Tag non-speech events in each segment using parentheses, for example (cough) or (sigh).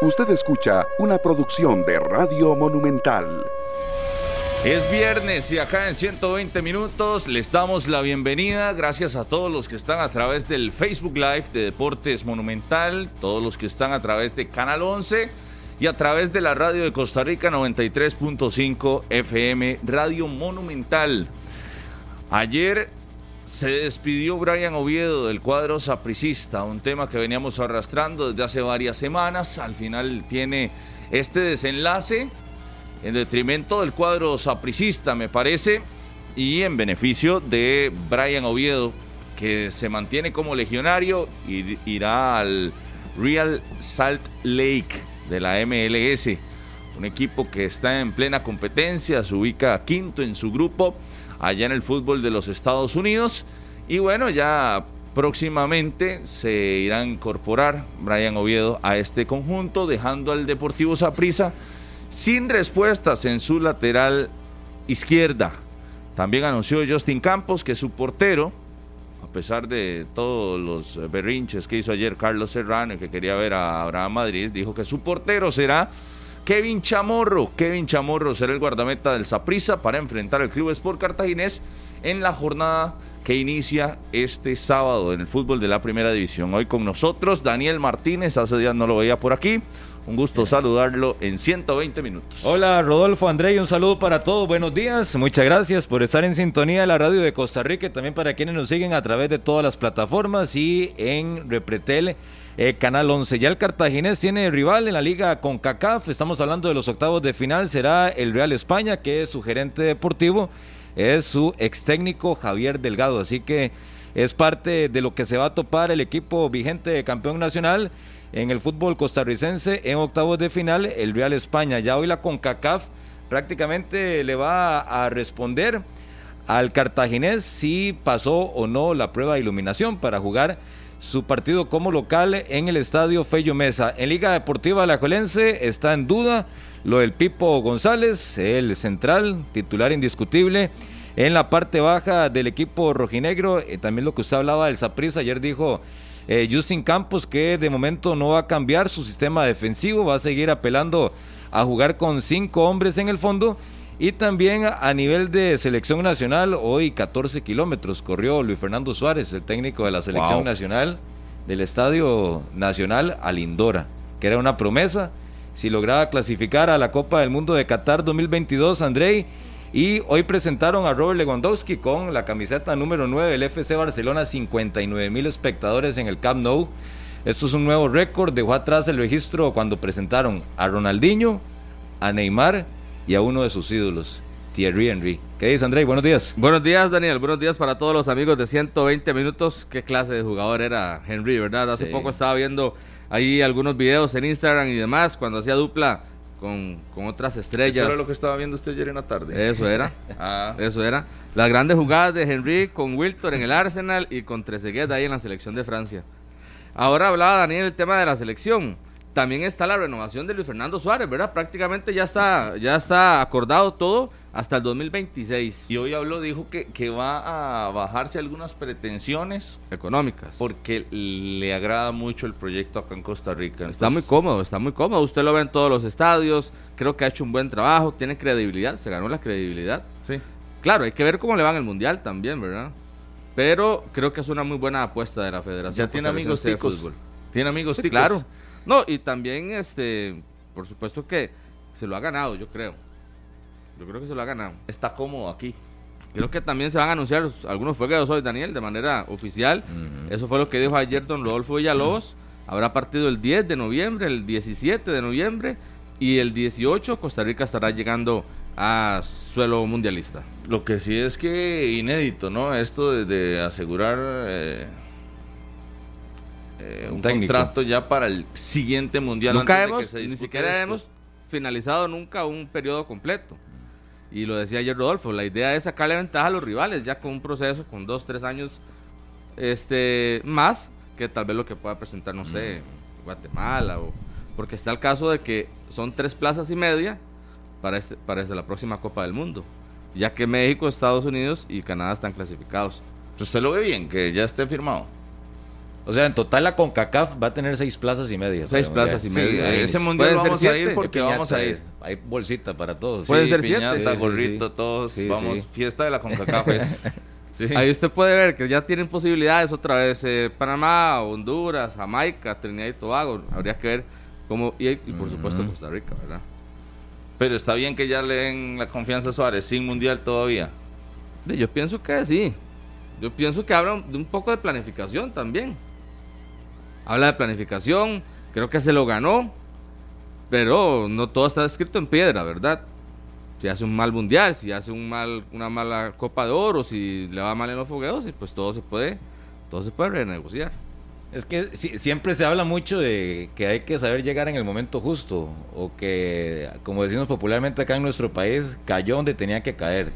Usted escucha una producción de Radio Monumental. Es viernes y acá en 120 minutos les damos la bienvenida. Gracias a todos los que están a través del Facebook Live de Deportes Monumental, todos los que están a través de Canal 11 y a través de la radio de Costa Rica 93.5 FM, Radio Monumental. Ayer se despidió Brian Oviedo del cuadro sapricista, un tema que veníamos arrastrando desde hace varias semanas. Al final tiene este desenlace en detrimento del cuadro sapricista, me parece, y en beneficio de Brian Oviedo, que se mantiene como legionario y irá al Real Salt Lake de la MLS, un equipo que está en plena competencia, se ubica quinto en su grupo allá en el fútbol de los Estados Unidos y bueno, ya próximamente se irá a incorporar Brian Oviedo a este conjunto, dejando al Deportivo Saprissa sin respuestas en su lateral izquierda. También anunció Justin Campos que su portero, a pesar de todos los berrinches que hizo ayer Carlos Serrano y que quería ver a Abraham Madrid, dijo que su portero será Kevin Chamorro. Kevin Chamorro será el guardameta del Saprissa para enfrentar al Club Sport Cartaginés en la jornada que inicia este sábado en el fútbol de la Primera División. Hoy con nosotros Daniel Martínez, hace días no lo veía por aquí. Un gusto saludarlo en 120 minutos. Hola Rodolfo André, un saludo para todos. Buenos días. Muchas gracias por estar en sintonía de la radio de Costa Rica y también para quienes nos siguen a través de todas las plataformas y en Repretel. Eh, Canal 11. Ya el Cartaginés tiene rival en la liga con CACAF. Estamos hablando de los octavos de final. Será el Real España, que es su gerente deportivo. Es su ex técnico Javier Delgado. Así que es parte de lo que se va a topar el equipo vigente campeón nacional en el fútbol costarricense en octavos de final, el Real España. Ya hoy la CONCACAF prácticamente le va a responder al cartaginés si pasó o no la prueba de iluminación para jugar su partido como local en el estadio Fello Mesa. En Liga Deportiva Alajuelense está en duda lo del Pipo González, el central, titular indiscutible. En la parte baja del equipo rojinegro, eh, también lo que usted hablaba del Saprissa, ayer dijo eh, Justin Campos, que de momento no va a cambiar su sistema defensivo, va a seguir apelando a jugar con cinco hombres en el fondo. Y también a nivel de selección nacional, hoy 14 kilómetros corrió Luis Fernando Suárez, el técnico de la selección nacional del Estadio Nacional a Lindora, que era una promesa. Si lograba clasificar a la Copa del Mundo de Qatar 2022, Andrei, y hoy presentaron a Robert Lewandowski con la camiseta número 9 del FC Barcelona, 59 mil espectadores en el Camp Nou. Esto es un nuevo récord, dejó atrás el registro cuando presentaron a Ronaldinho, a Neymar y a uno de sus ídolos, Thierry Henry. ¿Qué dice André? Buenos días. Buenos días, Daniel. Buenos días para todos los amigos de 120 minutos. ¿Qué clase de jugador era Henry, verdad? Hace poco estaba viendo ahí algunos videos en Instagram y demás cuando hacía dupla con, otras estrellas. Eso era lo que estaba viendo usted ayer en la tarde. Eso era. (laughs) ah. Eso era. Las grandes jugadas de Henry con Wilton en el Arsenal y con Trezeguet ahí en la selección de Francia. Ahora hablaba Daniel el tema de la selección. También está la renovación de Luis Fernando Suárez, ¿verdad? Prácticamente ya está, ya está acordado todo hasta el 2026. Y hoy habló, dijo que, que va a bajarse algunas pretensiones económicas. Porque le agrada mucho el proyecto acá en Costa Rica. está muy cómodo, está muy cómodo. Usted lo ve en todos los estadios. Creo que ha hecho un buen trabajo, tiene credibilidad, se ganó la credibilidad. Sí. Claro, hay que ver cómo le va en el Mundial también, ¿verdad? Pero creo que es una muy buena apuesta de la Federación. Ya tiene amigos de fútbol. Tiene amigos sí, Claro. No, y también, este, por supuesto que se lo ha ganado, yo creo. Yo creo que se lo ha ganado. Está cómodo aquí. Creo que también se van a anunciar algunos fuegos hoy, Daniel, de manera oficial. Eso fue lo que dijo ayer don Rodolfo Villalobos. Habrá partido el 10 de noviembre, el 17 de noviembre y el 18 Costa Rica estará llegando a suelo mundialista. Lo que sí es que inédito, ¿no? Esto de, asegurar eh, eh, un contrato ya para el siguiente mundial. Nunca hemos, ni siquiera hemos finalizado nunca un periodo completo. Y lo decía ayer Rodolfo, la idea es sacarle ventaja a los rivales, ya con un proceso, con dos, tres años este, más, que tal vez lo que pueda presentar, no sé, Guatemala, o, porque está el caso de que son tres plazas y media para, este, para este, la próxima Copa del Mundo, ya que México, Estados Unidos y Canadá están clasificados. ¿Usted lo ve bien, que ya esté firmado? O sea, en total la CONCACAF va a tener seis plazas y media. Seis plazas y media. ese mundial vamos a siete. ir porque piñata, vamos a ir. Hay bolsita para todos. Pueden Sí, ser siete. piñata, sí, gorrito, todos. Vamos, fiesta de la CONCACAF. es. (laughs) Sí. Ahí usted puede ver que ya tienen posibilidades otra vez eh, Panamá, Honduras, Jamaica, Trinidad y Tobago. Habría que ver cómo. Y, y por supuesto Costa Rica, ¿verdad? Pero está bien que ya le den la confianza a Suárez sin mundial todavía. Yo pienso que sí. Yo pienso que habla de un poco de planificación también. Habla de planificación, creo que se lo ganó, pero no todo está escrito en piedra, ¿verdad? Si hace un mal mundial, si hace un mal, una mala Copa de Oro, si le va mal en los fogueos, y pues todo se puede, todo se puede renegociar. Es que si- siempre se habla mucho de que hay que saber llegar en el momento justo, o que, como decimos popularmente acá en nuestro país, cayó donde tenía que caer.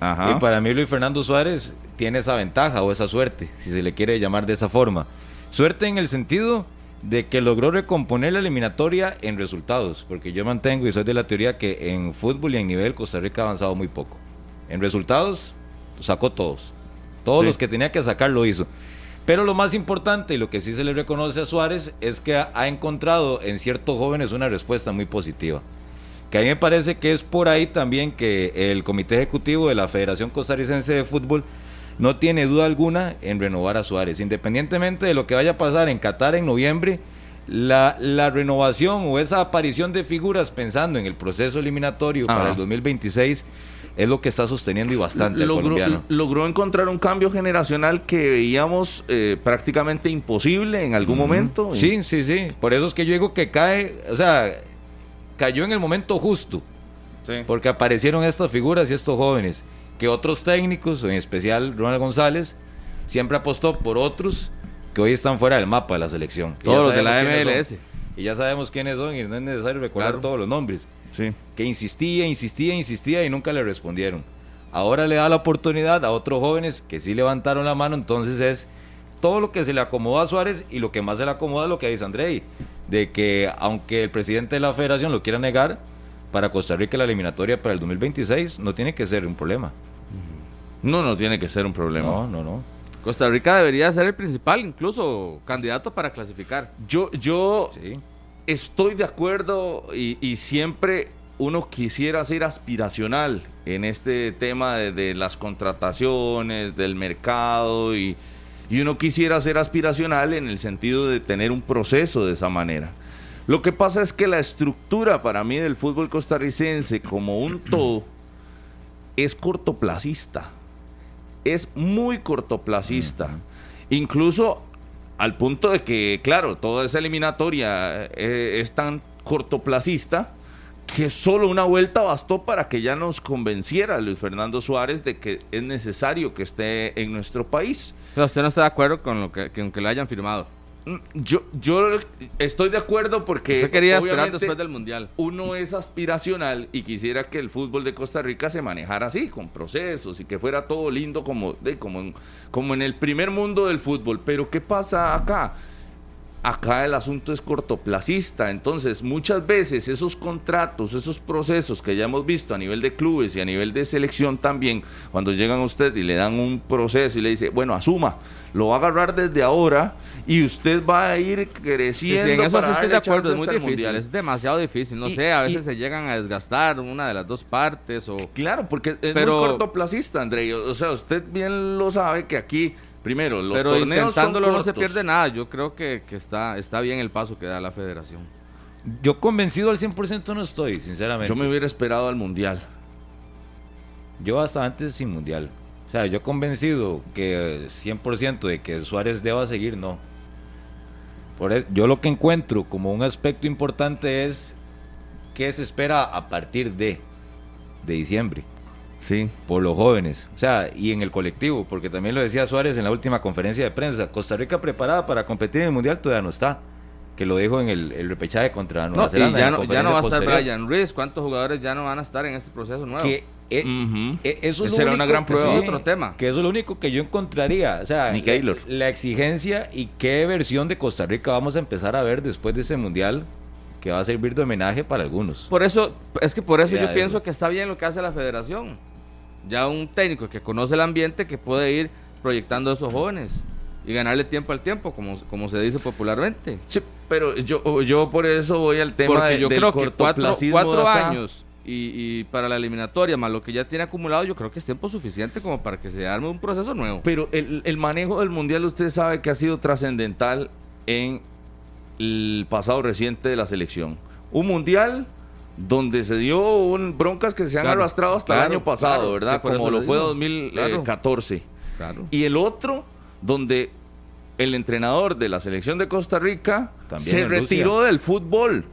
Ajá. Y para mí Luis Fernando Suárez tiene esa ventaja o esa suerte, si se le quiere llamar de esa forma. Suerte en el sentido de que logró recomponer la eliminatoria en resultados, porque yo mantengo y soy de la teoría que en fútbol y en nivel Costa Rica ha avanzado muy poco. En resultados sacó todos. Todos Sí. los que tenía que sacar lo hizo. Pero lo más importante y lo que sí se le reconoce a Suárez es que ha ha encontrado en ciertos jóvenes una respuesta muy positiva que a mí me parece que es por ahí también que el Comité Ejecutivo de la Federación Costarricense de Fútbol no tiene duda alguna en renovar a Suárez. Independientemente de lo que vaya a pasar en Qatar en noviembre, la, la renovación o esa aparición de figuras pensando en el proceso eliminatorio Ajá. para el 2026 es lo que está sosteniendo y bastante logró, colombiano. logró encontrar un cambio generacional que veíamos eh, prácticamente imposible en algún momento. Sí, sí, sí. Por eso es que yo digo que cae, o sea, cayó en el momento justo. Sí. Porque aparecieron estas figuras y estos jóvenes, que otros técnicos, en especial Ronald González, siempre apostó por otros que hoy están fuera del mapa de la selección. Todos los de la MLS. Y ya sabemos quiénes son y no es necesario recordar Claro. todos los nombres. Sí. Que insistía, insistía, insistía y nunca le respondieron. Ahora le da la oportunidad a otros jóvenes que sí levantaron la mano, entonces es todo lo que se le acomodó a Suárez y lo que más se le acomoda es lo que dice Andrei, de que aunque el presidente de la federación lo quiera negar, para Costa Rica la eliminatoria para el 2026 no tiene que ser un problema. No, no tiene que ser un problema. No, no, no. Costa Rica debería ser el principal, incluso candidato para clasificar. Yo, yo Sí. estoy de acuerdo y, y siempre uno quisiera ser aspiracional en este tema de, de las contrataciones, del mercado y, y uno quisiera ser aspiracional en el sentido de tener un proceso de esa manera. Lo que pasa es que la estructura para mí del fútbol costarricense como un todo es cortoplacista. Es muy cortoplacista. Incluso al punto de que, claro, toda esa eliminatoria eh, es tan cortoplacista que solo una vuelta bastó para que ya nos convenciera Luis Fernando Suárez de que es necesario que esté en nuestro país. O sea, usted no está de acuerdo con lo que, con que le hayan firmado. Mm, Yo, yo estoy de acuerdo porque Usted quería esperar después del mundial. uno es aspiracional y quisiera que el fútbol de Costa Rica se manejara así, con procesos y que fuera todo lindo como, de, como, en, como en el primer mundo del fútbol. Pero ¿qué pasa acá? Acá el asunto es cortoplacista, entonces muchas veces esos contratos, esos procesos que ya hemos visto a nivel de clubes y a nivel de selección también, cuando llegan a usted y le dan un proceso y le dice, bueno, asuma, lo va a agarrar desde ahora y usted va a ir creciendo. sí, en eso para sí estoy de acuerdo, es muy difícil, Mundial. es demasiado difícil, no Y- sé, a y- veces se llegan a desgastar una de las dos partes o... Claro, porque es Pero- muy cortoplacista, André. O sea, usted bien lo sabe que aquí, primero, los pero torneos intentándolo son no se pierde nada, yo creo que, que está, está bien el paso que da la federación. Yo convencido al 100% no estoy, sinceramente. Yo me hubiera esperado al Mundial. Yo hasta antes sin mundial. O sea, yo convencido que eh, 100% de que Suárez deba seguir, no. Por e- yo lo que encuentro como un aspecto importante es qué se espera a partir de, de diciembre Sí. por los jóvenes, o sea, y en el colectivo, porque también lo decía Suárez en la última conferencia de prensa, Costa Rica preparada para competir en el Mundial todavía no está, que lo dijo en el, el repechaje contra Nueva No, y Zelanda. en ya no, ya no va a estar Brian Ruiz, ¿cuántos jugadores ya no van a estar en este proceso nuevo? Que, eh, eh, eso es Será una gran que prueba. sí, Otro tema. Que eso es lo único que yo encontraría. O sea, la-. La, exigencia y qué versión de Costa Rica vamos a empezar a ver después de ese mundial que va a servir de homenaje para algunos. Por eso, es que por eso Ya, yo eso. pienso que está bien lo que hace la federación. Ya un técnico que conoce el ambiente que puede ir proyectando a esos jóvenes. y ganarle tiempo al tiempo, como, como se dice popularmente. Sí, pero yo, yo por eso voy al tema Porque de, yo del creo que cuatro, cuatro de años y, y para la eliminatoria, más lo que ya tiene acumulado, yo creo que es tiempo suficiente como para que se arme un proceso nuevo. Pero el, el manejo del mundial, usted sabe que ha sido trascendental en el pasado reciente de la selección. Un mundial donde se dio un, broncas que se han Claro, arrastrado hasta claro, el año pasado, claro, ¿verdad? sí, Como lo le fue digo. 2014. Claro. Y el otro, donde el entrenador de la selección de Costa Rica También se retiró del fútbol.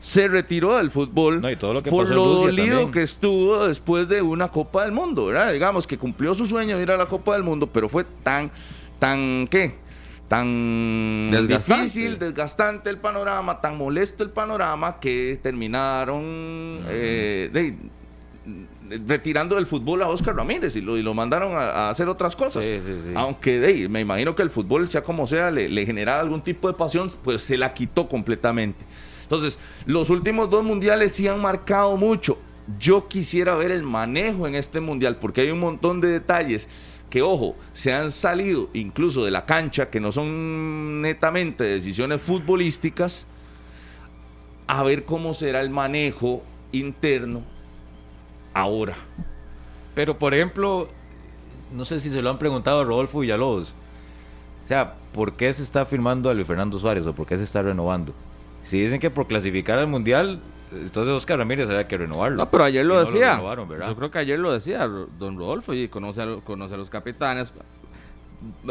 Se retiró del fútbol No, y todo lo que por lo dolido también. que estuvo después de una Copa del Mundo, ¿verdad? Digamos que cumplió su sueño de ir a la Copa del Mundo, pero fue tan, tan, ¿qué? Tan Desgastante. difícil, desgastante el panorama, tan molesto el panorama que terminaron eh, de- retirando del fútbol a Oscar Ramírez y lo, y lo mandaron a, a hacer otras cosas. Sí, sí, sí. Aunque me imagino que el fútbol, sea como sea, le, le generaba algún tipo de pasión, pues se la quitó completamente. Entonces, los últimos dos mundiales sí han marcado mucho. Yo quisiera ver el manejo en este mundial, porque hay un montón de detalles que, ojo, se han salido incluso de la cancha, que no son netamente decisiones futbolísticas, a ver cómo será el manejo interno ahora. Pero, por ejemplo, no sé si se lo han preguntado a Rodolfo Villalobos. O sea, ¿por qué se está firmando a Luis Fernando Suárez o por qué se está renovando? Si dicen que por clasificar al Mundial, entonces Oscar Ramírez había que renovarlo. No, pero ayer lo no decía. renovaron, ¿verdad? Yo creo que ayer lo decía don Rodolfo y conoce a, lo- conoce a los capitanes.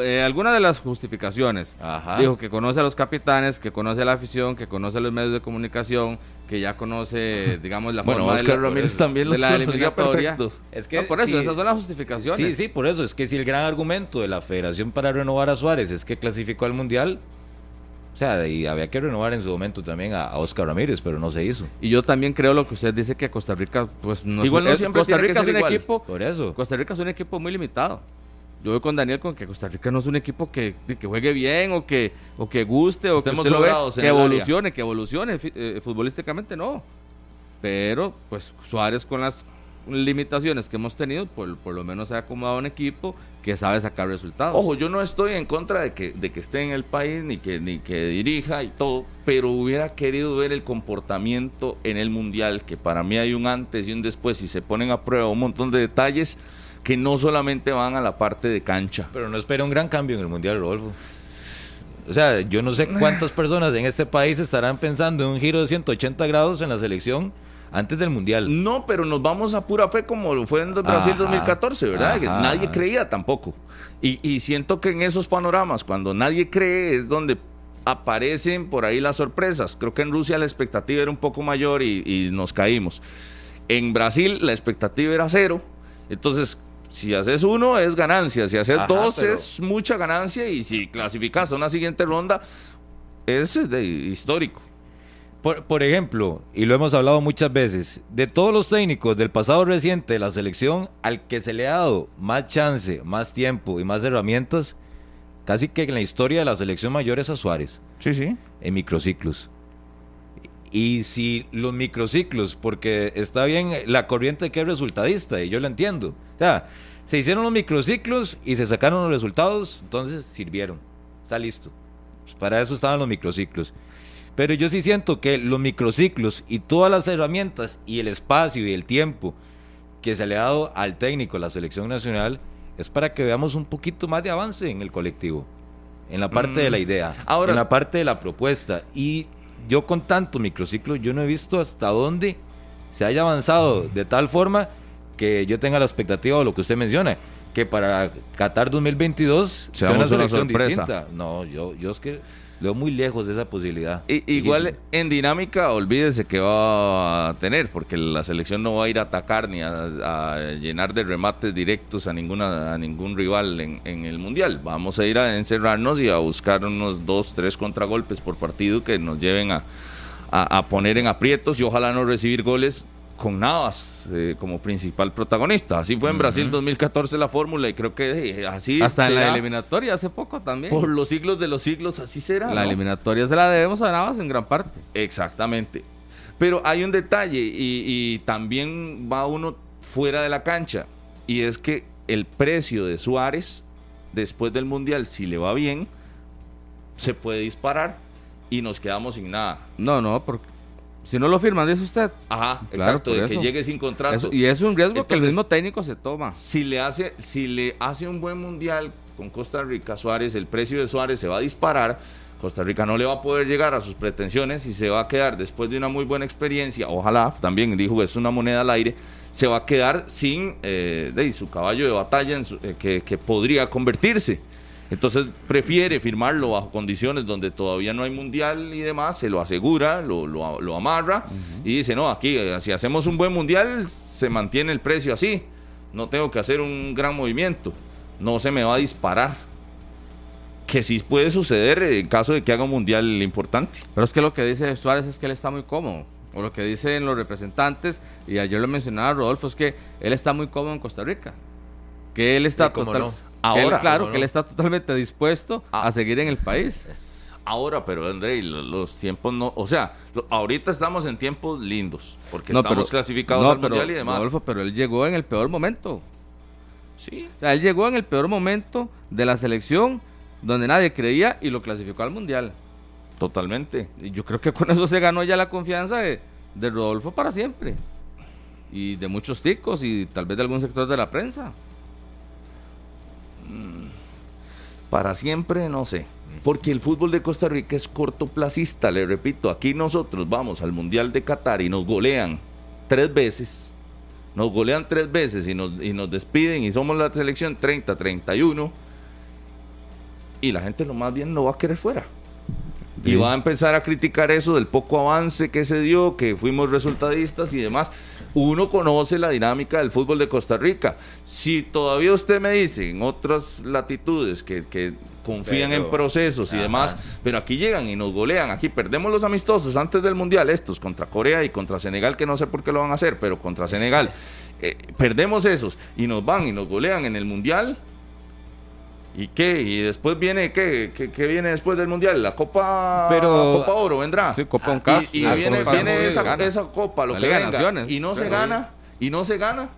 Eh, algunas de las justificaciones. Ajá. Dijo que conoce a los capitanes, que conoce a la afición, que conoce a los medios de comunicación, que ya conoce, (laughs) digamos, la Bueno, forma de Oscar la, Ramírez también de los la eliminatoria. perfecto. Es que No, por eso, si- esas son las justificaciones. Sí, sí, por eso. Es que si el gran argumento de la federación para renovar a Suárez es que clasificó al Mundial, o sea, y había que renovar en su momento también a, a Oscar Ramírez, pero no se hizo. Y yo también creo lo que usted dice que Costa Rica, pues no Igual no es- siempre Costa Rica es un igual. equipo, Por eso. Costa Rica es un equipo muy limitado. Yo voy con Daniel con que Costa Rica no es un equipo que, que juegue bien o que, o que guste o Estemos que, usted lo ve, que evolucione, que evolucione eh, futbolísticamente, no. Pero, pues Suárez con las limitaciones que hemos tenido, por, por lo menos se ha acomodado un equipo que sabe sacar resultados. Ojo, yo no estoy en contra de que, de que esté en el país, ni que, ni que dirija y todo, pero hubiera querido ver el comportamiento en el Mundial, que para mí hay un antes y un después, y se ponen a prueba un montón de detalles que no solamente van a la parte de cancha. Pero no espera un gran cambio en el Mundial, Rodolfo. O sea, yo no sé cuántas (sighs) personas en este país estarán pensando en un giro de 180 grados en la selección antes del Mundial. No, pero nos vamos a pura fe como fue en Brasil Ajá, 2014, ¿verdad? Que nadie creía tampoco. Y, y siento que en esos panoramas, cuando nadie cree, es donde aparecen por ahí las sorpresas. Creo que en Rusia la expectativa era un poco mayor y, y nos caímos. En Brasil la expectativa era cero. Entonces, si haces uno es ganancia, si haces Ajá, dos pero- es mucha ganancia y si clasificas a una siguiente ronda es de histórico. Por, por ejemplo, y lo hemos hablado muchas veces, de todos los técnicos del pasado reciente de la selección, al que se le ha dado más chance, más tiempo y más herramientas, casi que en la historia de la selección mayor es a Suárez, Sí, sí. en microciclos. Y si los microciclos, porque está bien la corriente que es resultadista, y yo lo entiendo. O sea, se hicieron los microciclos y se sacaron los resultados, entonces sirvieron. Está listo. Pues para eso estaban los microciclos. Pero yo sí siento que los microciclos y todas las herramientas y el espacio y el tiempo que se le ha dado al técnico, a la selección nacional, es para que veamos un poquito más de avance en el colectivo, en la parte Mm. de la idea, Ahora- en la parte de la propuesta. Y yo con tanto microciclo, yo no he visto hasta dónde se haya avanzado de tal forma que yo tenga la expectativa de lo que usted menciona, que para Qatar 2022 sea una una selección sorpresa. distinta. No, yo, yo es que leo muy lejos de esa posibilidad. I- igual en dinámica, olvídese que va a tener, porque la selección no va a ir a atacar ni a, a llenar de remates directos a ninguna a ningún rival en, en el mundial. Vamos a ir a encerrarnos y a buscar unos dos, tres contragolpes por partido que nos lleven a, a- a poner en aprietos y ojalá no recibir goles con Navas eh, como principal protagonista. Así fue en Brasil 2014 la fórmula y creo que eh, así Hasta en la eliminatoria hace poco también. por los siglos de los siglos, así será. la ¿no? eliminatoria se la debemos a Navas en gran parte. Exactamente. Pero hay un detalle y, y también va uno fuera de la cancha y es que el precio de Suárez después del Mundial, si le va bien, se puede disparar y nos quedamos sin nada. No, no, porque si no lo firman, dice usted. Ajá, Claro, exacto, de que llegue sin contrato. Eso- y es un riesgo que el mismo técnico se toma. si le hace si le hace un buen mundial con Costa Rica Suárez el precio de Suárez se va a disparar Costa Rica no le va a poder llegar a sus pretensiones y se va a quedar después de una muy buena experiencia ojalá también dijo es una moneda al aire se va a quedar sin eh, de su caballo de batalla en su- eh, que, que podría convertirse entonces prefiere firmarlo bajo condiciones donde todavía no hay mundial y demás, se lo asegura, lo, lo- lo amarra y dice, no, aquí eh, si hacemos un buen mundial se mantiene el precio así, no tengo que hacer un gran movimiento, no se me va a disparar. Que sí puede suceder en caso de que haga un mundial importante. Pero es que lo que dice Suárez es que él está muy cómodo. O lo que dicen los representantes, y ayer lo mencionaba Rodolfo, es que él está muy cómodo en Costa Rica. Que él está Sí, cómo total- no. Que él, Ahora, claro, que él está totalmente dispuesto Ah. a seguir en el país. Ahora, pero André, lo- los tiempos no, o sea, lo- ahorita estamos en tiempos lindos, porque No, estamos pero- clasificados no, al pero, mundial y demás. Rodolfo, pero él llegó en el peor momento. Sí, O sea, él llegó en el peor momento de la selección, donde nadie creía y lo clasificó al mundial. totalmente. Y yo creo que con eso se ganó ya la confianza de, de Rodolfo para siempre. Y de muchos ticos y tal vez de algún sector de la prensa. Para siempre, no sé. Porque el fútbol de Costa Rica es cortoplacista, le repito. Aquí nosotros vamos al Mundial de Qatar y nos golean tres veces. Nos golean tres veces y nos, y nos despiden y somos la selección 30-31. Y la gente lo más bien lo va a querer fuera. Y va a empezar a criticar eso del poco avance que se dio, que fuimos resultadistas y demás. Uno conoce la dinámica del fútbol de Costa Rica. Si todavía usted me dice en otras latitudes que, que confían Pero- en procesos y Ajá. demás, pero aquí llegan y nos golean, aquí perdemos los amistosos antes del Mundial, estos contra Corea y contra Senegal, que no sé por qué lo van a hacer, pero contra Senegal, eh, perdemos esos y nos van y nos golean en el Mundial. ¿Y qué? ¿Y después viene qué? ¿Qué, qué viene después del Mundial? La Copa, Pero- Copa Oro vendrá. Sí, Copa Uncaf. Y, y viene, viene esa, copa, lo que venga, y no se gana, y no se gana.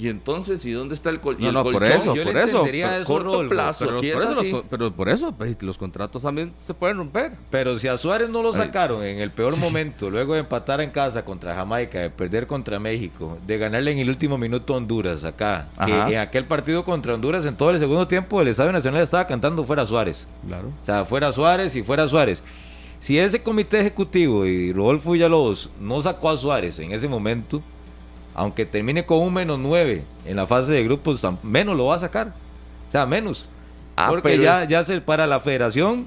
Y entonces, ¿y dónde está el, col No, el no, por colchón? eso, yo le por eso. entendería Pero- eso, corto Rodolfo, plazo. Pero, por es eso los, así. co- pero por eso, pues, los contratos también se pueden romper. Pero si a Suárez no lo Ay. sacaron en el peor momento, luego de empatar en casa contra Jamaica, de perder contra México, de ganarle en el último minuto a Honduras acá, que en aquel partido contra Honduras en todo el segundo tiempo el Estadio Nacional estaba cantando fuera Suárez. Claro. O sea, fuera Suárez y fuera Suárez. Si ese comité ejecutivo y Rodolfo Villalobos no sacó a Suárez en ese momento, aunque termine con un menos nueve en la fase de grupos, menos lo va a sacar. O sea, menos. Ah, Porque ya, es- ya se, para la federación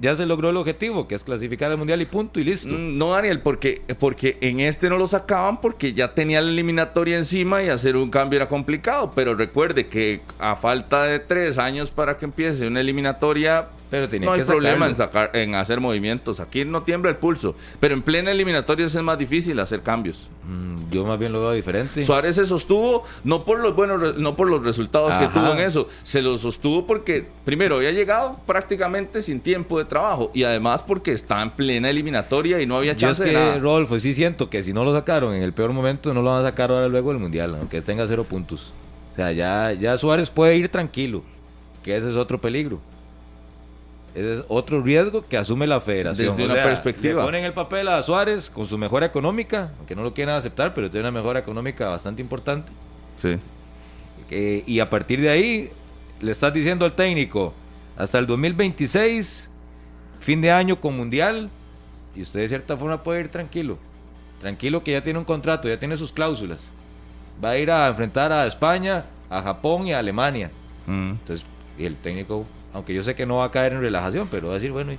ya se logró el objetivo, que es clasificar al mundial y punto y listo. Mm, No, Daniel, porque, porque en este no lo sacaban porque ya tenía la eliminatoria encima y hacer un cambio era complicado. Pero recuerde que a falta de tres años para que empiece una eliminatoria, Pero tenía no hay que problema en, sacar, en hacer movimientos. Aquí no tiembla el pulso. Pero en plena eliminatoria es más difícil hacer cambios. Mm, yo más bien lo veo diferente. Suárez se sostuvo no por los buenos no por los resultados que Ajá. tuvo en eso, se lo sostuvo porque primero había llegado prácticamente sin tiempo de trabajo y además porque está en plena eliminatoria y no había Yo es chance que, de nada. Rodolfo, sí siento que si no lo sacaron en el peor momento, no lo van a sacar ahora luego del Mundial, aunque tenga cero puntos. O sea, ya, ya Suárez puede ir tranquilo, que ese es otro peligro. Ese es otro riesgo que asume la federación. Desde O una sea, perspectiva. Le ponen el papel a Suárez con su mejora económica, aunque no lo quieran aceptar, pero tiene una mejora económica bastante importante. Sí. Eh, y a partir de ahí, le estás diciendo al técnico, hasta el 2026, fin de año con Mundial, y usted de cierta forma puede ir tranquilo. Tranquilo que ya tiene un contrato, ya tiene sus cláusulas. Va a ir a enfrentar a España, a Japón y a Alemania. Mm. Entonces, y el técnico, aunque yo sé que no va a caer en relajación, pero va a decir, bueno,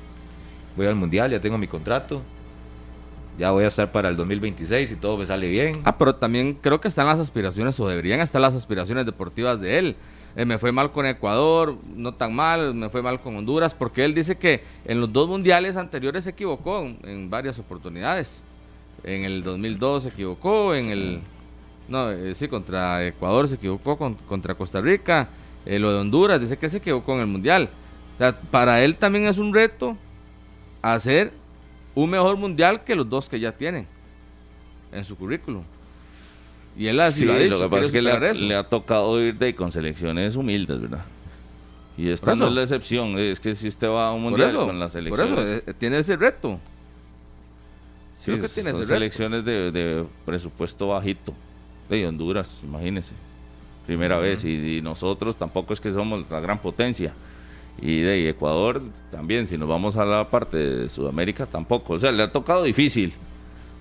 voy al Mundial, ya tengo mi contrato, ya voy a estar para el 2026 y todo me sale bien. Ah, pero también creo que están las aspiraciones, o deberían estar las aspiraciones deportivas de él. Eh, me fue mal con Ecuador, no tan mal, me fue mal con Honduras, porque él dice que en los dos mundiales anteriores se equivocó en, en varias oportunidades. En el 2002 se equivocó, en el... No, eh, sí, contra Ecuador se equivocó, con- contra Costa Rica, eh, lo de Honduras, dice que se equivocó en el mundial. O sea, para él también es un reto hacer un mejor mundial que los dos que ya tienen en su currículum. Y él así Sí, lo ha dicho. lo que pasa es que le ha, le tocado ir de con selecciones humildes, ¿verdad? Y esta no es la excepción, es que si usted va a un mundial con las elecciones. Por eso, eh, tiene ese reto. Sí, que tiene son selecciones de, presupuesto bajito. De Honduras, imagínese. Primera vez. Y, nosotros tampoco es que somos la gran potencia. Y de Ecuador también, si nos vamos a la parte de Sudamérica, tampoco. O sea, le ha tocado difícil.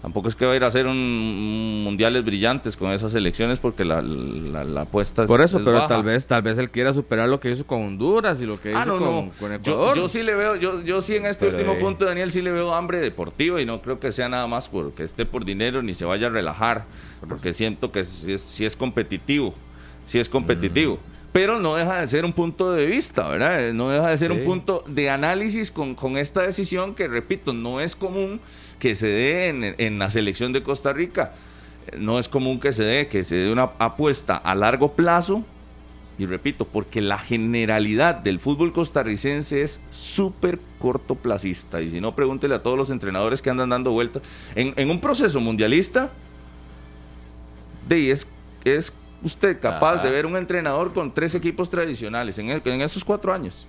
Tampoco es que va a ir a hacer un, mundiales brillantes con esas elecciones porque la, la, apuesta es Por eso, pero tal vez tal vez él quiera superar lo que hizo con Honduras y lo que ah, hizo con, Ecuador. Yo, sí le veo, yo, yo sí en este último punto, Daniel, sí le veo hambre deportiva y no creo que sea nada más porque esté por dinero ni se vaya a relajar, porque siento que sí es, es competitivo, sí es competitivo. Mm. pero no deja de ser un punto de vista, ¿verdad? No deja de ser un punto de análisis con, con, esta decisión que, repito, no es común que se dé en, la selección de Costa Rica. No es común que se dé, que se dé una apuesta a largo plazo. Y repito, porque la generalidad del fútbol costarricense es súper cortoplacista. Y si no, pregúntele a todos los entrenadores que andan dando vueltas. En, un proceso mundialista, de, es, es usted capaz de ver un entrenador con tres equipos tradicionales en, en esos cuatro años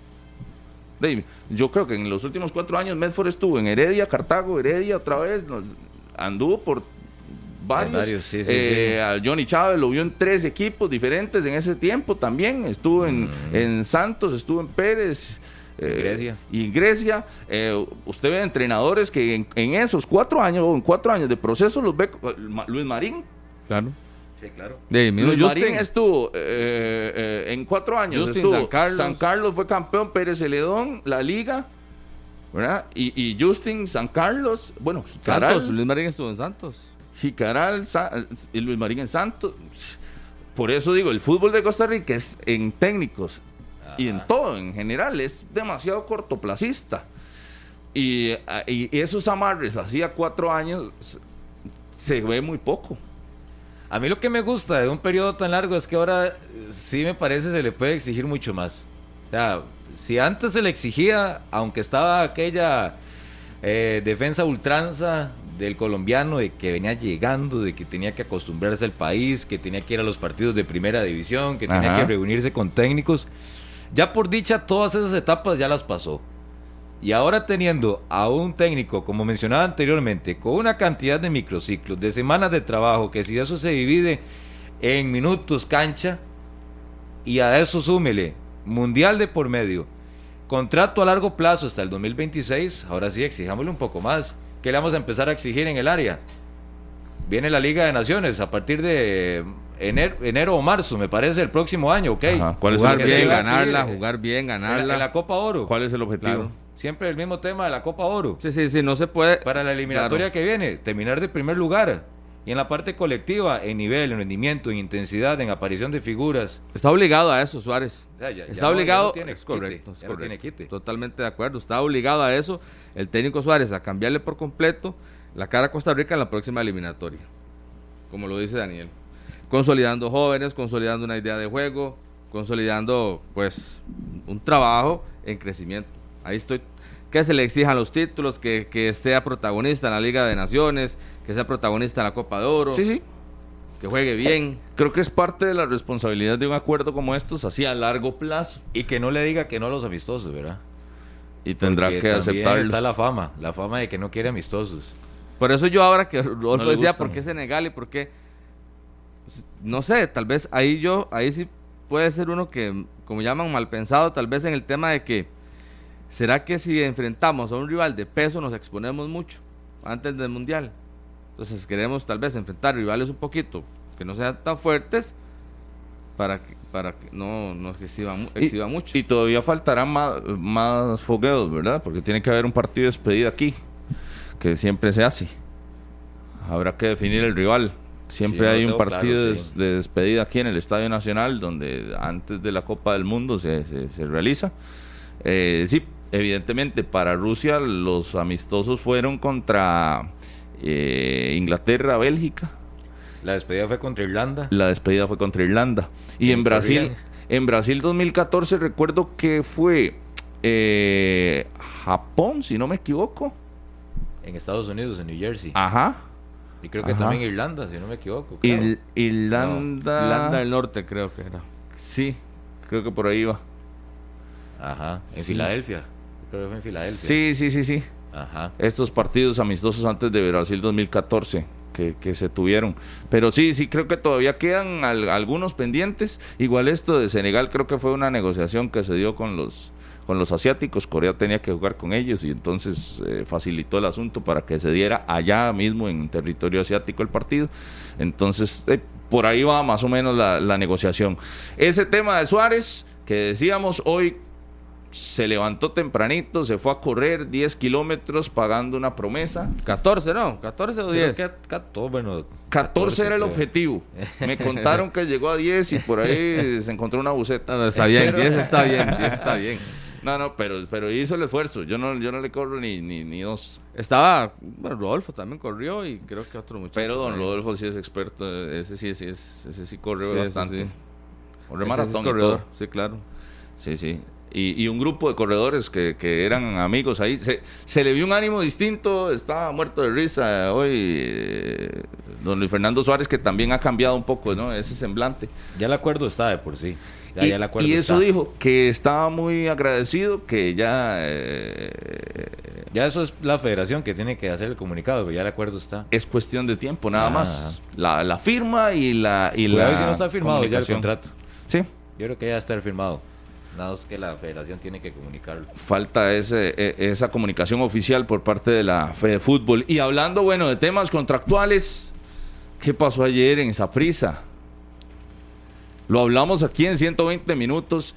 yo creo que en los últimos cuatro años Medford estuvo en Heredia, Cartago, Heredia otra vez, anduvo por varios. Eh, a Johnny Chávez lo vio en tres equipos diferentes en ese tiempo también. Estuvo en, mm. en Santos, estuvo en Pérez. Eh, Grecia. Y Grecia, eh, usted ve entrenadores que en, en, esos cuatro años o en cuatro años de proceso los ve, Luis Marín. Claro. Sí, claro. De Luis Marín estuvo eh, eh, en cuatro años. estuvo San Carlos. fue campeón, Pérez Celedón, la Liga. ¿verdad? Y, Justin San Carlos, bueno, Jicaral. Santos, Luis Marín estuvo en Santos. Jicaral y Luis Marín en Santos. Por eso digo, el fútbol de Costa Rica es en técnicos y en todo en general es demasiado cortoplacista. Y, y esos amarres hacía cuatro años se ve muy poco. A mí lo que me gusta de un periodo tan largo es que ahora eh, sí me parece se le puede exigir mucho más. O sea, si antes se le exigía, aunque estaba aquella eh, defensa ultranza del colombiano de que venía llegando, de que tenía que acostumbrarse al país, que tenía que ir a los partidos de primera división, que tenía que reunirse con técnicos, ya por dicha todas esas etapas ya las pasó. Y ahora teniendo a un técnico, como mencionaba anteriormente, con una cantidad de microciclos, de semanas de trabajo, que si eso se divide en minutos cancha, y a eso súmele mundial de por medio, contrato a largo plazo hasta el 2026, ahora sí exijámosle un poco más. ¿Qué le vamos a empezar a exigir en el área? Viene la Liga de Naciones a partir de enero, o marzo, me parece, el próximo año, ¿ok? ¿Cuál es jugar bien, ganarla, jugar bien, ganarla. En la, Copa Oro. ¿Cuál es el objetivo? Siempre el mismo tema de la Copa Oro. Sí, sí, sí, no se puede. Para la eliminatoria que viene, terminar de primer lugar. Y en la parte colectiva, en nivel, en rendimiento, en intensidad, en aparición de figuras. Está obligado a eso, Suárez. está obligado. tiene correcto, Totalmente de acuerdo. Está obligado a eso el técnico Suárez a cambiarle por completo la cara a Costa Rica en la próxima eliminatoria. Como lo dice Daniel. Consolidando jóvenes, consolidando una idea de juego, consolidando pues un trabajo en crecimiento. Ahí estoy. Que se le exijan los títulos, que, que sea protagonista en la Liga de Naciones, que sea protagonista en la Copa de Oro. Sí, sí. Que juegue bien. Creo que es parte de la responsabilidad de un acuerdo como estos, así a largo plazo. Y que no le diga que no a los amistosos, ¿verdad? Y tendrá que aceptarlo. está la fama, la fama de que no quiere amistosos. Por eso yo ahora que Rodolfo decía, ¿por qué Senegal y por qué? Pues, no sé, tal vez ahí yo, ahí sí puede ser uno que, como llaman mal pensado, tal vez en el tema de que ¿Será que si enfrentamos a un rival de peso nos exponemos mucho antes del Mundial? Entonces queremos tal vez enfrentar rivales un poquito que no sean tan fuertes para que, para que no nos exhiba, mucho. Y todavía faltarán más, más fogueos, ¿verdad? Porque tiene que haber un partido de despedida aquí, que siempre se hace. Habrá que definir el rival. Siempre hay un partido de, despedida aquí en el Estadio Nacional, donde antes de la Copa del Mundo se, se, realiza. Eh, sí, evidentemente para Rusia los amistosos fueron contra eh, Inglaterra, Bélgica. La despedida fue contra Irlanda. La despedida fue contra Irlanda. Y en Brasil, en Brasil 2014 recuerdo que fue eh, Japón, si no me equivoco. En Estados Unidos, en New Jersey. Ajá. Y creo que también Irlanda, si no me equivoco. Irlanda. Irlanda del Norte, creo que era. Sí, creo que por ahí va. Ajá, en Filadelfia. Creo que fue en Filadelfia. Sí, sí, sí, sí. Ajá. Estos partidos amistosos antes de Brasil 2014 que, que se tuvieron. Pero sí, sí, creo que todavía quedan al- algunos pendientes. Igual esto de Senegal creo que fue una negociación que se dio con los con los asiáticos, Corea tenía que jugar con ellos y entonces eh, facilitó el asunto para que se diera allá mismo en territorio asiático el partido. Entonces, eh, por ahí va más o menos la, la negociación. Ese tema de Suárez, que decíamos hoy, se levantó tempranito, se fue a correr 10 kilómetros pagando una promesa. 14, ¿no? 14 o Creo 10. que ca- todo, bueno, 14 era el creo. objetivo. Me (laughs) contaron que llegó a 10 y por ahí se encontró una buceta. No, está bien, Pero- 10 está bien, 10 está bien. (laughs) No, no, pero, pero hizo el esfuerzo. Yo no, yo no le corro ni, ni, ni dos. Estaba, bueno, Rodolfo también corrió y creo que otro muchacho. Pero don. Rodolfo sí es experto. Ese sí, sí es, ese sí corre Sí, bastante. sí. Ese sí es maratón y corredor, sí, claro. Sí, sí. Y, y un grupo de corredores que, que eran amigos ahí. Se, se le vio un ánimo distinto. Estaba muerto de risa hoy. eh, don Luis Fernando Suárez, que también ha cambiado un poco, ¿no? Ese semblante. ya el acuerdo está de por sí. Ya, y, ya el acuerdo y eso está. dijo, que estaba muy agradecido, que ya eh, Ya eso es la federación que tiene que hacer el comunicado, pero ya el acuerdo está. es cuestión de tiempo, nada Ah. más. La, la firma y la. Y la si no está firmado ya el contrato. Sí. Yo creo que ya está firmado. Que la federación tiene que comunicarlo. falta ese, e- esa comunicación oficial por parte de la Fede Fútbol. Y hablando, bueno, de temas contractuales, ¿qué pasó ayer en esa prisa? Lo hablamos aquí en 120 minutos.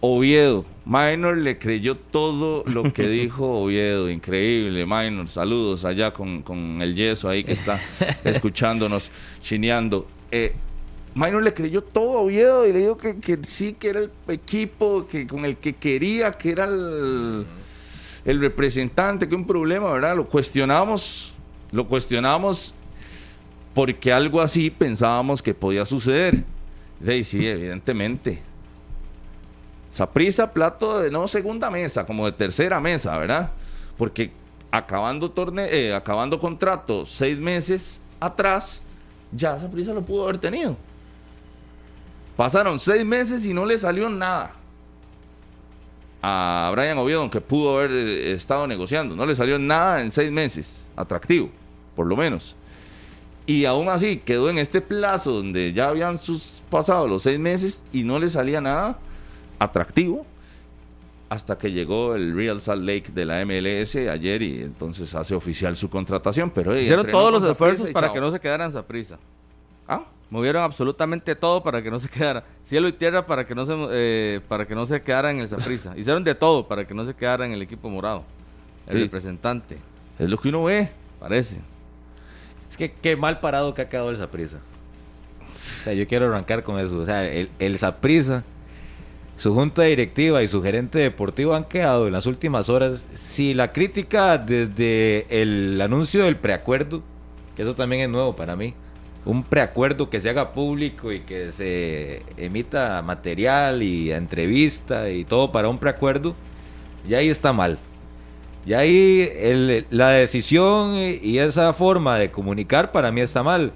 Oviedo, Minor le creyó todo lo que (laughs) dijo Oviedo, increíble, Minor, saludos allá con, con el yeso ahí que está (laughs) escuchándonos, chineando. Eh, Minor le creyó todo a Oviedo y le dijo que, que sí, que era el equipo que, con el que quería, que era el, representante, que un problema, ¿verdad? Lo cuestionamos, lo cuestionamos porque algo así pensábamos que podía suceder. Sí, sí, evidentemente. Saprisa, plato de no segunda mesa, como de tercera mesa, ¿verdad? Porque acabando torne eh, acabando contrato seis meses atrás, ya Saprisa lo pudo haber tenido. Pasaron seis meses y no le salió nada a Brian Oviedo, aunque pudo haber eh, estado negociando. No le salió nada en seis meses, atractivo, por lo menos. Y aún así quedó en este plazo donde ya habían sus pasado los seis meses y no le salía nada atractivo hasta que llegó el Real Salt Lake de la MLS ayer y entonces hace oficial su contratación. Pero hey, Hicieron todos los esfuerzos para que no se quedaran esa prisa. Ah, Movieron absolutamente todo para que no se quedara. Cielo y tierra para que no se, eh, para que no se quedara en el Saprissa. Hicieron de todo para que no se quedara en el equipo morado. El Sí. representante, es lo que uno ve. parece. Es que qué mal parado que ha quedado el Saprisa. O sea, yo quiero arrancar con eso. O sea, el, Saprissa, su junta directiva y su gerente deportivo han quedado en las últimas horas. Si la crítica desde el anuncio del preacuerdo, que eso también es nuevo para mí, un preacuerdo que se haga público y que se emita material y entrevista y todo para un preacuerdo, ya ahí está mal. Y ahí la decisión y y esa forma de comunicar para mí está mal.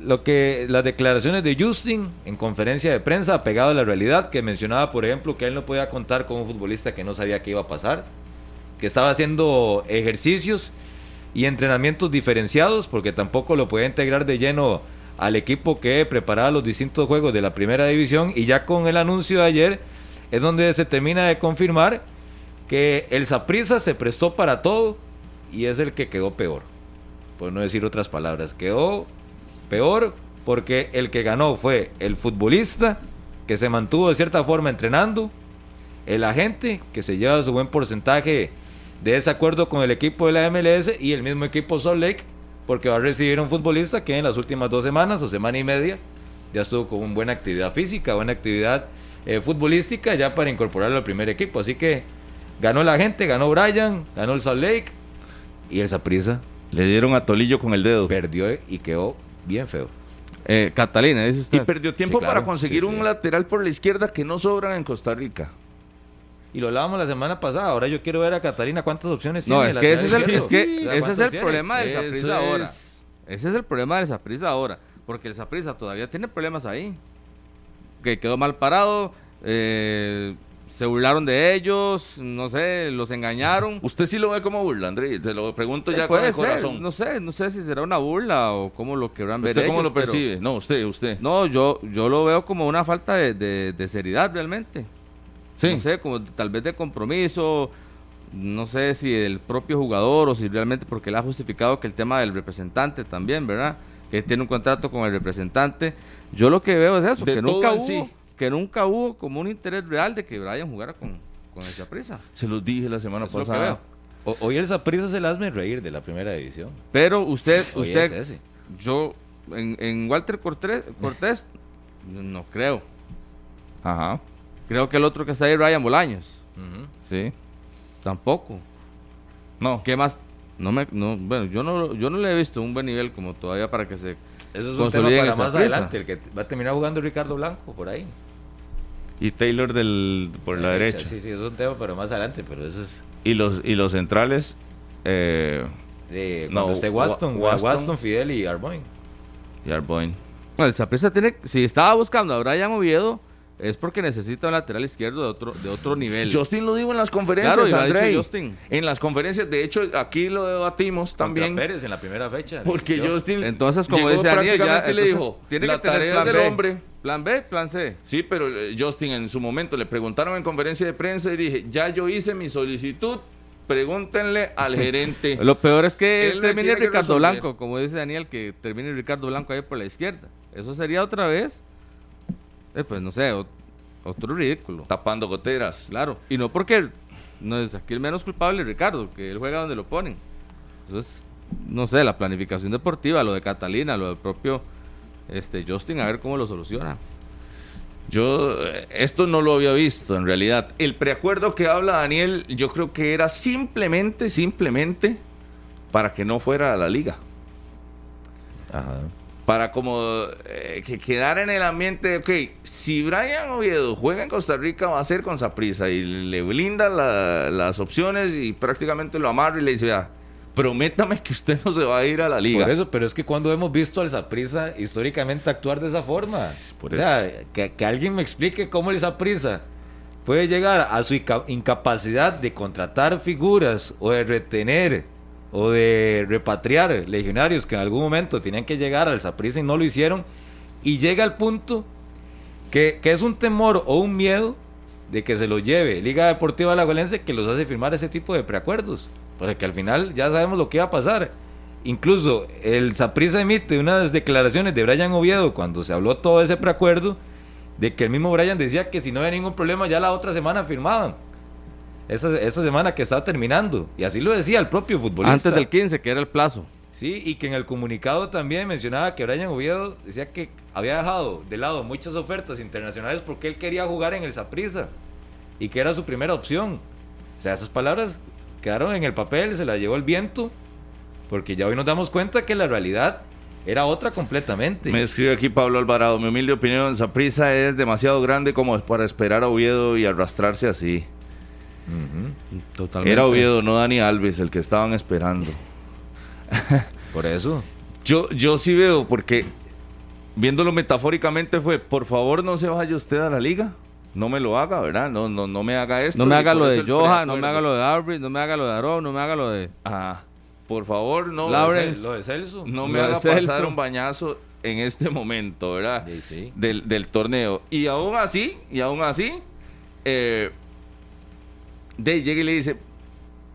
Lo que las declaraciones de Justin en conferencia de prensa pegado a la realidad que mencionaba por ejemplo que él no podía contar con un futbolista que no sabía qué iba a pasar, que estaba haciendo ejercicios y entrenamientos diferenciados porque tampoco lo podía integrar de lleno al equipo que preparaba los distintos juegos de la primera división y ya con el anuncio de ayer es donde se termina de confirmar que el Saprissa se prestó para todo y es el que quedó peor. Por no decir otras palabras, quedó peor porque el que ganó fue el futbolista que se mantuvo de cierta forma entrenando, el agente que se lleva su buen porcentaje de ese acuerdo con el equipo de la MLS y el mismo equipo Salt Lake porque va a recibir un futbolista que en las últimas dos semanas o semana y media ya estuvo con una buena actividad física, buena actividad eh, futbolística ya para incorporarlo al primer equipo. Así que ganó la gente, ganó Brian, ganó el Salt Lake y el Saprissa Le dieron a Tolillo con el dedo. perdió y quedó bien feo. Eh, Catalina, dice Y usted. perdió tiempo Sí, claro. para conseguir Sí, sí. un lateral por la izquierda que no sobran en Costa Rica. Y lo hablábamos la semana pasada. Ahora yo quiero ver a Catalina cuántas opciones No, tiene. es de que ese es el, es que ese es ¿cuántas el tiene? problema del Eso Saprissa ahora. es- Ese es el problema del Saprissa ahora. Porque el Saprissa todavía tiene problemas ahí. Que quedó mal parado. eh, se burlaron de ellos, no sé, los engañaron. (laughs) ¿Usted sí lo ve como burla, André? Te lo pregunto ya Eh, con puede el ser, corazón. no sé, no sé si será una burla o cómo lo querrán ver ¿Usted cómo ellos, lo pero- percibe? No, usted, usted. No, yo, yo lo veo como una falta de, de- de seriedad realmente. Sí. No sé, como tal vez de compromiso, no sé si el propio jugador o si realmente porque él ha justificado que el tema del representante también, ¿verdad? Que tiene un contrato con el representante. Yo lo que veo es eso, De que nunca hubo, sí. que nunca hubo como un interés real de que Brian jugara con, con esa prisa. Se los dije la semana Eso pasada. O- hoy el Saprissa se la hazme reír de la primera división. Pero usted, usted, es yo, en, en Walter Cortés, Cortés, no creo. Ajá. Creo que el otro que está ahí, Ryan Bolaños. Sí. tampoco. No. ¿Qué más? No me, no, bueno, yo no, yo no le he visto un buen nivel como todavía para que se Eso es un consoliden tema para esa más prisa. adelante, el que va a terminar jugando Ricardo Blanco por ahí. Y Taylor del, por la derecha. Sí, sí, es un tema para más adelante, pero eso es... Y los, y los centrales. Eh, De No, cuando esté Wa- Waston, Waston. Waston, Fidel y Arboin. y Arboin. Bueno, el Saprissa tiene, si estaba buscando a Brian Oviedo, es porque necesita un lateral izquierdo de otro, de otro nivel. Justin lo dijo en las conferencias, Claro, Andrei. Justin. En las conferencias, de hecho, aquí lo debatimos también. Contra Pérez en la primera fecha. Porque Yo- Justin. Entonces, como llegó dice Daniel, ya y le entonces, dijo: tiene la que tener tarea plan del B. hombre. Plan B, plan C. Sí, pero eh, Justin en su momento le preguntaron en conferencia de prensa y dije: Ya yo hice mi solicitud, pregúntenle al (laughs) gerente. Lo peor es que Él termine que Ricardo. Blanco, como dice Daniel, que termine Ricardo Blanco ahí por la izquierda. Eso sería otra vez, eh, pues no sé, ot- otro ridículo. tapando goteras. Claro. Y no porque no es aquí el menos culpable Ricardo, que él juega donde lo ponen. Entonces, no sé, la planificación deportiva, lo de Catalina, lo del propio este Justin, a ver cómo lo soluciona. Yo eh, esto no lo había visto en realidad. El preacuerdo que habla Daniel, yo creo que era simplemente, simplemente para que no fuera a la liga. Ajá. Para como eh, que quedara en el ambiente de, ok, si Brian Oviedo juega en Costa Rica va a ser con Saprisa y le blinda la- las opciones y prácticamente lo amarra y le dice, vea, prométame que usted no se va a ir a la liga. Por eso, pero es que cuando hemos visto al Saprisa históricamente actuar de esa forma. Por o sea, que, que alguien me explique cómo el Saprisa puede llegar a su inca- incapacidad de contratar figuras o de retener o de repatriar legionarios que en algún momento tenían que llegar al Saprisa y no lo hicieron. Y llega al punto que, que es un temor o un miedo de que se lo lleve Liga Deportiva Alajuelense que los hace firmar ese tipo de preacuerdos. Para que al final ya sabemos lo que va a pasar. Incluso el Saprissa emite unas declaraciones de Brian Oviedo cuando se habló todo ese preacuerdo, de que el mismo Brian decía que si no había ningún problema ya la otra semana firmaban. Esa, esa semana que estaba terminando. Y así lo decía el propio futbolista. Antes del 15, que era el plazo. Sí, y que en el comunicado también mencionaba que Brian Oviedo decía que había dejado de lado muchas ofertas internacionales porque él quería jugar en el Saprissa y que era su primera opción. O sea, esas palabras quedaron en el papel, se las llevó el viento, porque ya hoy nos damos cuenta que la realidad era otra completamente. Me escribe aquí Pablo Alvarado, mi humilde opinión, Saprisa es demasiado grande como para esperar a Oviedo y arrastrarse así. Totalmente. Era Oviedo, no Dani Alves, el que estaban esperando. (laughs) Por eso. Yo, yo sí veo, porque viéndolo metafóricamente fue, por favor no se vaya usted a la liga, no me lo haga, ¿verdad? No, no, no me haga esto. No me haga lo de Johan, no me haga lo de Arbrit, no me haga lo de Aaron, no me haga lo de... Ajá. Por favor, no, Lawrence. Lo de Celso. no me haga Celso. pasar un bañazo en este momento, ¿verdad? Sí, sí. Del, del torneo. Y aún así, y aún así, eh, de llega y le dice,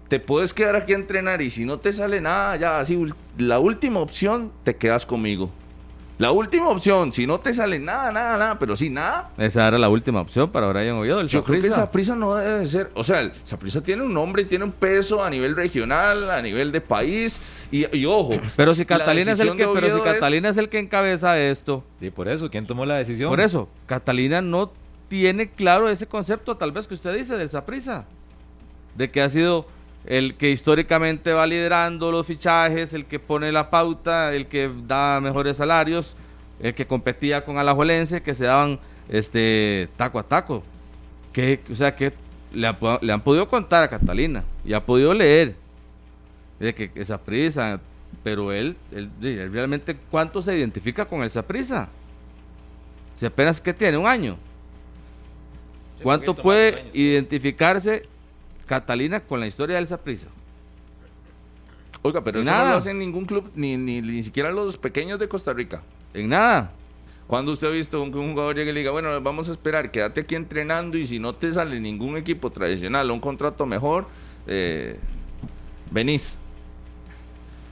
te puedes quedar aquí a entrenar y si no te sale nada, ya así, la última opción, te quedas conmigo. La última opción, si no te sale nada, nada, nada, pero sí nada, Esa era la última opción para Brian Oviedo, el yo creo que esa prisa no debe de ser. O sea, el Saprissa tiene un nombre y tiene un peso a nivel regional, a nivel de país. Y, y ojo. Pero si Catalina es el que, pero si es- Catalina es el que encabeza esto, Sí, por eso. ¿Quién tomó la decisión? por eso, Catalina no tiene claro ese concepto, tal vez que usted dice del Saprissa, de que ha sido el que históricamente va liderando los fichajes, el que pone la pauta, el que da mejores salarios, el que competía con Alajuelense, que se daban este taco a taco. Que, o sea, que le, ha le han podido contar a Catalina y ha podido leer de que esa prisa, pero él, él, él realmente cuánto se identifica con esa prisa. Si apenas que tiene un año. ¿Cuánto puede identificarse Catalina con la historia del Saprissa? Oiga, pero En eso no lo hace ningún club, ni, ni, ni siquiera los pequeños de Costa Rica. En nada. Cuando usted ha visto que un jugador llegue y le diga, bueno, vamos a esperar, quédate aquí entrenando y si no te sale ningún equipo tradicional o un contrato mejor, eh, venís.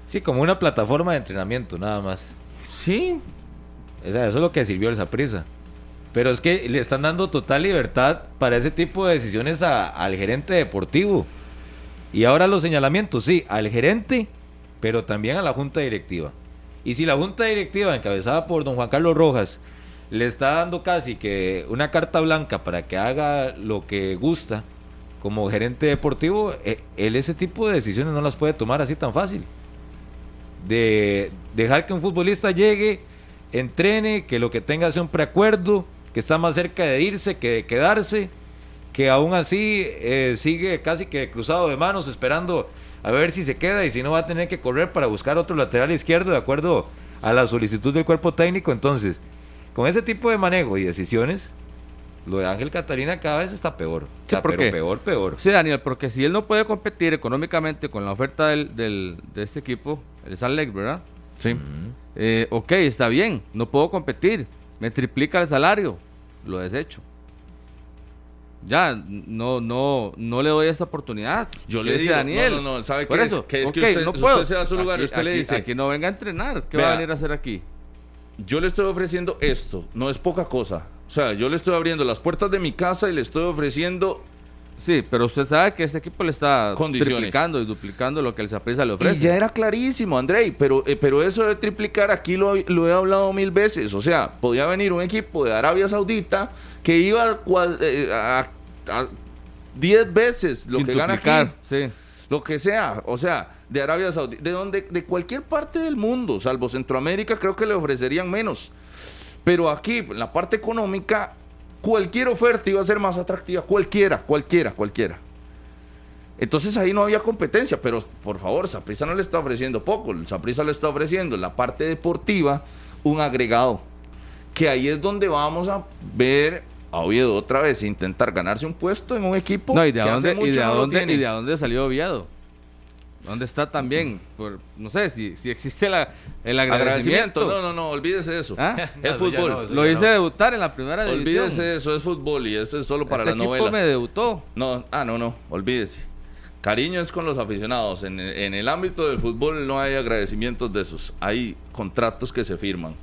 Sí, como una plataforma de entrenamiento, nada más. Sí, O sea, eso es lo que sirvió el Saprissa. Pero es que le están dando total libertad para ese tipo de decisiones a- al gerente deportivo. Y ahora los señalamientos, sí, al gerente, pero también a la junta directiva. Y si la junta directiva, encabezada por don Juan Carlos Rojas, le está dando casi que una carta blanca para que haga lo que gusta como gerente deportivo, eh, él ese tipo de decisiones no las puede tomar así tan fácil de dejar que un futbolista llegue, entrene, que lo que tenga sea un preacuerdo, que está más cerca de irse que de quedarse, que aún así eh, sigue casi que cruzado de manos esperando a ver si se queda y si no va a tener que correr para buscar otro lateral izquierdo de acuerdo a la solicitud del cuerpo técnico. Entonces, con ese tipo de manejo y decisiones, lo de Ángel Catalina cada vez está peor. Sea, ¿por pero qué? peor, peor. Sí, Daniel, porque si él no puede competir económicamente con la oferta del, del- de este equipo, el Salt Lake, ¿verdad? sí. Eh, ok, está bien, no puedo competir, me triplica el salario, lo desecho. Ya, no, no, no le doy esta oportunidad. Yo le digo, Daniel. no, no, no, ¿sabe Por qué es? eso, Que es que usted- no usted puedo. se va a su lugar, Aquí- usted le dice- Aquí no venga a entrenar, ¿qué Vea. va a venir a hacer aquí? Yo le estoy ofreciendo esto, no es poca cosa. O sea, yo le estoy abriendo las puertas de mi casa y le estoy ofreciendo Sí, pero usted sabe que este equipo le está triplicando y duplicando lo que el Saprissa le ofrece. Y ya era clarísimo, Andrei, pero, eh, pero eso de triplicar aquí lo, lo he hablado mil veces. O sea, podía venir un equipo de Arabia Saudita que iba eh, a, a 10 veces lo que gana aquí, sí. lo que sea. O sea, de Arabia Saudita, de, donde, de cualquier parte del mundo, salvo Centroamérica, creo que le ofrecerían menos. Pero aquí, en la parte económica, cualquier oferta iba a ser más atractiva. Cualquiera, cualquiera, cualquiera. Entonces ahí no había competencia, pero por favor, Saprisa no le está ofreciendo poco, Saprisa le está ofreciendo en la parte deportiva un agregado, que ahí es donde vamos a ver a Oviedo otra vez intentar ganarse un puesto en un equipo No, y de dónde, y de no dónde, y de dónde salió Oviedo. ¿Dónde está también? Por, no sé si, si existe la, el agradecimiento. agradecimiento. No, no, no, olvídese de eso. ¿Ah? (laughs) Es fútbol. no, Lo hice debutar en la primera división. olvídese de eso, es fútbol y eso es solo para este las equipo novelas. me debutó. No, ah, no, no, olvídese. Cariño es con los aficionados. En, en el ámbito del fútbol no hay agradecimientos de esos. Hay contratos que se firman.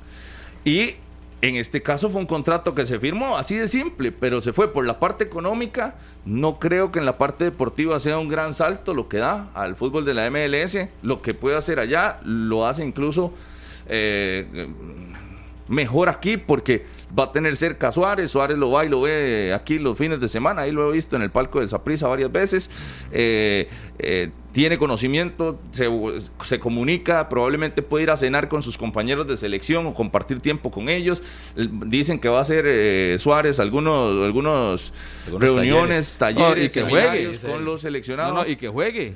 Y en este caso fue un contrato que se firmó así de simple, pero se fue por la parte económica. No creo que en la parte deportiva sea un gran salto lo que da al fútbol de la MLS. Lo que puede hacer allá lo hace incluso eh, mejor aquí porque va a tener cerca a Suárez, Suárez lo va y lo ve aquí los fines de semana, ahí lo he visto en el palco del Saprissa varias veces, Eh, eh, tiene conocimiento, se, se comunica, probablemente puede ir a cenar con sus compañeros de selección o compartir tiempo con ellos, El- dicen que va a hacer eh, Suárez algunos, algunos, Algunos reuniones, talleres, Oh, y que juegue. con los No, seleccionados. no, y que juegue.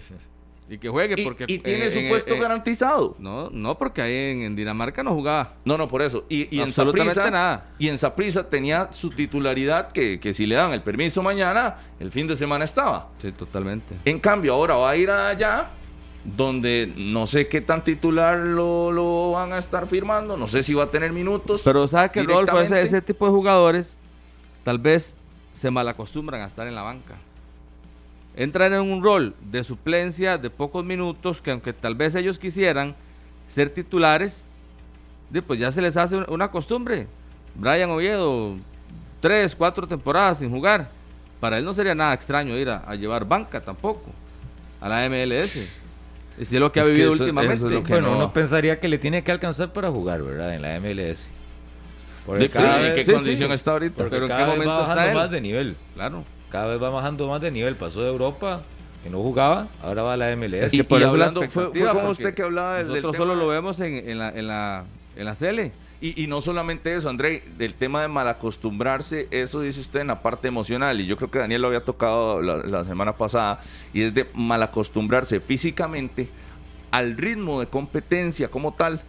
Y que juegue porque... y tiene eh, su puesto eh, garantizado. No, no, porque ahí en, en Dinamarca no jugaba. No, no, por eso. Y, y en Absolutamente nada. Y en Saprissa tenía su titularidad que, que si le dan el permiso mañana, el fin de semana estaba. Sí, totalmente. En cambio, ahora va a ir allá, donde no sé qué tan titular lo, lo van a estar firmando, no sé si va a tener minutos. Pero sabe que Rodolfo, ese, ese tipo de jugadores tal vez se malacostumbran a estar en la banca. Entran en un rol de suplencia de pocos minutos que aunque tal vez ellos quisieran ser titulares, pues ya se les hace un- una costumbre. Brian Oviedo, tres, cuatro temporadas sin jugar. Para él no sería nada extraño ir a, a llevar banca tampoco a la MLS. Y si es lo que Es ha que vivido eso- últimamente. eso es lo que bueno, no- uno pensaría que le tiene que alcanzar para jugar, ¿verdad? En la MLS. Porque ¿De qué- cada en vez- qué sí, condición sí. está ahorita? porque pero ¿en qué momento va está él? más de nivel. Claro. Cada vez va bajando más de nivel. Pasó de Europa, que no jugaba, ahora va a la MLS. Y- por y eso la hablando- fue- como usted que hablaba del- del Nosotros tema solo lo vemos en, en la, en, la, en la Cele. Y, y no solamente eso, André, del tema de malacostumbrarse, eso dice usted en la parte emocional, y yo creo que Daniel lo había tocado la, la semana pasada, y es de malacostumbrarse físicamente al ritmo de competencia como tal.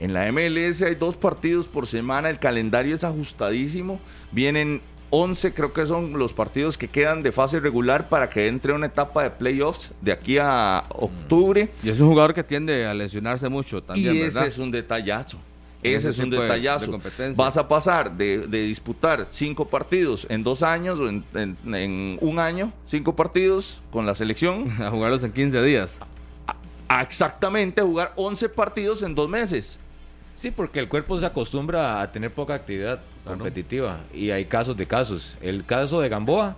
En la MLS hay dos partidos por semana, el calendario es ajustadísimo, vienen 11 creo que son los partidos que quedan de fase regular para que entre una etapa de playoffs de aquí a octubre. Y es un jugador que tiende a lesionarse mucho también, y ¿verdad? ese es un detallazo. Ese, Ese es un detallazo. de. Vas a pasar de, de disputar cinco partidos en dos años o en, en- en un año, cinco partidos con la selección, (laughs) A jugarlos en 15 días. a exactamente jugar 11 partidos en dos meses. Sí, porque el cuerpo se acostumbra a tener poca actividad competitiva y hay casos de casos. El caso de Gamboa,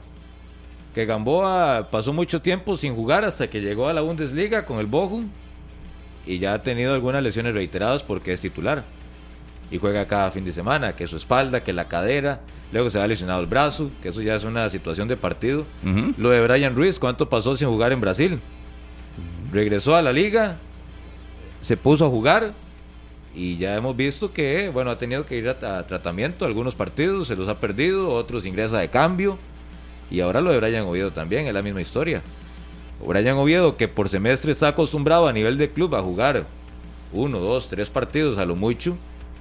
que Gamboa pasó mucho tiempo sin jugar hasta que llegó a la Bundesliga con el Bochum y ya ha tenido algunas lesiones reiteradas porque es titular y juega cada fin de semana, que su espalda, que la cadera, luego se ha lesionado el brazo, que eso ya es una situación de partido. Lo de Brian Ruiz, ¿cuánto pasó sin jugar en Brasil? Regresó a la liga, se puso a jugar y ya hemos visto que, bueno, ha tenido que ir a, a tratamiento algunos partidos, se los ha perdido, otros ingresa de cambio y ahora lo de Brian Oviedo también, es la misma historia. Brian Oviedo, que por semestre está acostumbrado a nivel de club a jugar uno, dos, tres partidos a lo mucho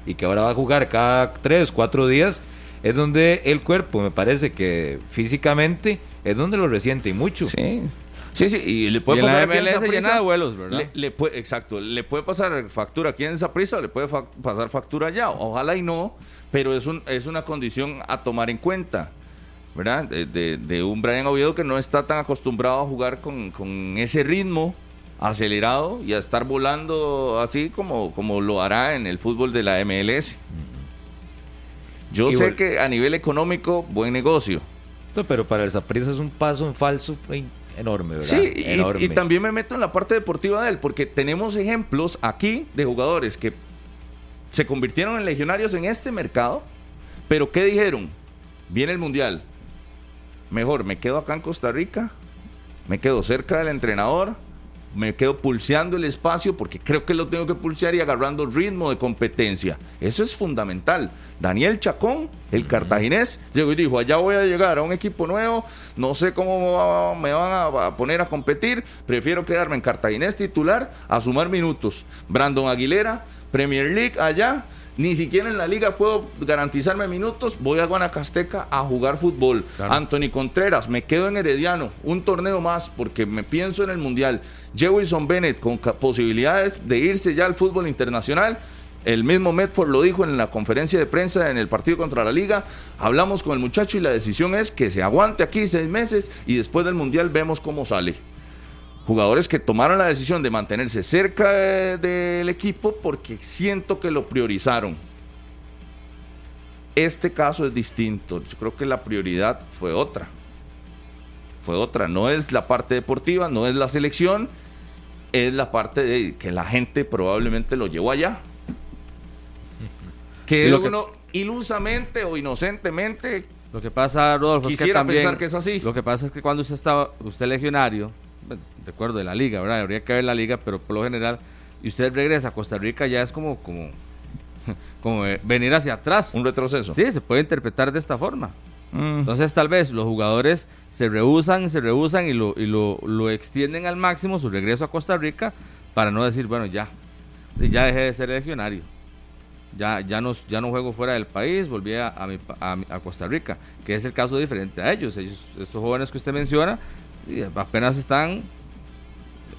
y que ahora va a jugar cada tres, cuatro días, es donde el cuerpo, me parece que físicamente, es donde lo resiente y mucho. Sí. Sí, sí, y le Y puede la pasar en MLS llena de vuelos, ¿verdad? Le, le puede, exacto, le puede pasar factura aquí en Saprissa, le puede fa- pasar factura allá. Ojalá y no, pero es, un, es una condición a tomar en cuenta, ¿verdad? De, de- de un Brian Oviedo que no está tan acostumbrado a jugar con, con ese ritmo acelerado y a estar volando así como, como lo hará en el fútbol de la MLS. Yo Y sé que a nivel económico, buen negocio. No, pero para el Saprissa es un paso en falso enorme, ¿verdad? Sí, y- enorme. y, también me meto en la parte deportiva de él, porque tenemos ejemplos aquí de jugadores que se convirtieron en legionarios en este mercado, pero ¿qué dijeron? Viene el Mundial. Mejor, me quedo acá en Costa Rica, me quedo cerca del entrenador, me quedo pulseando el espacio porque creo que lo tengo que pulsear y agarrando ritmo de competencia. Eso es fundamental. Daniel Chacón, el cartaginés, llegó y dijo, allá voy a llegar a un equipo nuevo, no sé cómo me van a poner a competir, prefiero quedarme en cartaginés titular a sumar minutos. Brandon Aguilera, Premier League allá, ni siquiera en la liga puedo garantizarme minutos, voy a Guanacasteca a jugar fútbol. Claro. Anthony Contreras, me quedo en Herediano, un torneo más porque me pienso en el Mundial. Jewison Bennett con posibilidades de irse ya al fútbol internacional. El mismo Medford lo dijo en la conferencia de prensa en el partido contra la liga. Hablamos con el muchacho y la decisión es que se aguante aquí seis meses y después del Mundial vemos cómo sale. Jugadores que tomaron la decisión de mantenerse cerca de- del equipo porque siento que lo priorizaron. Este caso es distinto. Yo creo que la prioridad fue otra. Fue otra. No es la parte deportiva, no es la selección, es la parte de que la gente probablemente lo llevó allá. Que que- uno ilusamente o inocentemente Lo que pasa, Rodolfo, es que Quisiera también... pensar que es así. Lo que pasa es que cuando usted estaba, usted legionario, bueno, recuerdo de la liga, ¿verdad? Habría que ver la liga, pero por lo general, y usted regresa a Costa Rica, ya es como, como, (laughs) como eh, venir hacia atrás. un retroceso. Sí, se puede interpretar de esta forma. Mm. Entonces tal vez los jugadores se rehusan, se rehusan y lo, y lo, lo extienden al máximo su regreso a Costa Rica para no decir, bueno, ya, ya dejé de ser legionario. Ya, ya, no, ya no juego fuera del país, volví a, a mi a Costa Rica, que es el caso diferente a ellos. ellos estos jóvenes que usted menciona y apenas están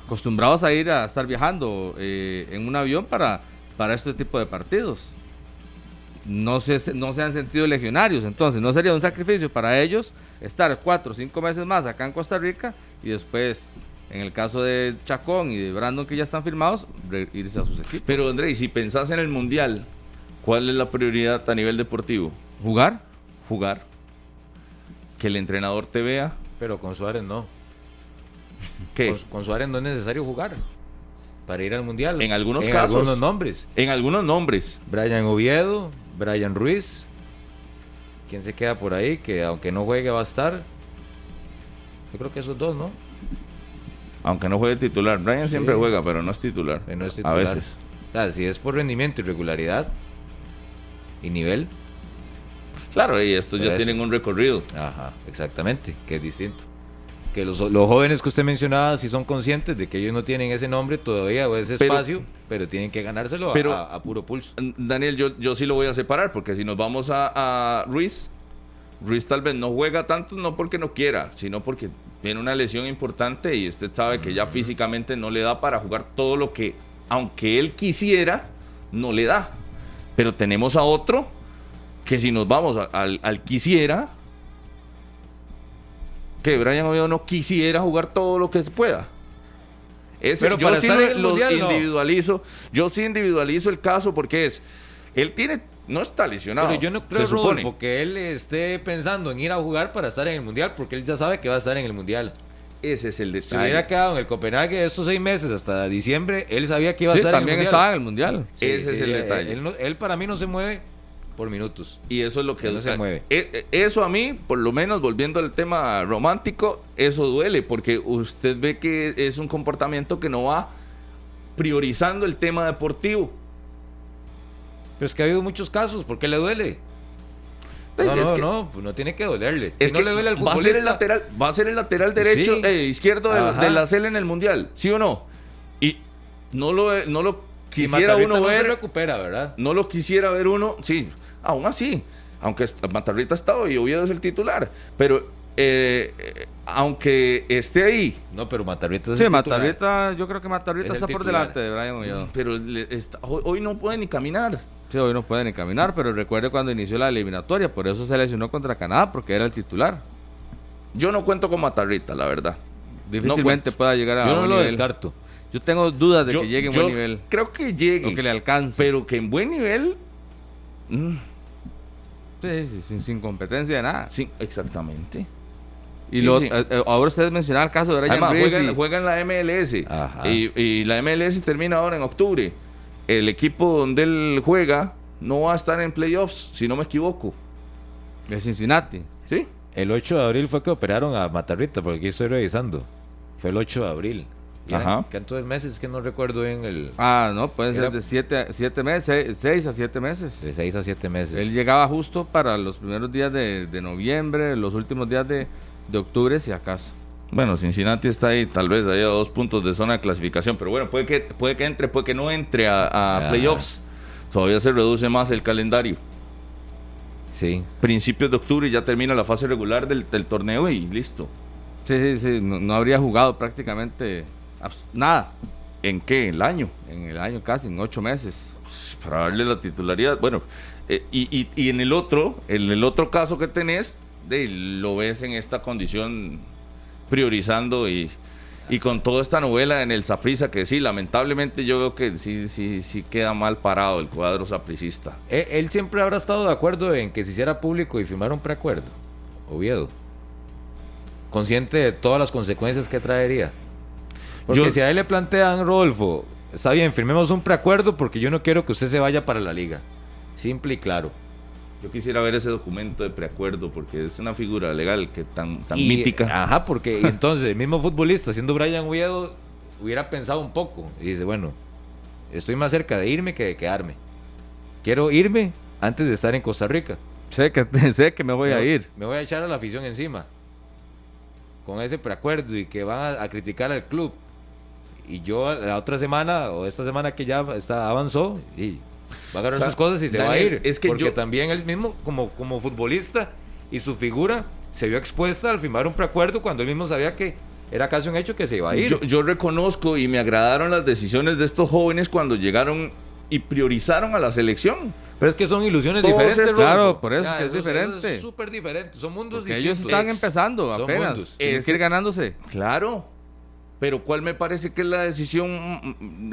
acostumbrados a ir a estar viajando eh, en un avión para, para este tipo de partidos no se, no se han sentido legionarios. Entonces, no sería un sacrificio para ellos estar cuatro o cinco meses más acá en Costa Rica y después, en el caso de Chacón y de Brandon, que ya están firmados, irse a sus equipos. Pero André, y si pensás en el Mundial, ¿cuál es la prioridad a nivel deportivo? ¿Jugar? Jugar. Que el entrenador te vea. Pero con Suárez no. ¿Qué? Con, con Suárez no es necesario jugar para ir al Mundial. En algunos en casos. algunos nombres. En algunos nombres. Brian Oviedo, Brian Ruiz. ¿Quién se queda por ahí? Que aunque no juegue va a estar. Yo creo que esos dos, ¿no? Aunque no juegue titular. Brian siempre Sí. juega, pero no es titular. Que no es A titular. veces. O sea, si es por rendimiento y regularidad y nivel. Claro, y estos ya eso. tienen un recorrido. Ajá, exactamente, que es distinto. Que los, los jóvenes que usted mencionaba sí son conscientes de que ellos no tienen ese nombre todavía o ese Pero- espacio, pero tienen que ganárselo a- Pero- a, a puro pulso. Daniel, yo, yo sí lo voy a separar, porque si nos vamos a, a Ruiz, Ruiz tal vez no juega tanto, no porque no quiera, sino porque tiene una lesión importante y usted sabe que ya físicamente no le da para jugar todo lo que, aunque él quisiera, no le da. Pero tenemos a otro que si nos vamos a- al, al quisiera, que Brian Oviedo no quisiera jugar todo lo que se pueda. Ese, Pero yo para sí estar lo, en el lo Mundial, no. individualizo, yo sí individualizo el caso porque es, él tiene, no está lesionado. Pero yo no creo. Rodolfo, que él esté pensando en ir a jugar para estar en el Mundial, porque él ya sabe que va a estar en el Mundial. Ese es el Si detalle. hubiera quedado en el Copenhague estos seis meses hasta diciembre, él sabía que iba a Sí, estar también en el Mundial. estaba en el Mundial. Ese es el detalle. Él, él para mí no se mueve por minutos. Y eso es lo que no se mueve. E- e- Eso a mí, por lo menos volviendo al tema romántico, eso duele porque usted ve que es un comportamiento que no va priorizando el tema deportivo. Pero es que ha habido muchos casos, ¿por qué le duele? No, no, no, pues no tiene que dolerle. Es no que le duele al va a ser el lateral, va a ser el lateral derecho, Sí. eh, izquierdo de, la CL en el mundial, ¿sí o no? Y no lo, no lo si quisiera uno no se ver, recupera, ¿verdad? no lo quisiera ver uno, sí, aún así, aunque Matarrita ha estado y Oviedo es el titular, pero eh, eh, aunque esté ahí, No, pero Matarrita es Sí, el titular. Matarrita, yo creo que Matarrita Es está por delante de Brian Oviedo. pero le- está- hoy, hoy no puede ni caminar. Sí, hoy no puede ni caminar, pero recuerde cuando inició la eliminatoria, por eso se lesionó contra Canadá, porque era el titular. Yo no cuento con Matarrita, la verdad. Difícilmente pueda llegar a Yo no lo nivel. descarto. Yo tengo dudas de yo, que llegue en yo buen nivel, Creo que llegue, o que le alcance. pero que en buen nivel, mm, Sí, sí, sin, sin competencia de nada. sí, exactamente. Y Sí, lo- sí. eh, eh, ahora ustedes mencionaban el caso de Brian Además, Reese juega, y- en- juega en la MLS y la MLS termina ahora en octubre. El equipo donde él juega no va a estar en playoffs, si no me equivoco. de Cincinnati. ¿Sí? El 8 de abril fue que operaron a Matarrita, porque aquí estoy revisando. Fue el 8 de abril. Y eran- Ajá. ¿Cuántos meses que no recuerdo bien el... Ah, no, pueden Era- ser de 7 a siete meses, 6 a 7 meses. De 6 a 7 meses. Él llegaba justo para los primeros días de, de noviembre, los últimos días de, de octubre, si acaso. Bueno, Cincinnati está ahí, tal vez ahí a dos puntos de zona de clasificación, pero bueno, puede que, puede que entre, puede que no entre a, a Ajá. playoffs. Todavía se reduce más el calendario. Sí. Principios de octubre ya termina la fase regular del, del torneo y listo. Sí, sí, sí, no, no habría jugado prácticamente nada ¿En qué? ¿El año? en el año casi, en 8 meses. Pues, para darle la titularidad. Bueno, eh, y, y- y en el otro, en el otro caso que tenés, de, lo ves en esta condición priorizando y, y con toda esta novela en el Saprisa, que sí, lamentablemente yo veo que sí, sí, sí queda mal parado el cuadro sapricista. Él, él siempre habrá estado de acuerdo en que se hiciera público y firmara un preacuerdo. Oviedo. Consciente de todas las consecuencias que traería. Porque Yo- si a él le plantean, Rodolfo, está bien, firmemos un preacuerdo porque yo no quiero que usted se vaya para la liga. Simple y claro. Yo quisiera ver ese documento de preacuerdo porque es una figura legal que tan, tan Y- mítica. Ajá, (laughs) porque entonces el mismo futbolista, siendo Brian Oviedo, hubiera pensado un poco y dice, bueno, estoy más cerca de irme que de quedarme. Quiero irme antes de estar en Costa Rica. Sé que, (laughs) sé que me voy a ir. Me voy a echar a la afición encima. Con ese preacuerdo y que van a, a criticar al club. Y yo la otra semana o esta semana que ya está, avanzó y va a agarrar Sa- sus cosas y se va a Daniel, ir. es que porque yo- también él mismo como, como futbolista y su figura se vio expuesta al firmar un preacuerdo cuando él mismo sabía que era casi un hecho que se iba a ir. Yo, yo reconozco y me agradaron las decisiones de estos jóvenes cuando llegaron y priorizaron a la selección. Pero es que son ilusiones Todos diferentes. estos-. Claro, por eso Ya, es que es eso- eso diferente. Es súper diferente. Son mundos Porque distintos. ellos están empezando son apenas. que ir ganándose. Claro. Pero ¿cuál me parece que es la decisión mm,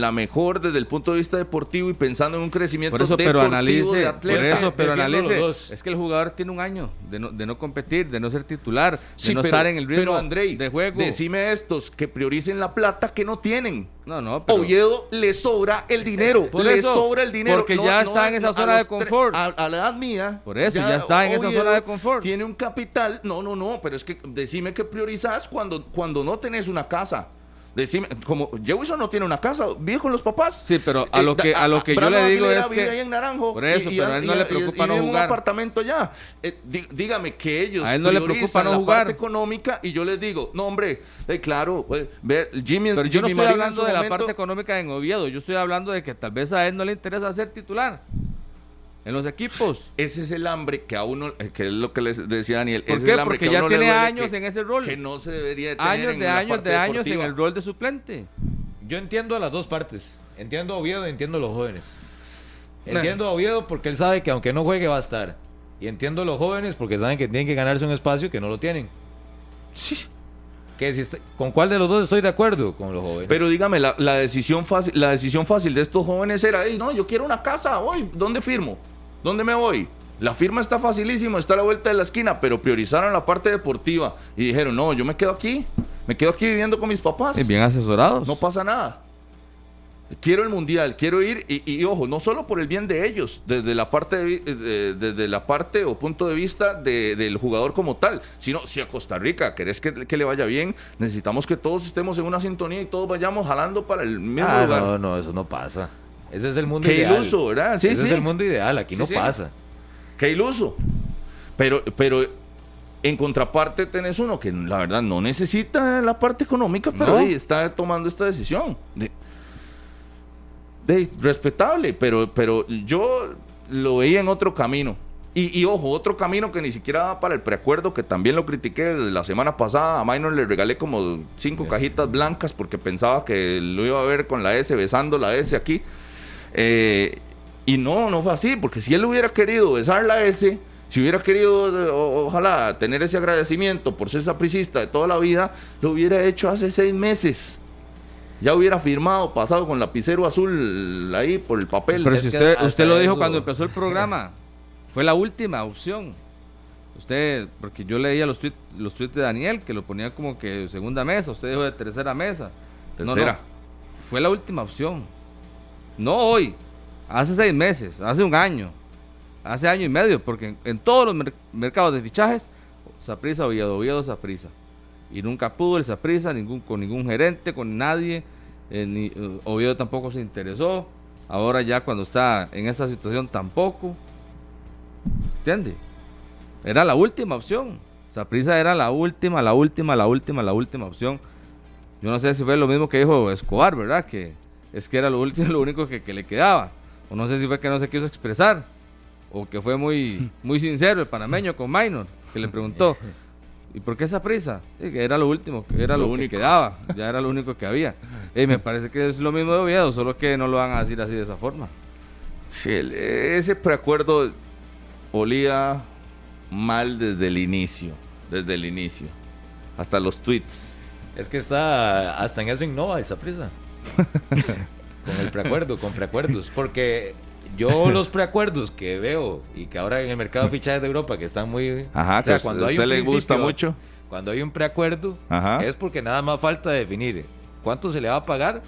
la mejor desde el punto de vista deportivo y pensando en un crecimiento Por eso, pero analice, de por atleta? eso, pero analice. Es que el jugador tiene un año de no, de no competir, de no ser titular, de no pero- estar en el ritmo pero, Andrei, de juego. Decime estos que prioricen la plata que no tienen. No, no, pero Oviedo le sobra el dinero, Por le sobra el dinero. porque ya está en esa zona de confort. A, a la edad mía. Por eso, ya está en esa zona de confort. Tiene un capital. No, no, no, pero es que decime que priorizas cuando, cuando no tenés una casa. Decime, como Jewison no tiene una casa, vive con los papás. Sí, pero a lo que- a lo que yo le digo es vive que- ahí en Naranjo. Por eso, pero a él no le preocupa y no jugar. un apartamento ya. Eh, dí- dígame que ellos A él no le preocupa no la jugar. parte económica y yo les digo, no hombre, eh, claro, pues, ve, Jimmy, Pero yo no estoy Marín hablando de la parte económica en Oviedo, yo estoy hablando de que tal vez a él no le interesa ser titular. En los equipos. Ese es el hambre que a uno, eh, que es lo que les decía Daniel. ¿Por ese qué? es el hambre Porque que ya tiene años que- en ese rol. Que no se debería de tener Años en de la años parte de años en el rol de suplente. Yo entiendo a las dos partes. Entiendo a Oviedo y entiendo a los jóvenes. Entiendo a Oviedo porque él sabe que aunque no juegue va a estar. Y entiendo a los jóvenes porque saben que tienen que ganarse un espacio que no lo tienen. Sí. Que si est- ¿Con cuál de los dos estoy de acuerdo? Con los jóvenes. Pero dígame, la, la decisión fácil, la decisión fácil de estos jóvenes era, "Ey, no, yo quiero una casa, voy, ¿dónde firmo? ¿Dónde me voy? La firma está facilísimo, está a la vuelta de la esquina, pero priorizaron la parte deportiva y dijeron, no, yo me quedo aquí, me quedo aquí viviendo con mis papás. Bien asesorados. No pasa nada. Quiero el mundial, quiero ir y, y, ojo, no solo por el bien de ellos, desde la parte, de- de- desde la parte o punto de vista de- del jugador como tal, sino si a Costa Rica querés que, que le vaya bien, necesitamos que todos estemos en una sintonía y todos vayamos jalando para el mismo Ah, lugar. no, no, eso no pasa. Ese es el mundo Qué ideal. iluso, ¿verdad? Sí, Ese sí. es el mundo ideal, aquí Sí, no pasa. Qué iluso. Pero, pero en contraparte tenés uno que la verdad no necesita la parte económica, pero No. está tomando esta decisión. De, de- respetable, pero, pero yo lo veía en otro camino. Y, y ojo, otro camino que ni siquiera va para el preacuerdo, que también lo critiqué desde la semana pasada. A Minor le regalé como cinco cajitas blancas porque pensaba que lo iba a ver con la S, besando la S aquí. Eh, y no, no fue así, porque si él hubiera querido besar la S, si hubiera querido, eh, o- ojalá, tener ese agradecimiento por ser sapricista de toda la vida, lo hubiera hecho hace seis meses. Ya hubiera firmado, pasado con lapicero azul ahí por el papel. Pero Es si usted, usted lo dijo eso- cuando empezó el programa, fue la última opción. Usted, porque yo leía los tweets los tweets de Daniel, que lo ponía como que segunda mesa, usted dijo de tercera mesa. No, no, Tercera. fue la última opción. No hoy, hace seis meses, hace un año, hace año y medio, porque en, todos los mer- mercados de fichajes, Saprisa, Oviedo, Oviedo, Saprisa. Y nunca pudo el Saprisa ningún, con ningún gerente, con nadie. eh, ni, eh, Oviedo tampoco se interesó. Ahora ya cuando está en esta situación tampoco. ¿Entiende? Era la última opción. Saprisa era la última, la última, la última, la última opción. Yo no sé si fue lo mismo que dijo Escobar, ¿verdad? Que es que era lo último, (laughs) lo único que, que le quedaba. O no sé si fue que no se quiso expresar. O que fue muy, (laughs) muy sincero el panameño con Minor, que le preguntó, ¿y por qué esa prisa? Que era lo último, que era lo, Lo que único. quedaba, ya era lo (laughs) único que había. Y me parece que es lo mismo de Oviedo, solo que no lo van a decir así de esa forma. Sí, ese preacuerdo olía mal desde el inicio. Desde el inicio. Hasta los tweets. Es que está, hasta en eso innova esa prisa. (laughs) con el preacuerdo, con preacuerdos. Porque yo los preacuerdos que veo y que ahora en el mercado de fichajes de Europa que están muy... Ajá, o sea, que a usted le gusta mucho. Cuando hay un preacuerdo, Ajá. es porque nada más falta definir cuánto se le va a pagar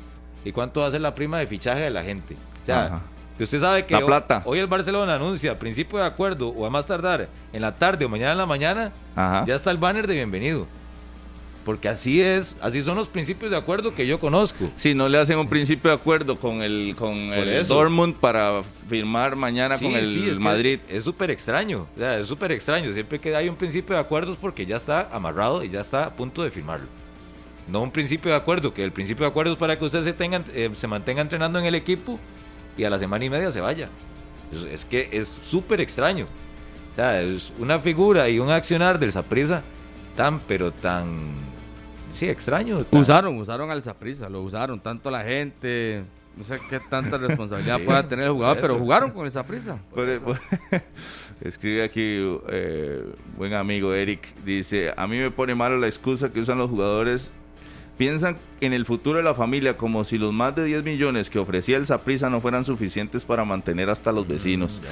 y cuánto va a ser la prima de fichaje de la gente. O sea, Ajá. que usted sabe que hoy- hoy el Barcelona anuncia a principio de acuerdo o a más tardar en la tarde o mañana en la mañana, Ajá. ya está el banner de bienvenido. Porque así es, así son los principios de acuerdo que yo conozco. Si no le hacen un principio de acuerdo con el, con el eso. Dortmund para firmar mañana Sí, con el sí, es que Madrid. Es súper extraño, o sea, es súper extraño. Siempre que hay un principio de acuerdo es porque ya está amarrado y ya está a punto de firmarlo. No un principio de acuerdo, que el principio de acuerdo es para que usted se, tenga, eh, se mantenga entrenando en el equipo y a la semana y media se vaya. Es, es que es súper extraño. O sea, es una figura y un accionar del Saprisa tan, pero tan, sí, extraño. Usaron, usaron al Saprisa, lo usaron tanto la gente, no sé qué tanta responsabilidad (laughs) Sí, pueda tener el jugador, pero jugaron con el. Por- por- (laughs) Escribe aquí, eh, buen amigo Eric, dice, a mí me pone malo la excusa que usan los jugadores. Piensan en el futuro de la familia como si los más de 10 millones que ofrecía el Saprisa no fueran suficientes para mantener hasta los vecinos. (laughs)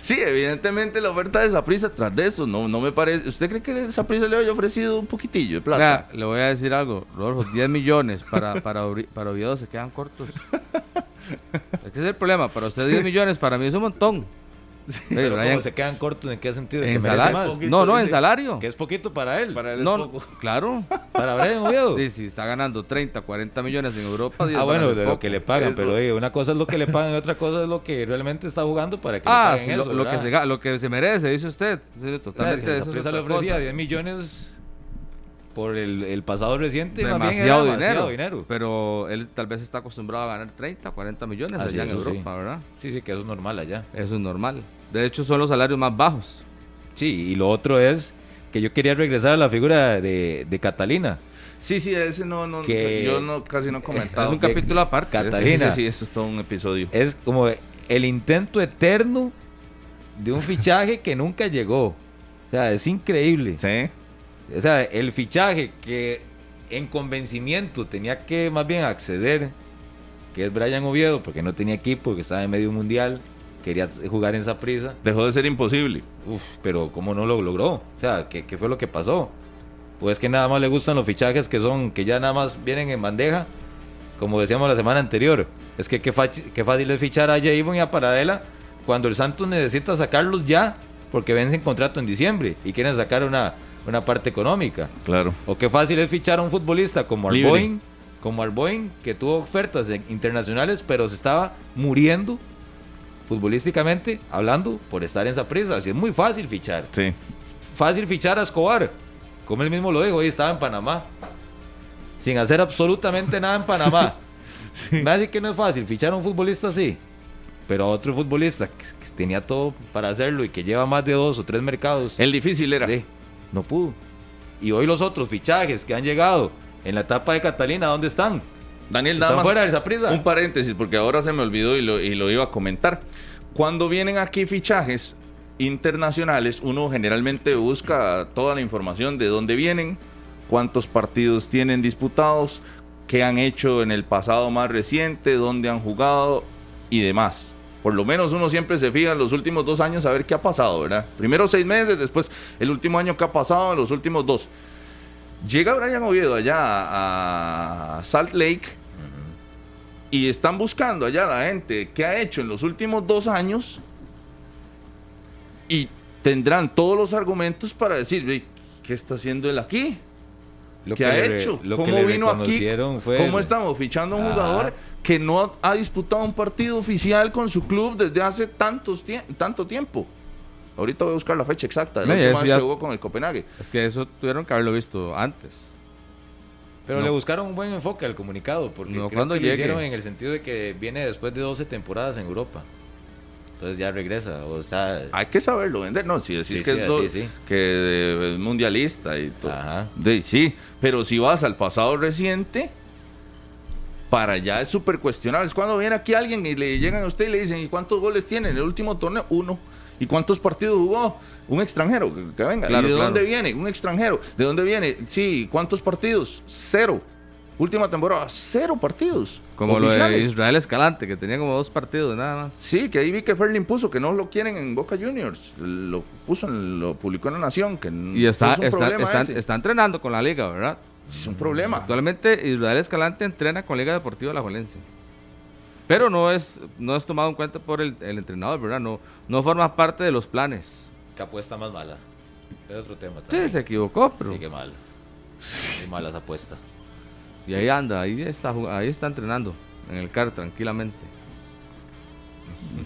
Sí, evidentemente la oferta de Saprisa tras de eso, no, no me parece. ¿Usted cree que el Saprisa le haya ofrecido un poquitillo de plata? Vea, le voy a decir algo, Rodolfo, 10 millones para, para, para Oviedo se quedan cortos. Es que ese es el problema, para usted 10 millones, para mí es un montón. Oye, Pero Brian, ¿cómo se quedan cortos? ¿En qué sentido? ¿Que en salario. más? poquito, No, no, en salario. Que es poquito para él. Para él es No, poco. claro. (laughs) Para Brian Oviedo. Sí, si está ganando 30, 40 millones en Europa, 10 Ah, bueno, de lo que le pagan, pero oye, una cosa es lo que le pagan y otra cosa es lo que realmente está jugando para que Ah, le paguen sí, lo, eso, lo que ¿verdad? se, lo que se merece, dice usted. Sí, Totalmente, totalmente. eso es le ofrecía cosa. 10 millones por el, el pasado reciente, demasiado, dinero, dinero. Pero él tal vez está acostumbrado a ganar 30, 40 millones allá en sí. Europa, ¿verdad? Sí, sí, que eso es normal allá. Eso es normal. De hecho, son los salarios más bajos. Sí, y lo otro es que yo quería regresar a la figura de, de Catalina. Sí, sí, ese no, no, Que- yo no, casi no he comentado. (laughs) es un capítulo aparte. Catalina. Sí, sí, eso es todo un episodio. Es como el intento eterno de un fichaje que nunca llegó. O sea, es increíble. Sí. O sea, el fichaje que en convencimiento tenía que más bien acceder, que es Brian Oviedo, porque no tenía equipo, que estaba en medio mundial, quería jugar en esa prisa. Dejó de ser imposible. Uf, pero ¿cómo no lo logró? O sea, ¿qué, qué fue lo que pasó? Pues que nada más le gustan los fichajes que son, que ya nada más vienen en bandeja, como decíamos la semana anterior. Es que qué, qué fácil es fichar a Javon y a Paradela cuando el Santos necesita sacarlos ya, porque vencen contrato en diciembre y quieren sacar una, una parte económica. Claro. O qué fácil es fichar a un futbolista como. Arboin, como Arboin, que tuvo ofertas internacionales, pero se estaba muriendo futbolísticamente hablando por estar en esa prisa. Así es muy fácil fichar. Sí. Fácil fichar a Escobar. Como él mismo lo dijo, hoy estaba en Panamá. Sin hacer absolutamente nada en Panamá. (laughs) Nadie que no es fácil fichar a un futbolista así. Pero a otro futbolista que, que tenía todo para hacerlo y que lleva más de dos o tres mercados. El difícil era. Sí, no pudo. Y hoy los otros fichajes que han llegado en la etapa de Catalina, ¿dónde están? Daniel, nada ¿Están más. fuera de esa prisa? Un paréntesis, porque ahora se me olvidó y lo, y lo iba a comentar. Cuando vienen aquí fichajes internacionales, uno generalmente busca toda la información de dónde vienen, cuántos partidos tienen disputados, qué han hecho en el pasado más reciente, dónde han jugado y demás. Por lo menos uno siempre se fija en los últimos dos años a ver qué ha pasado, ¿verdad? Primero seis meses, después el último año que ha pasado, los últimos dos. Llega Brian Oviedo allá a Salt Lake y están buscando allá la gente qué ha hecho en los últimos dos años y tendrán todos los argumentos para decir, "Ve, ¿qué está haciendo él aquí? Lo ¿Qué que ha le hecho? lo que ¿Cómo le vino aquí? fue ¿Cómo el- estamos fichando a un Ajá. jugador que no ha disputado un partido oficial con su club desde hace tantos tie- tanto tiempo? Ahorita voy a buscar la fecha exacta de la última vez que jugó con el Copenhague. Es que eso tuvieron que haberlo visto antes. Pero No. le buscaron un buen enfoque al comunicado, porque No, creo cuando que lo hicieron en el sentido de que viene después de 12 temporadas en Europa. Entonces ya regresa, o está... Hay que saberlo vender, no, si decís Sí, que sí, es do- sí. que es mundialista y todo. Ajá. De, sí, pero si vas al pasado reciente, para allá es súper cuestionable. Es cuando viene aquí alguien y le llegan a usted y le dicen, ¿y cuántos goles tiene en el último torneo? Uno. ¿Y cuántos partidos jugó? Un extranjero, que, venga. Claro, ¿Y de claro. dónde viene? Un extranjero. ¿De dónde viene? Sí, ¿cuántos partidos? Cero. Última temporada, cero partidos. Como lo de oficiales. Israel Escalante, que tenía como dos partidos nada más. Sí, que ahí vi que Ferlin puso que no lo quieren en Boca Juniors. Lo puso, en- lo publicó en La Nación. Que Y está, es un está, está- está entrenando con la liga, ¿verdad? Es un problema. Actualmente Israel Escalante entrena con Liga Deportiva La Juelense. Pero no es, no es tomado en cuenta por el, el entrenador, ¿verdad? No, no forma parte de los planes. Que apuesta más mala. Es otro tema Sí, se equivocó, pero... Sí, qué mal. Muy mala esa apuesta. Y ahí anda, ahí está, ahí está entrenando, en el CAR, tranquilamente.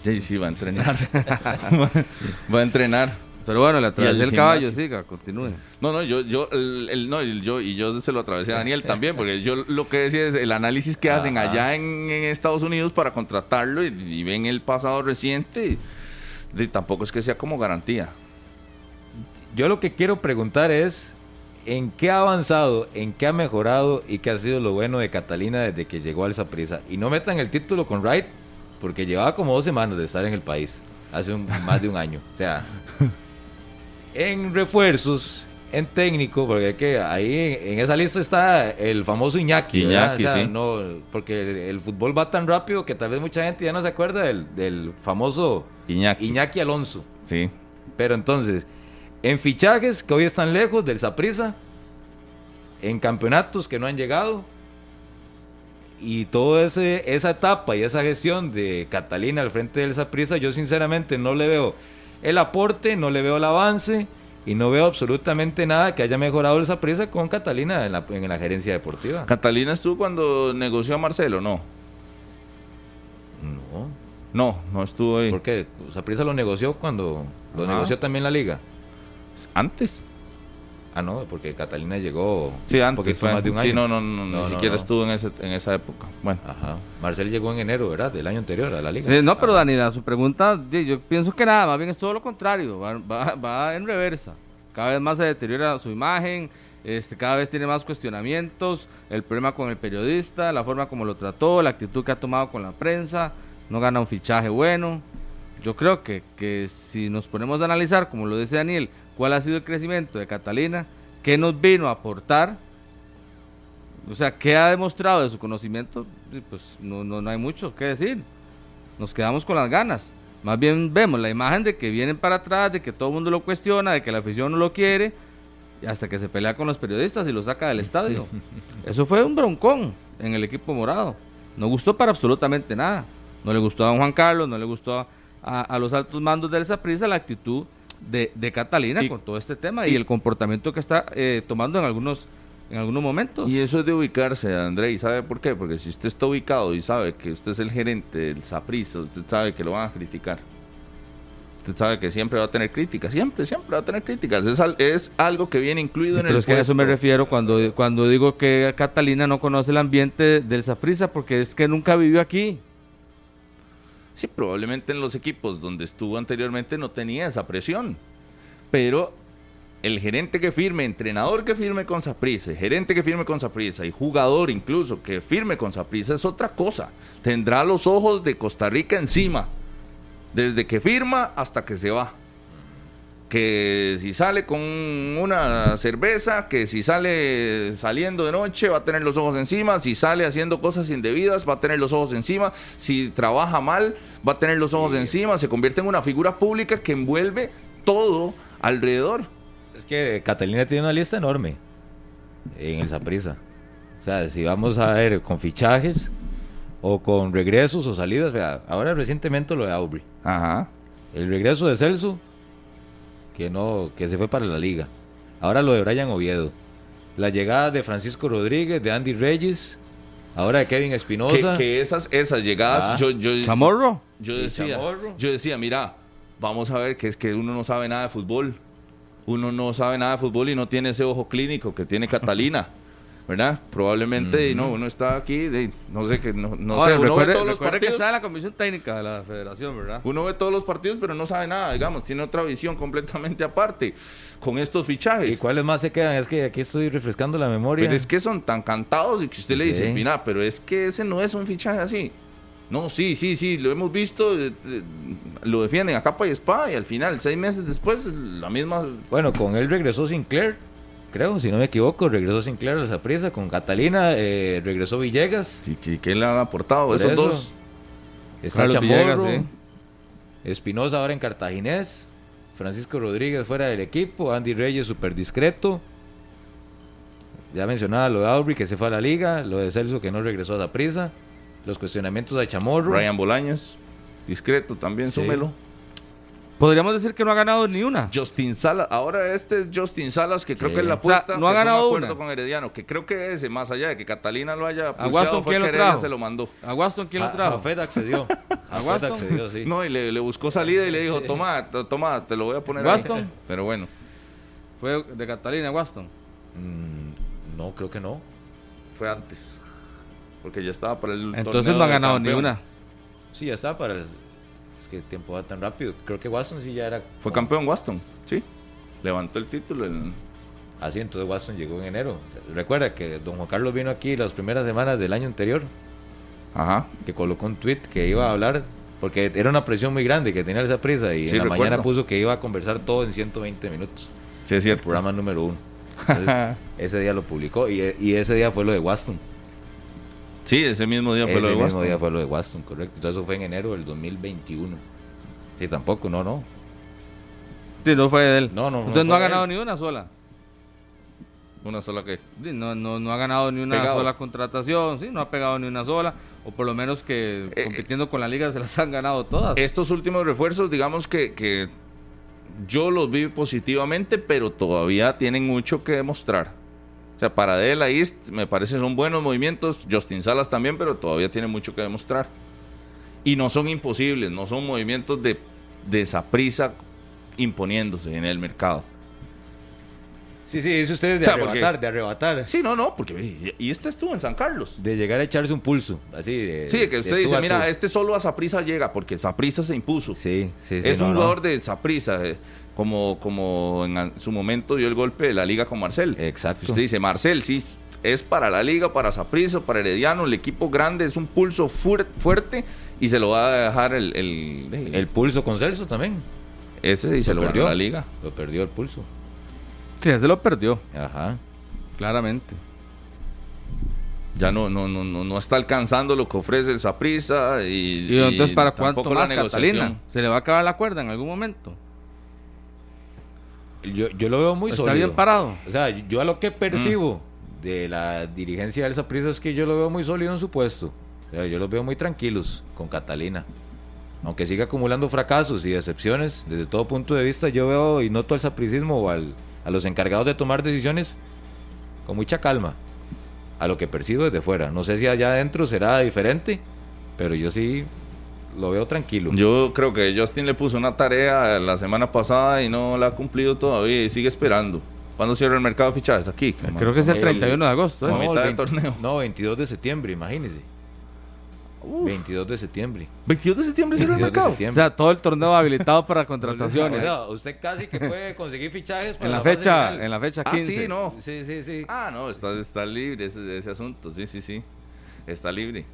Sí, sí, va a entrenar. (laughs) va a entrenar. Pero bueno, le atravesé el caballo, siga, continúe. No, no, yo, yo, el, el- no, yo, y yo se lo atravesé a Daniel también, porque yo lo que decía es el análisis que hacen Ajá. allá en, en Estados Unidos para contratarlo y, y ven el pasado reciente, y, y tampoco es que sea como garantía. Yo lo que quiero preguntar es, ¿en qué ha avanzado, en qué ha mejorado y qué ha sido lo bueno de Catalina desde que llegó al Saprissa? Y no metan el título con Wright, porque llevaba como dos semanas de estar en el país, hace un- más de un año. O sea, (laughs) en refuerzos, en técnico, porque que ahí en, esa lista está el famoso Iñaki. Iñaki, O sea, sí. no, porque el, el fútbol va tan rápido que tal vez mucha gente ya no se acuerda del, del famoso Iñaki. Iñaki Alonso. Sí. Pero entonces, en fichajes que hoy están lejos del Saprisa, en campeonatos que no han llegado, y toda esa etapa y esa gestión de Catalina al frente del Saprisa, yo sinceramente no le veo el aporte, no le veo el avance y no veo absolutamente nada que haya mejorado el Saprisa con Catalina en la, en la gerencia deportiva. Catalina estuvo cuando negoció a Marcelo, ¿no? No, No, no estuvo ahí. porque Saprisa lo negoció cuando lo Ajá. negoció también la liga. Antes. Ah, no, porque Catalina llegó Sí, antes. fue- más de un sí, año. no, no, no, No, ni no, siquiera no. estuvo en, ese, en esa época. Bueno, Ajá. Marcel llegó en enero, ¿verdad? Del año anterior a la liga. Sí, no, pero Ajá. Dani, a su pregunta, yo pienso que nada, más bien es todo lo contrario, va, va- va en reversa. Cada vez más se deteriora su imagen, este, cada vez tiene más cuestionamientos, el problema con el periodista, la forma como lo trató, la actitud que ha tomado con la prensa, no gana un fichaje bueno. Yo creo que, que si nos ponemos a analizar, como lo dice Daniel, cuál ha sido el crecimiento de Catalina, qué nos vino a aportar, o sea, qué ha demostrado de su conocimiento, pues no, no, no hay mucho que decir. Nos quedamos con las ganas. Más bien vemos la imagen de que vienen para atrás, de que todo el mundo lo cuestiona, de que la afición no lo quiere, y hasta que se pelea con los periodistas y lo saca del estadio. (laughs) Eso fue un broncón en el equipo morado. No gustó para absolutamente nada. No le gustó a don Juan Carlos, no le gustó a, a- a los altos mandos del Saprissa la actitud de, de Catalina Y- con todo este tema y, el comportamiento que está eh, tomando en algunos, en algunos momentos. Y eso es de ubicarse, André. ¿Y sabe por qué? Porque si usted está ubicado y sabe que usted es el gerente del Saprissa, usted sabe que lo van a criticar. Usted sabe que siempre va a tener críticas, siempre, siempre va a tener críticas. Es, al- es algo que viene incluido Sí, en pero el es que a eso me refiero cuando, cuando digo que Catalina no conoce el ambiente del Saprissa porque es que nunca vivió aquí. Sí, probablemente en los equipos donde estuvo anteriormente no tenía esa presión. Pero el gerente que firme, entrenador que firme con Saprissa, gerente que firme con Saprissa y jugador incluso que firme con Saprissa es otra cosa. Tendrá los ojos de Costa Rica encima, desde que firma hasta que se va. Que si sale con una cerveza, que si sale saliendo de noche va a tener los ojos encima, si sale haciendo cosas indebidas va a tener los ojos encima, si trabaja mal va a tener los ojos encima, se convierte en una figura pública que envuelve todo alrededor. Es que Catalina tiene una lista enorme en el Saprissa. O sea, si vamos a ver con fichajes o con regresos o salidas, vea, ahora recientemente lo de Aubry. Ajá. El regreso de Celso, que no, que se fue para la liga. Ahora lo de Brian Oviedo. La llegada de Francisco Rodríguez, de Andy Reyes, ahora de Kevin Que, Espinosa. que esas, esas llegadas, Ah. yo, yo, Chamorro. yo decía, Chamorro. yo decía, mira, vamos a ver que es que uno no sabe nada de fútbol. Uno no sabe nada de fútbol y no tiene ese ojo clínico que tiene Catalina. (laughs) ¿Verdad? Probablemente, y no, uno está aquí, de- no sé, que no, no Ahora, sé, uno recuerde, ve todos los recuerde que partidos. está en la comisión técnica de la federación, ¿verdad? Uno ve todos los partidos, pero no sabe nada, digamos, tiene otra visión completamente aparte con estos fichajes. ¿Y cuáles más se quedan? Es que aquí estoy refrescando la memoria. Pero es que son tan cantados y que usted le dice, mira, pero es que ese no es un fichaje así. No, sí, sí, sí, lo hemos visto, eh, eh, lo defienden a capa y espada y al final, seis meses después, la misma... Bueno, con él regresó Sinclair, creo, si no me equivoco, regresó Sinclair a la Saprissa, con Catalina eh, regresó Villegas. Sí, que le han aportado Por esos eso. dos. Está Villegas, Espinosa ahora en Cartaginés, Francisco Rodríguez fuera del equipo, Andy Reyes súper discreto. Ya mencionaba lo de Aubry que se fue a la liga, lo de Celso que no regresó a la prisa, los cuestionamientos a Chamorro. Ryan Bolaños, discreto también, Sí. súmelo. Podríamos decir que no ha ganado ni una. Justin Salas, ahora este es Justin Salas, que creo Sí. que es la O sea, apuesta. no ha fue un ganado acuerdo una. con Herediano, que creo que ese, más allá de que Catalina lo haya pulseado, fue ¿quién que lo trajo? se lo mandó. ¿A Waston quién lo trajo? (laughs) A Fed accedió. A Fed Waston? accedió, sí. No, y le, le buscó salida y le dijo, toma, to- toma, te lo voy a poner ¿Waston? ahí. Pero bueno, Fue de Catalina Waston. Mm, no, creo que no. fue antes. Porque ya estaba para el Entonces torneo no ha ganado ni una. Sí, ya está para el... Es que el tiempo va tan rápido. Creo que Watson sí ya era... Fue campeón Waston, sí. Levantó el título. el- Así, entonces Watson llegó en enero. Recuerda que don Juan Carlos vino aquí las primeras semanas del año anterior, Ajá. que colocó un tweet que iba a hablar, porque era una presión muy grande que tenía esa prisa y Sí, en la recuerdo. mañana puso que iba a conversar todo en 120 minutos. Sí, es El cierto. programa número uno. (laughs) Entonces, ese día lo publicó y, y ese día fue lo de Waston. Sí, ese mismo día fue ese lo de mismo Waston. día fue lo de Waston, correcto. Entonces eso fue en enero del 2021. Sí, tampoco, no, no. Sí, no fue de él. No, no, no Entonces no, ha ganado él. ni una sola. Una sola. Sí, No, no, no ha ganado ni una Pegado. sola contratación, sí, no ha pegado ni una sola, o por lo menos que Eh, compitiendo con la liga se las han ganado todas. Estos últimos refuerzos, digamos que, que yo los vi positivamente, pero todavía tienen mucho que demostrar. O sea, para De La East me parece son buenos movimientos, Justin Salas también, pero todavía tiene mucho que demostrar. Y no son imposibles, no son movimientos de, de prisa imponiéndose en el mercado. Sí, sí, dice usted de O sea, porque- arrebatar, de arrebatar. Sí, no, no, porque y este estuvo en San Carlos. De llegar a echarse un pulso, así de... Sí, que usted dice, mira, tú". este solo a Saprisa llega porque Saprisa se impuso. Sí, sí, sí. es no, un no. jugador de Saprisa, como, como en su momento dio el golpe de la liga con Marcel. Exacto. Usted dice, Marcel, sí, es para la liga, para Saprisa, para Herediano, el equipo grande, es un pulso fuer- fuerte y se lo va a dejar el... el, El pulso con Celso también. ese sí se lo, perdió. la liga. Lo perdió el pulso. Sí, ya se lo perdió, Ajá. claramente. Ya no, no, no, no, no está alcanzando lo que ofrece el Saprisa y, ¿Y entonces para cuánto más. Catalina? ¿Se le va a acabar la cuerda en algún momento? Yo, yo lo veo muy ¿Está sólido. bien parado? O sea, yo a lo que percibo Mm. de la dirigencia del Saprissa es que yo lo veo muy sólido en su puesto. O sea, yo los veo muy tranquilos con Catalina. Aunque siga acumulando fracasos y decepciones, desde todo punto de vista, yo veo y noto al sapricismo o al, a los encargados de tomar decisiones con mucha calma. A lo que percibo desde fuera. No sé si allá adentro será diferente, pero yo sí lo veo tranquilo. Yo creo que Justin le puso una tarea la semana pasada y no la ha cumplido todavía y sigue esperando. ¿Cuándo cierra el mercado de fichajes? Aquí. como- Creo que es el el- 31 de agosto. ¿eh? como- mitad el del torneo. No, 22 de septiembre, imagínese. 22 de septiembre. 22 de septiembre cierra el 22 de mercado. O sea, todo el torneo habilitado para (laughs) contrataciones. Oiga, usted casi que puede conseguir fichajes para en la fecha, final. en la fecha Ah, 15. sí, no. Sí, sí, sí. Ah, no, está, está libre ese, ese asunto. Sí, sí, sí. Está libre.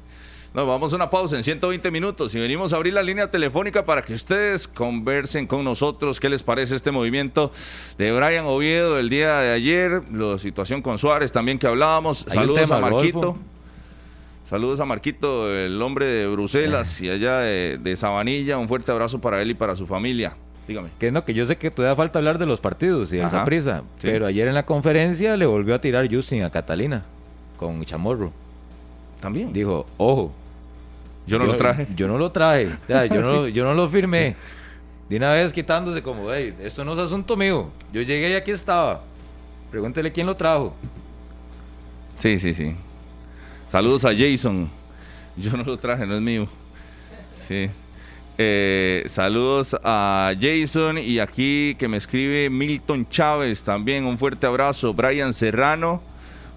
Nos vamos a una pausa en 120 minutos y venimos a abrir la línea telefónica para que ustedes conversen con nosotros qué les parece este movimiento de Brian Oviedo el día de ayer, la situación con Suárez también que hablábamos. Hay Saludos tema, a Marquito. Rodolfo. Saludos a Marquito, el hombre de Bruselas y allá de, de Sabanilla. Un fuerte abrazo para él y para su familia. Dígame. Que no, que yo sé que todavía falta hablar de los partidos y de esa prisa. sí. Pero ayer en la conferencia le volvió a tirar Justin a Catalina con Chamorro. También. Dijo, ojo. Yo no lo traje. Yo no lo traje. O sea, yo, no, (laughs) yo no lo firmé. De una vez quitándose como, hey, esto no es asunto mío. Yo llegué y aquí estaba. Pregúntele quién lo trajo. Sí, sí, sí. Saludos a Jason. Yo no lo traje, no es mío. Sí. Eh, saludos a Jason y aquí que me escribe Milton Chávez también. Un fuerte abrazo. Brian Serrano.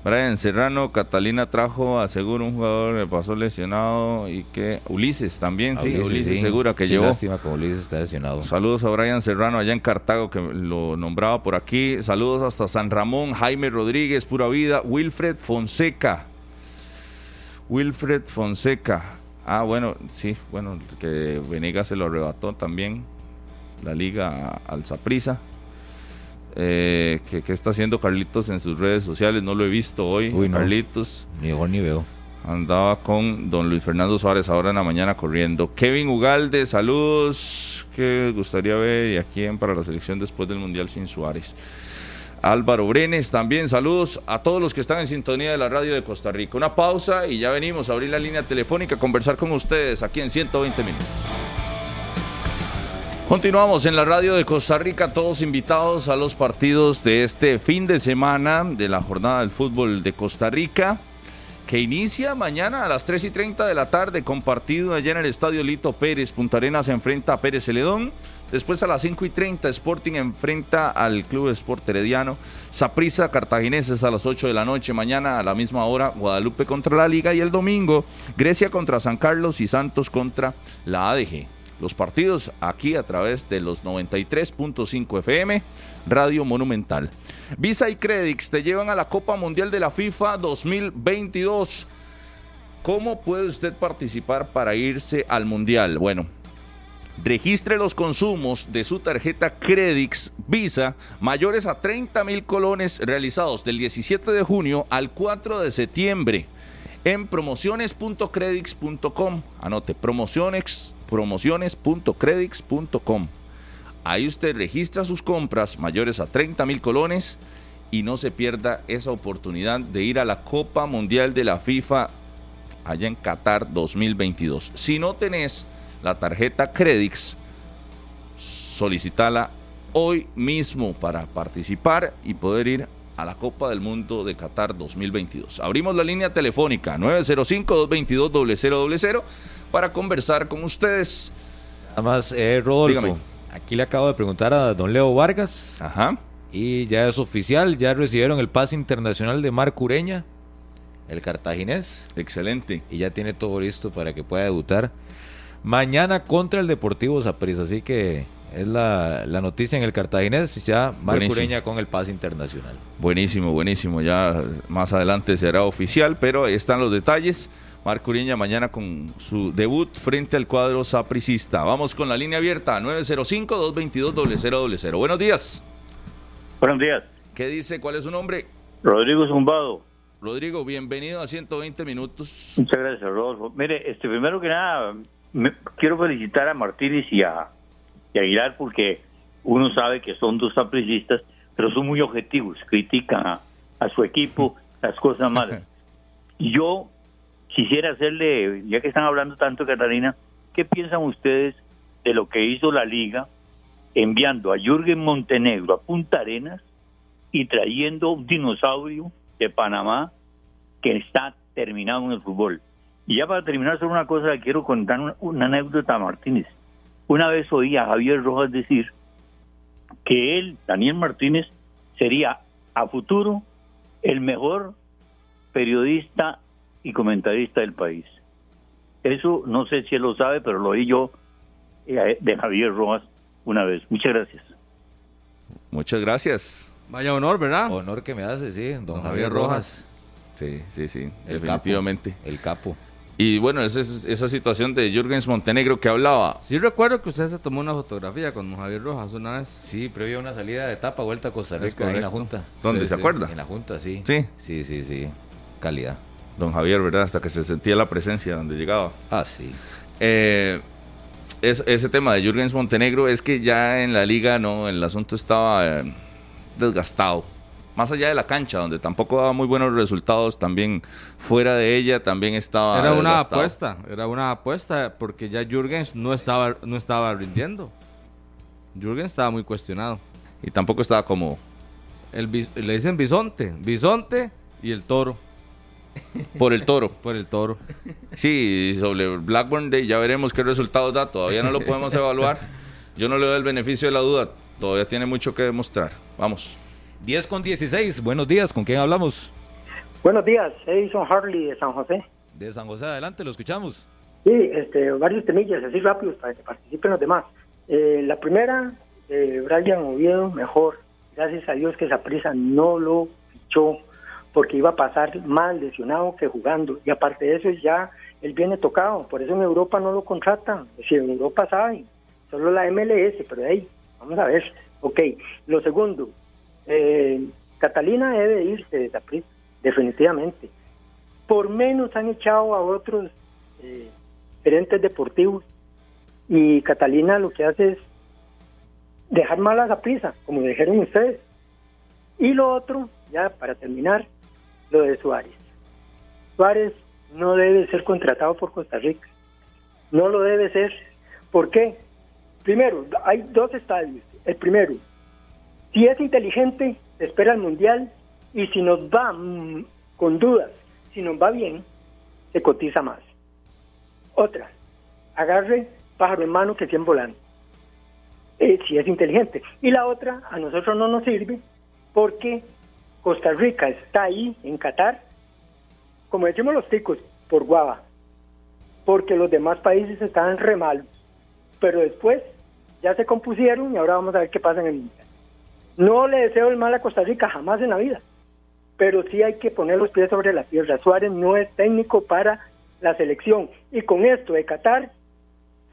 Brian Serrano, Catalina trajo a seguro un jugador que pasó lesionado y que Ulises también, sí, Ulises, sí. Segura que Sí, llevó. Lástima como Ulises está lesionado. Saludos a Brian Serrano allá en Cartago que lo nombraba por aquí. Saludos hasta San Ramón, Jaime Rodríguez, pura vida, Wilfred Fonseca. Wilfred Fonseca. Ah, bueno, sí, bueno, que Veniga se lo arrebató también la liga al Saprisa. Eh, ¿qué, qué está haciendo Carlitos en sus redes sociales? No lo he visto hoy. Uy, no. Carlitos. Ni ojo ni veo. Andaba con don Luis Fernando Suárez ahora en la mañana corriendo. Kevin Ugalde, saludos. ¿Qué gustaría ver y a quién para la selección después del Mundial sin Suárez? Álvaro Brenes también, saludos a todos los que están en sintonía de la radio de Costa Rica. Una pausa y ya venimos a abrir la línea telefónica a conversar con ustedes aquí en 120 minutos. Continuamos en la radio de Costa Rica, todos invitados a los partidos de este fin de semana de la jornada del fútbol de Costa Rica, que inicia mañana a las 3 y 30 de la tarde con partido allá en el Estadio Lito Pérez. Punta Arenas se enfrenta a Pérez Celedón. Después a las 5 y 30 Sporting enfrenta al Club Sport Herediano. Saprissa Cartagineses a las 8 de la noche. Mañana a la misma hora Guadalupe contra la Liga. Y el domingo Grecia contra San Carlos y Santos contra la ADG. Los partidos aquí a través de los 93.5 FM, Radio Monumental. Visa y Credix te llevan a la Copa Mundial de la FIFA 2022. ¿Cómo puede usted participar para irse al Mundial? Bueno, registre los consumos de su tarjeta Credix Visa mayores a 30 mil colones realizados del 17 de junio al 4 de septiembre en promociones.credix.com. Anote, promociones, promociones.credix.com. Ahí usted registra sus compras mayores a 30 mil colones y no se pierda esa oportunidad de ir a la Copa Mundial de la FIFA allá en Qatar 2022. Si no tenés la tarjeta Credix, solicitala hoy mismo para participar y poder ir a la Copa del Mundo de Qatar 2022. Abrimos la línea telefónica 905-222-0000 para conversar con ustedes. Nada más, eh, Rodolfo, Dígame. aquí le acabo de preguntar a don Leo Vargas Ajá. Y ya es oficial, ya recibieron el pase internacional de Marco Ureña, el cartaginés. Excelente. Y ya tiene todo listo para que pueda debutar mañana contra el Deportivo Saprissa. Así que es la, la, noticia en el cartaginés, ya Marco Ureña con el pase internacional. Buenísimo, buenísimo. Ya más adelante será oficial, pero ahí están los detalles. Marco Ureña mañana con su debut frente al cuadro sapricista. Vamos con la línea abierta, 905-222-0000. Buenos días. Buenos días. ¿Qué dice? ¿Cuál es su nombre? Rodrigo Zumbado. Rodrigo, bienvenido a 120 minutos. Muchas gracias, Rodolfo. Mire, este, primero que nada, me, quiero felicitar a Martínez y a, y a Aguilar porque uno sabe que son dos sapricistas, pero son muy objetivos, critican a, a su equipo las cosas malas. (laughs) Yo quisiera hacerle, ya que están hablando tanto, Catalina, ¿qué piensan ustedes de lo que hizo la liga enviando a Jürgen Montenegro a Punta Arenas y trayendo un dinosaurio de Panamá que está terminado en el fútbol? Y ya para terminar, solo una cosa, quiero contar una, una anécdota a Martínez. Una vez oí a Javier Rojas decir que él, Daniel Martínez, sería a futuro el mejor periodista y comentarista del país. Eso no sé si él lo sabe, pero lo oí yo eh, de Javier Rojas una vez. Muchas gracias. Muchas gracias. Vaya honor, ¿verdad? Honor que me hace, sí, don, Don Javier Javier Rojas. Sí, sí, sí, El definitivamente. capo, el capo. Y bueno, esa, esa situación de Jürgens Montenegro que hablaba. Sí recuerdo que usted se tomó una fotografía con don Javier Rojas una vez. Sí, previo a una salida de etapa, vuelta a Costa Rica, ahí en la Junta. ¿Dónde? Sí, ¿Se sí, acuerda? En la Junta, sí. Sí. Sí, sí, sí. Calidad. Don Javier, ¿verdad? Hasta que se sentía la presencia donde llegaba. Ah, sí. Eh, es, ese tema de Jürgens Montenegro es que ya en la liga no el asunto estaba eh, desgastado. Más allá de la cancha, donde tampoco daba muy buenos resultados, también fuera de ella también estaba. Era una desgastado. apuesta, era una apuesta porque ya Jürgens no estaba, no estaba rindiendo. Jürgens estaba muy cuestionado. Y tampoco estaba como El, le dicen bisonte, bisonte y el toro, por el toro. por el toro. Sí, sobre Blackburn Day ya veremos qué resultados da. Todavía no lo podemos evaluar. Yo no le doy el beneficio de la duda. Todavía tiene mucho que demostrar. Vamos. 10 con 16. Buenos días. ¿Con quién hablamos? Buenos días, Edison Harley de San José. De San José adelante, lo escuchamos. Sí, este, varios temillas así rápidos para que participen los demás. Eh, la primera, eh, Brian Oviedo, mejor. Gracias a Dios que esa prisa no lo fichó porque iba a pasar más lesionado que jugando. Y aparte de eso, ya él viene tocado. Por eso en Europa no lo contratan. Si en Europa saben, solo la MLS, pero ahí, vamos a ver. Ok, lo segundo, eh, Catalina debe irse de Saprissa, definitivamente. Por menos han echado a otros eh, gerentes deportivos y Catalina lo que hace es dejar mal a prisa, como dijeron ustedes. Y lo otro, ya para terminar, lo de Suárez. Suárez no debe ser contratado por Costa Rica. No lo debe ser. ¿Por qué? Primero, hay dos estadios. El primero, si es inteligente, espera el mundial y si nos va mm, con dudas, si nos va bien, se cotiza más. Otra, agarre pájaro en mano que 100 volando. Eh, si es inteligente. Y la otra, a nosotros no nos sirve porque Costa Rica está ahí, en Qatar, como decimos los ticos, por guava. Porque los demás países estaban re malos. Pero después ya se compusieron y ahora vamos a ver qué pasa en el. No le deseo el mal a Costa Rica jamás en la vida, pero sí hay que poner los pies sobre la tierra. Suárez no es técnico para la selección y con esto de Qatar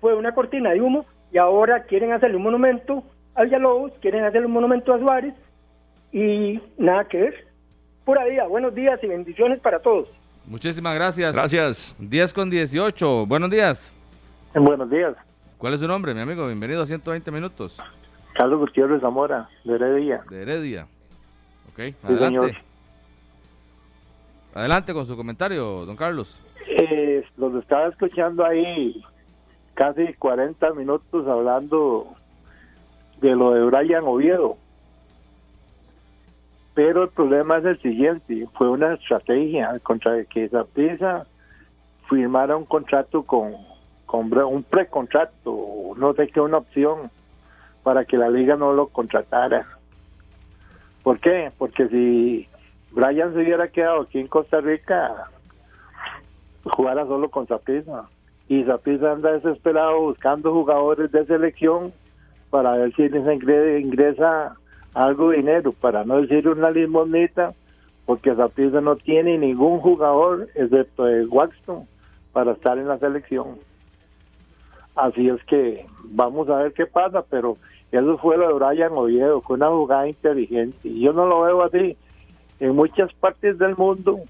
fue una cortina de humo y ahora quieren hacerle un monumento a Villalobos, quieren hacerle un monumento a Suárez y nada que ver. Pura vida, buenos días y bendiciones para todos. Muchísimas gracias. Gracias. 10 con 18. Buenos días. Buenos días, ¿Cuál es su nombre, mi amigo? Bienvenido a 120 minutos Carlos Gutiérrez Zamora, de Heredia. de Heredia. Ok, Sí, adelante. señor. Adelante con su comentario, don Carlos. Eh, los estaba escuchando ahí casi 40 minutos hablando de lo de Brian Oviedo. Pero el problema es el siguiente, fue una estrategia contra que esa firmara un contrato con, un precontrato, no sé qué, una opción para que la liga no lo contratara. ¿Por qué? Porque si Brian se hubiera quedado aquí en Costa Rica, jugara solo con Zapisa. Y Zapisa anda desesperado buscando jugadores de selección para ver si les ingresa algo dinero, para no decir una limosnita, porque Zapisa no tiene ningún jugador, excepto de Waxton, para estar en la selección. Así es que vamos a ver qué pasa, pero eso fue lo de Brian Oviedo, fue una jugada inteligente. Y yo no lo veo así. En muchas partes del mundo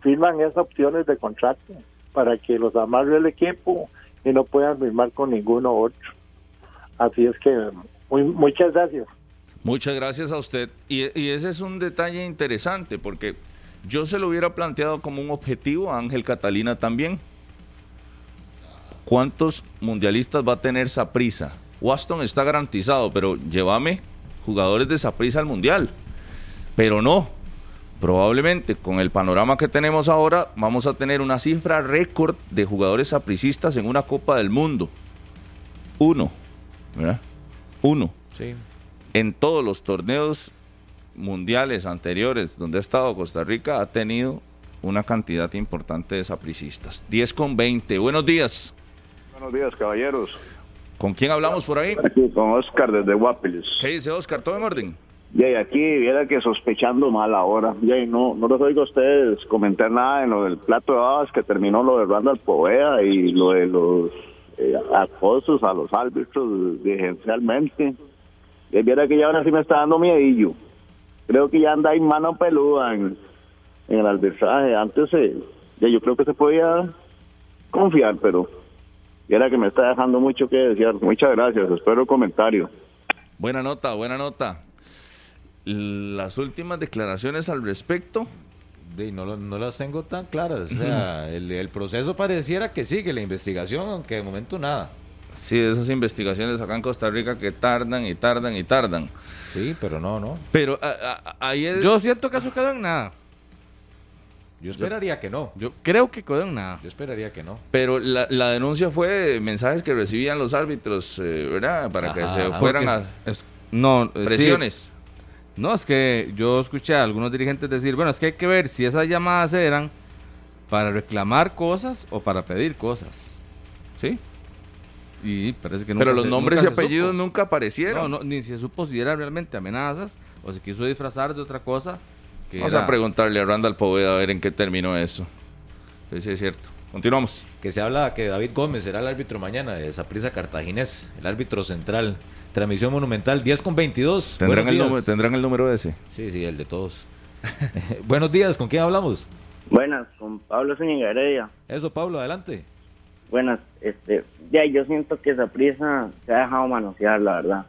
firman esas opciones de contrato para que los amarre el equipo y no puedan firmar con ninguno otro. Así es que muchas gracias. Muchas gracias a usted. Y, ese es un detalle interesante porque yo se lo hubiera planteado como un objetivo a Ángel Catalina también. ¿Cuántos mundialistas va a tener Saprisa? Waston está garantizado, pero llévame jugadores de Saprisa al mundial. Pero no, probablemente con el panorama que tenemos ahora vamos a tener una cifra récord de jugadores sapricistas en una Copa del Mundo. Uno, ¿verdad? Uno. Sí. En todos los torneos mundiales anteriores donde ha estado Costa Rica ha tenido una cantidad importante de sapricistas. 10 con 20. Buenos días. Buenos días, caballeros. ¿Con quién hablamos por ahí? Aquí con Oscar desde Guapiles. ¿Qué dice Oscar? ¿Todo en orden? Y aquí viera que sospechando mal ahora. Y no, no les oigo a ustedes comentar nada en lo del plato de babas que terminó lo de Randall Povea y lo de los eh, acosos a los árbitros dirigencialmente. Y viera que ya ahora sí me está dando miedillo. Creo que ya anda en mano peluda en, el arbitraje. Antes eh, ya yo creo que se podía confiar, pero y era que me está dejando mucho que decir. Muchas gracias, espero el comentario. Buena nota, buena nota. Las últimas declaraciones al respecto. no, no las tengo tan claras. O sea, (laughs) el, proceso pareciera que sigue la investigación, aunque de momento nada. Sí, esas investigaciones acá en Costa Rica que tardan y tardan y tardan. Sí, pero no, no. Pero ahí es... Yo siento que eso quedó en nada. Yo esperaría que no. Yo creo que quedó en nada. Yo esperaría que no. Pero la, la denuncia fue mensajes que recibían los árbitros, eh, ¿verdad? Para que se fueran a no, eh, presiones. No, es que yo escuché a algunos dirigentes decir, bueno, es que hay que ver si esas llamadas eran para reclamar cosas o para pedir cosas. ¿Sí? Y parece que Pero los nombres y apellidos nunca aparecieron. No, no, ni se supo si eran realmente amenazas o se quiso disfrazar de otra cosa Vamos a preguntarle a Randall Poveda a ver en qué terminó eso. Sí, es cierto. Continuamos. Que se habla que David Gómez será el árbitro mañana de prisa Cartaginés, el árbitro central. Transmisión monumental 10 con 22. ¿Tendrán, el número, ¿Tendrán el número ese? Sí, sí, el de todos. (laughs) Buenos días, ¿con quién hablamos? Buenas, con Pablo Zúñiga Heredia. Eso, Pablo, adelante. Buenas, este, ya yo siento que prisa se ha dejado manosear, la verdad.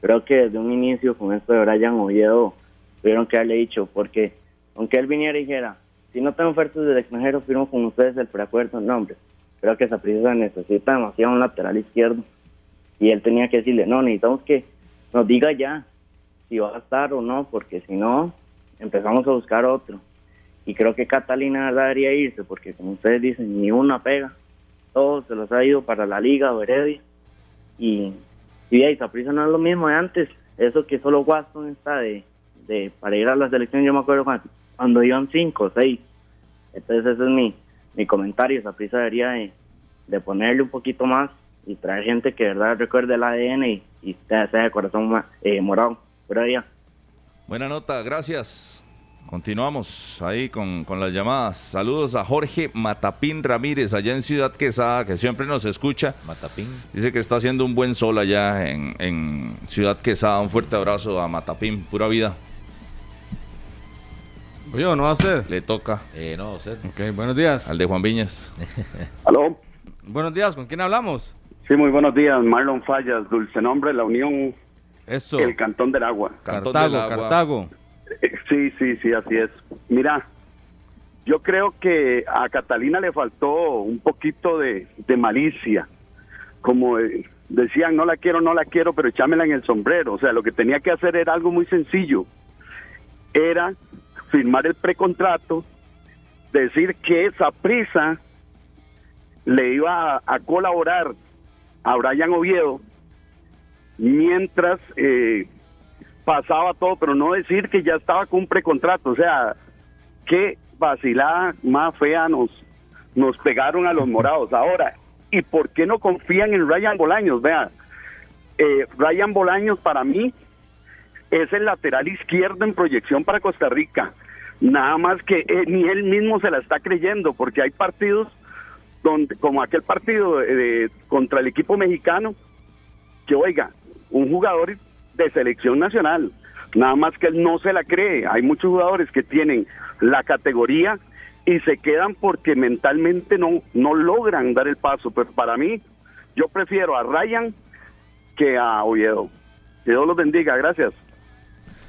Creo que desde un inicio con esto de Brian Oviedo tuvieron que haberle dicho, porque aunque él viniera y dijera, si no tengo ofertas del extranjero, firmo con ustedes el preacuerdo, no, hombre, creo que esa prisa necesita demasiado un lateral izquierdo. Y él tenía que decirle, no, necesitamos que nos diga ya si va a estar o no, porque si no, empezamos a buscar otro. Y creo que Catalina debería irse, porque como ustedes dicen, ni una pega. Todos se los ha ido para la Liga o Heredia. Y, y ahí, prisa no es lo mismo de antes. Eso que solo Waston está de, de para ir a la selección, yo me acuerdo cuando, iban cinco o seis. Entonces ese es mi, mi comentario, esa prisa debería de, ponerle un poquito más y traer gente que de verdad recuerde el ADN y, y sea de corazón eh, morado. Buena nota, gracias. Continuamos ahí con, con, las llamadas. Saludos a Jorge Matapín Ramírez, allá en Ciudad Quesada, que siempre nos escucha. Matapín. Dice que está haciendo un buen sol allá en, en Ciudad Quesada. Un fuerte abrazo a Matapín, pura vida. Oye, ¿no va a ser? Le toca. Eh, no va a ser. Ok, buenos días. Al de Juan Viñas. (laughs) Aló. Buenos días, ¿con quién hablamos? Sí, muy buenos días. Marlon Fallas, dulce nombre, la Unión. Eso. El Cantón del Agua. Cartago, del Agua. Cartago. Sí, sí, sí, así es. Mira, yo creo que a Catalina le faltó un poquito de, malicia. Como eh, decían, no la quiero, no la quiero, pero echámela en el sombrero. O sea, lo que tenía que hacer era algo muy sencillo. Era firmar el precontrato, decir que esa prisa le iba a, colaborar a Brian Oviedo mientras eh, pasaba todo, pero no decir que ya estaba con un precontrato. O sea, qué vacilada más fea nos, nos pegaron a los morados. Ahora, ¿y por qué no confían en Ryan Bolaños? Vean, eh, Ryan Bolaños para mí es el lateral izquierdo en proyección para Costa Rica. Nada más que eh, ni él mismo se la está creyendo, porque hay partidos donde, como aquel partido de- contra el equipo mexicano, que oiga, un jugador de selección nacional, nada más que él no se la cree. Hay muchos jugadores que tienen la categoría y se quedan porque mentalmente no, no logran dar el paso. Pero para mí, yo prefiero a Ryan que a Oviedo. Que Dios los bendiga, gracias.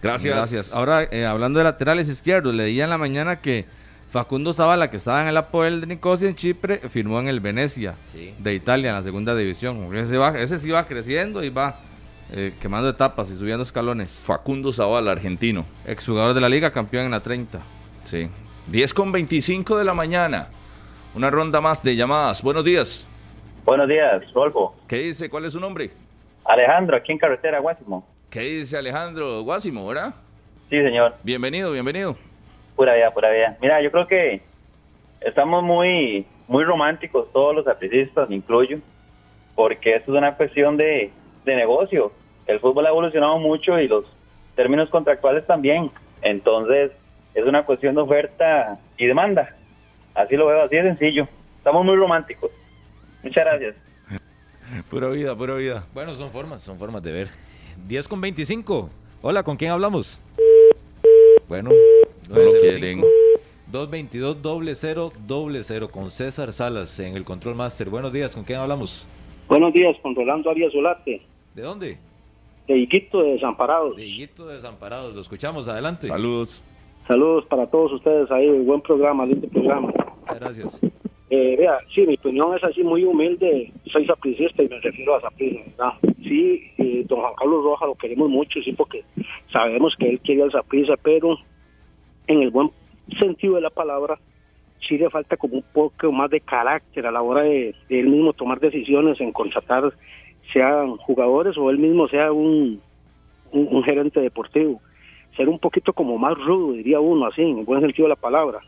Gracias. Ahora, eh, hablando de laterales izquierdos, leía en la mañana que Facundo Zavala, que estaba en el Apoel de Nicosia en Chipre, firmó en el Venecia de Italia en la segunda división. Ese, va- ese sí va creciendo y va eh, quemando etapas y subiendo escalones. Facundo Zavala, argentino. Exjugador de la liga, campeón en la 30. Sí. 10 con 25 de la mañana. Una ronda más de llamadas. Buenos días. Buenos días, Rolfo. ¿Qué dice? ¿Cuál es su nombre? Alejandro, aquí en Carretera Guásimo. ¿Qué dice Alejandro Guásimo, verdad? Sí, señor. Bienvenido, bienvenido. Pura vida, pura vida. Mira, yo creo que estamos muy, muy románticos, todos los apricistas, me incluyo, porque esto es una cuestión de, de negocio. El fútbol ha evolucionado mucho y los términos contractuales también. Entonces, es una cuestión de oferta y demanda. Así lo veo, así de sencillo. Estamos muy románticos. Muchas gracias. (laughs) Pura vida, pura vida. Bueno, son formas, son formas de ver. 10 con 25. Hola, ¿con quién hablamos? Bueno, No lo quieren. 222 doble cero doble cero con César Salas en el Control Master. Buenos días, ¿con quién hablamos? Buenos días, con Rolando Arias Solarte, ¿De dónde? De Iquito de Desamparados. De Higuito Desamparados. Lo escuchamos, adelante. Saludos. Saludos para todos ustedes ahí, buen programa, lindo programa. Muchas gracias. Eh, vea, sí, mi opinión es así muy humilde, soy sapricista y me refiero a saprissa, ¿verdad? Sí, eh, don Juan Carlos Rojas lo queremos mucho, sí, porque sabemos que él quiere al saprissa, pero en el buen sentido de la palabra, sí le falta como un poco más de carácter a la hora de, de él mismo tomar decisiones en contratar, sean jugadores o él mismo sea un, un, gerente deportivo. Ser un poquito como más rudo, diría uno, así, en el buen sentido de la palabra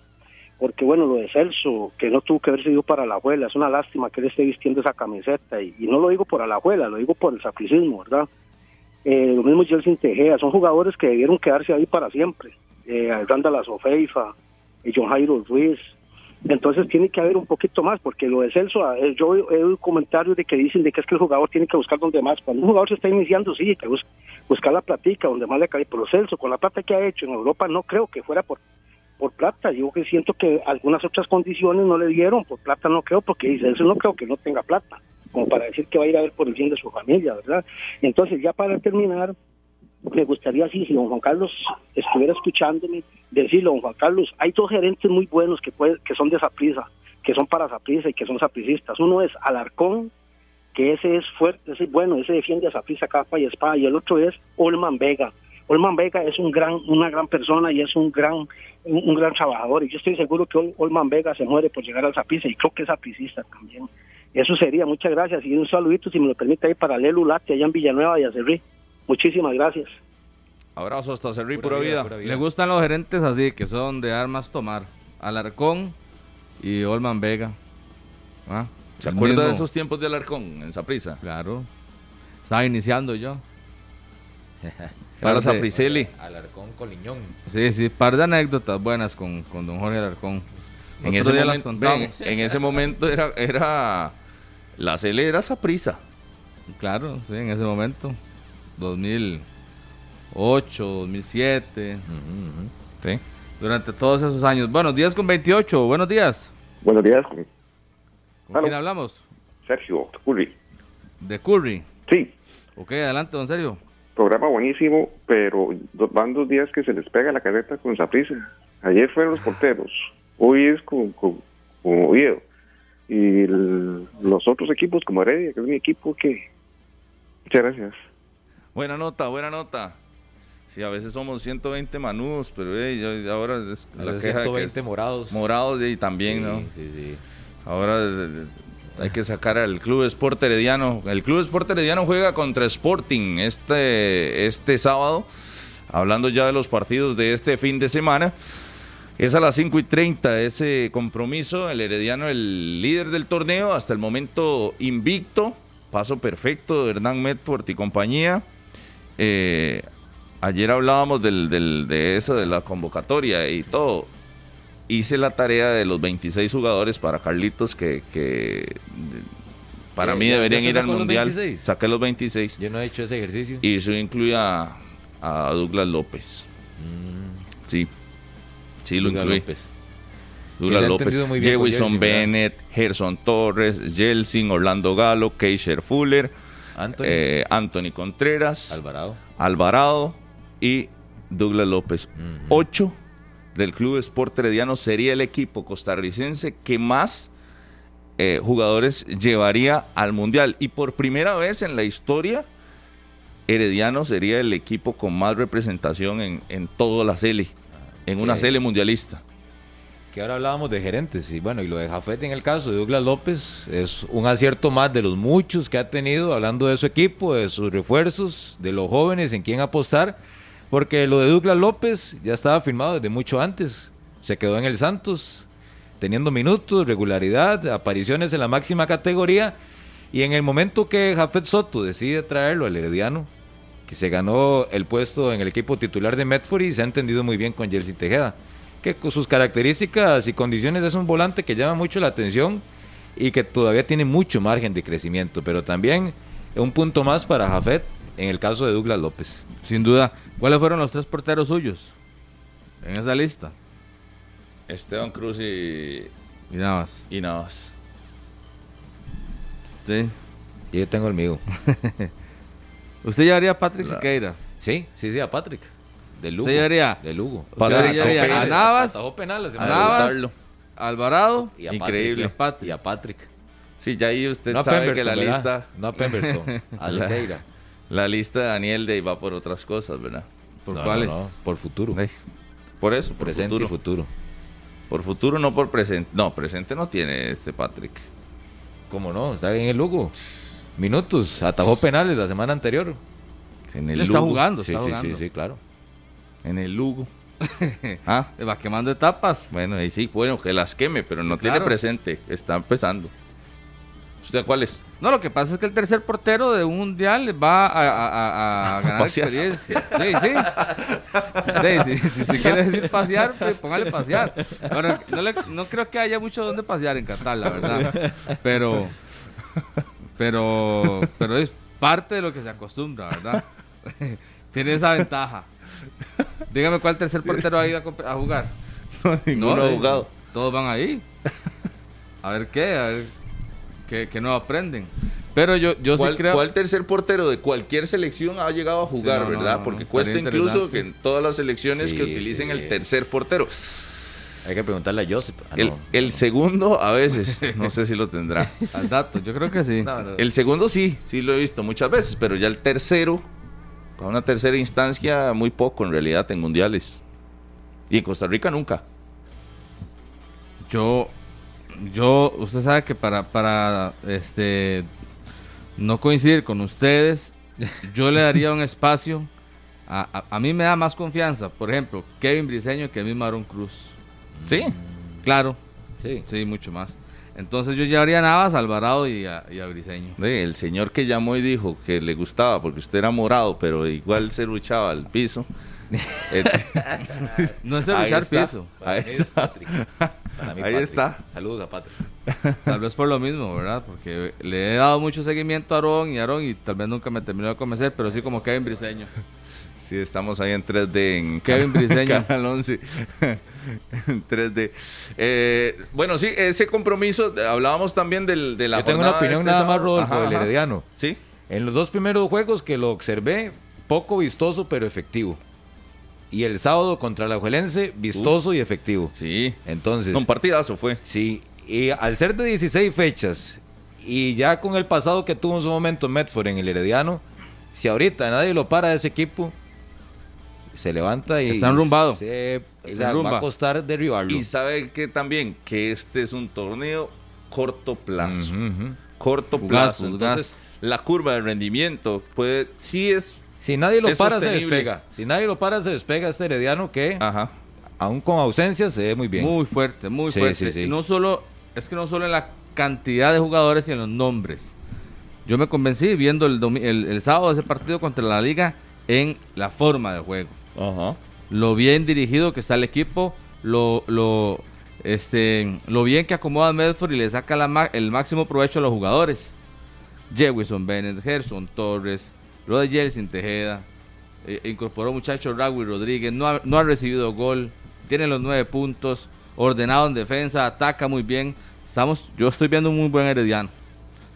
porque bueno, lo de Celso, que no tuvo que haber sido para la abuela, es una lástima que él esté vistiendo esa camiseta, y, no lo digo por la abuela, lo digo por el sacricismo, ¿verdad? Eh, lo mismo Jelsin Tejeda, son jugadores que debieron quedarse ahí para siempre, eh, Randall Sofeifa, eh, John Jairo Ruiz, entonces tiene que haber un poquito más, porque lo de Celso, eh, yo he oído comentarios de que dicen de que es que el jugador tiene que buscar donde más, cuando un jugador se está iniciando, sí, que bus- buscar la platica, donde más le cae, pero Celso, con la plata que ha hecho en Europa, no creo que fuera por por plata. Yo que siento que algunas otras condiciones no le dieron, por plata no creo, porque dice, eso no creo que no tenga plata, como para decir que va a ir a ver por el bien de su familia, ¿verdad? Entonces, ya para terminar, me gustaría, sí, si don Juan Carlos estuviera escuchándome, decirle, don Juan Carlos, hay dos gerentes muy buenos que, puede, que son de Saprisa, que son para Saprisa y que son sapricistas. Uno es Alarcón, que ese es fuerte, ese es bueno, ese defiende a Saprisa capa y espada, y el otro es Olman Vega. Olman Vega es un gran, una gran persona y es un gran, un, gran trabajador. Y yo estoy seguro que Ol- Olman Vega se muere por llegar al Saprissa y creo que es sapricista también. Eso sería, muchas gracias. Y un saludito, si me lo permite, ahí para Lelu Late, allá en Villanueva y Acerrí. Muchísimas gracias. Abrazo hasta Cerrí, pura, vida. Le gustan los gerentes así, que son de armas tomar. Alarcón y Olman Vega. ¿Ah? ¿Se El acuerda de esos tiempos de Alarcón en Saprisa? Claro. Estaba iniciando yo. (laughs) Para Sapriceli. Alarcón Coliñón. Sí, sí, par de anécdotas buenas con, con don Jorge Alarcón. En ese, día las momento, contamos. ve, en ese momento era, era la cele era Saprisa. Claro, sí, en ese momento. 2008, 2007. Sí. Durante todos esos años. Buenos días con 28. Buenos días. Buenos días, ¿Con Aló. quién hablamos? Sergio Curry. De Curry. Sí, Ok, adelante, don Sergio. programa buenísimo, pero van dos días que se les pega la carreta con Saprissa. Ayer fueron los porteros, hoy es con, con, con Oviedo. Y el- los otros equipos, como Heredia, que es mi equipo, que... Muchas gracias. Buena nota, buena nota. Sí, a veces somos 120 manudos, pero eh, ahora es la queja de que 120 es- morados. Morados y también, ¿no? Sí, sí. Ahora eh, hay que sacar al Club Sport Herediano. El Club Sport Herediano juega contra Sporting este, este sábado hablando ya de los partidos de este fin de semana. Es a las 5 y 30 ese compromiso, el Herediano, el líder del torneo, hasta el momento invicto, paso perfecto de Hernán Medford y compañía. Eh, ayer hablábamos del, del- de eso, de la convocatoria y todo. Hice la tarea de los 26 jugadores para Carlitos que, que para ¿Ya- mí deberían ir al Mundial. 26? Saqué los 26. Yo no he hecho ese ejercicio. Y eso incluye a, a Douglas López. Sí. Sí, lo Mm. Douglas incluí. López. Douglas López, Jewison. Bennett, Gerson Torres, Jelsin, Orlando Galo, Keisher Fuller, Anthony. eh, Anthony Contreras, Alvarado. Alvarado y Douglas López. Ocho del Club Sport Herediano sería el equipo costarricense que más eh, jugadores llevaría al Mundial. Y por primera vez en la historia, Herediano sería el equipo con más representación en, en toda la CL, en una. CL mundialista. Que ahora hablábamos de gerentes y bueno, y lo de Jafet en el caso de Douglas López es un acierto más de los muchos que ha tenido hablando de su equipo, de sus refuerzos, de los jóvenes en quién apostar, porque lo de Douglas López ya estaba firmado desde mucho antes, se quedó en el Santos, teniendo minutos, regularidad, apariciones en la máxima categoría y en el momento que Jafet Soto decide traerlo al Herediano, que se ganó el puesto en el equipo titular de Medford y se ha entendido muy bien con Jersey Tejeda que con sus características y condiciones es un volante que llama mucho la atención y que todavía tiene mucho margen de crecimiento, pero también un punto más para Jafet en el caso de Douglas López. Sin duda. ¿Cuáles fueron los tres porteros suyos en esa lista? Esteban Cruz y, Y nada más. y Navas. Sí. Y yo tengo el mío. (laughs) ¿Usted llevaría a Patrick La- Siqueira? Sí, sí, sí, a Patrick. De Lugo. ¿Usted llevaría? De Lugo. ¿Usted llevaría a Navas? Atajó penal la A Navas. Alvarado Y a Increíble. Patrick. Y a Patrick. Sí, ya ahí usted No sabe que la ¿verdad? lista... No a Pemberton, (laughs) (laughs) a la, Sequeira. la lista de Daniel de va por otras cosas, ¿verdad? ¿Por No, cuáles? no, por futuro. Por eso, por Presente futuro. y futuro. Por futuro, no por presente. No, presente no tiene este Patrick. ¿Cómo no? Está en el Lugo. Minutos. Atajó penales la semana anterior. En Él está jugando, Sí, está sí, jugando. sí, sí, claro. En el Lugo. (laughs) ah, Va quemando etapas. bueno, ahí sí, bueno, que las queme, pero no tiene presente. Está empezando. ¿Usted cuál es? No, lo que pasa es que el tercer portero de un mundial va a, a- a- a (laughs) ganar Pasear. experiencia. Sí, sí. Sí, sí, Si usted quiere decir pasear, pues póngale pasear. Bueno, no, le- no creo que haya mucho donde pasear en Qatar, la verdad. Pero, pero, pero es parte de lo que se acostumbra, ¿verdad? (laughs) Tiene esa ventaja. (laughs) Dígame cuál tercer portero ha ido a, jugar. (laughs) ninguno ha eh, jugado. Todos van ahí. A ver qué, a ver qué, qué no aprenden. Pero yo, yo sí ¿Cuál, creo. cuál tercer portero de cualquier selección ha llegado a jugar, no, no, verdad? no, Porque cuesta incluso que en todas las selecciones Sí, que utilicen sí. el tercer portero. Hay que preguntarle a Joseph. Ah, el no. el segundo a veces, (laughs) no sé si lo tendrá. Al dato, yo creo que sí. El segundo sí, sí lo he visto muchas veces, pero ya el tercero, a una tercera instancia, muy poco en realidad en mundiales. Y en Costa Rica nunca. Yo, yo, usted sabe que para, para, este, no coincidir con ustedes, yo le daría un espacio. A, a, a mí me da más confianza, por ejemplo, Kevin Briseño que el mismo Aaron Cruz. Sí. Claro. Sí. Sí, mucho más. Entonces yo llevaría a Navas, a Alvarado y a, y a Briseño. Sí, el señor que llamó y dijo que le gustaba porque usted era morado, pero igual se luchaba al piso. (laughs) Eh, No es de luchar está, piso. Ahí está. Patrick. Para mí, Ahí Patrick. está. Saludos a Patrick. Tal vez por lo mismo, ¿verdad? Porque le he dado mucho seguimiento a Aarón y Aarón y tal vez nunca me terminó de convencer, pero sí como Kevin Briseño. Sí, estamos ahí en 3D en Kevin Briseño. (laughs) Canal 11. (laughs) en 3D. Eh, bueno, sí, ese compromiso, hablábamos también del, de la Yo tengo una opinión este nada más, sábado. Rodolfo, Ajá, del ajá. Herediano. Sí. En los dos primeros juegos que lo observé, poco vistoso pero efectivo. Y el sábado contra la Juelense, vistoso y efectivo. Sí. Entonces, Un partidazo fue. sí, y al ser de 16 fechas y ya con el pasado que tuvo en su momento Medford en el Herediano, si ahorita nadie lo para de ese equipo, se levanta y Está enrumbado. se- va a costar derribarlo. Y sabe que también que este es un torneo corto plazo. Corto plazo. Entonces, la curva de rendimiento puede, sí es Si nadie lo es para, se despega. Si nadie lo para, se despega este Herediano que, Ajá. aún con ausencia, se ve muy bien. Muy fuerte, muy Sí, fuerte. sí, sí. Y No solo, es que no solo en la cantidad de jugadores y en los nombres. Yo me convencí viendo el, el, el sábado ese partido contra la liga en la forma de juego. Lo bien dirigido que está el equipo, lo, este, lo bien que acomoda Medford y le saca el máximo provecho a los jugadores. Jewison Bennett, Gerson Torres, lo de Jelsin Tejeda, eh, incorporó muchacho Raúl Rodríguez, no ha, recibido gol, tiene los nueve puntos, ordenado en defensa, ataca muy bien. Estamos, yo estoy viendo un muy buen Herediano.